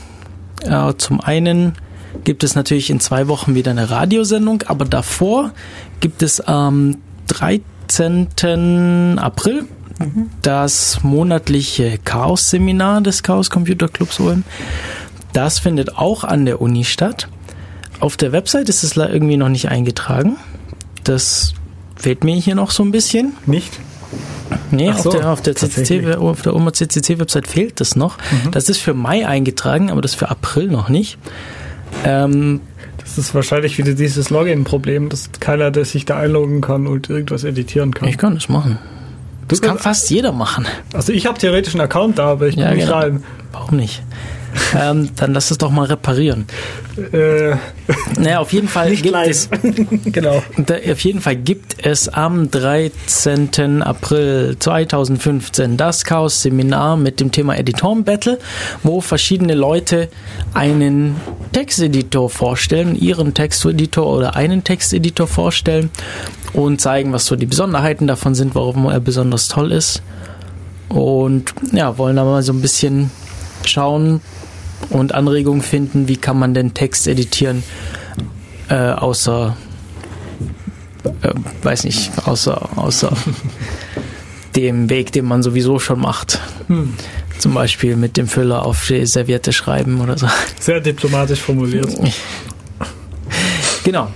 Äh, zum einen gibt es natürlich in zwei Wochen wieder eine Radiosendung, aber davor gibt es am 13. April das monatliche Chaos-Seminar des Chaos Computer Clubs Ulm. Das findet auch an der Uni statt. Auf der Website ist es irgendwie noch nicht eingetragen. Das fehlt mir hier noch so ein bisschen. Nicht? Nee, so, auf der, auf der CCC, auf der Oma CCC Website fehlt das noch. Das ist für Mai eingetragen, aber das für April noch nicht. Ähm, Das ist wahrscheinlich wieder dieses Login-Problem, dass keiner, der sich da einloggen kann und irgendwas editieren kann. ich kann das machen. Das kann fast jeder machen. Also ich habe theoretisch einen Account da, aber ich Ja, kann nicht genau. rein. Warum nicht? ähm, dann lass es doch mal reparieren. Äh, Naja, auf jeden Fall gibt live. es genau. Da, auf jeden Fall gibt es am 13. April 2015 das Chaos-Seminar mit dem Thema Editoren Battle, wo verschiedene Leute einen Texteditor vorstellen, ihren Texteditor oder einen Texteditor vorstellen und zeigen, was so die Besonderheiten davon sind, warum er besonders toll ist. Und ja, wollen da mal so ein bisschen schauen und Anregungen finden, wie kann man denn Text editieren, äh, außer äh, weiß nicht, außer, außer dem Weg, den man sowieso schon macht. Zum Beispiel mit dem Füller auf die Serviette schreiben oder so. Sehr diplomatisch formuliert. Genau.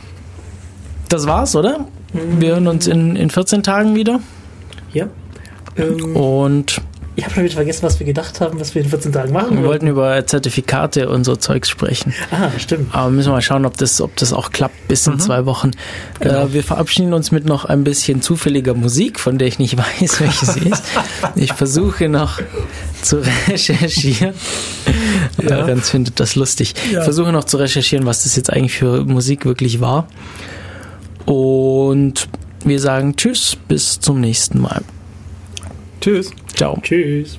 Das war's, oder? Wir hören uns in, in 14 Tagen wieder. Ja. Ähm, Und ich habe schon wieder vergessen, was wir gedacht haben, was wir in 14 Tagen machen wir wollten. wollten über Zertifikate und so Zeugs sprechen. Ah, stimmt. Aber müssen wir mal schauen, ob das, ob das auch klappt bis in zwei Wochen. Äh, wir verabschieden uns mit noch ein bisschen zufälliger Musik, von der ich nicht weiß, welche sie ist. Ich versuche noch zu recherchieren. Ja. Renz findet das lustig. Ja. Ich versuche noch zu recherchieren, was das jetzt eigentlich für Musik wirklich war. Und wir sagen Tschüss, bis zum nächsten Mal. Tschüss. Ciao. Tschüss.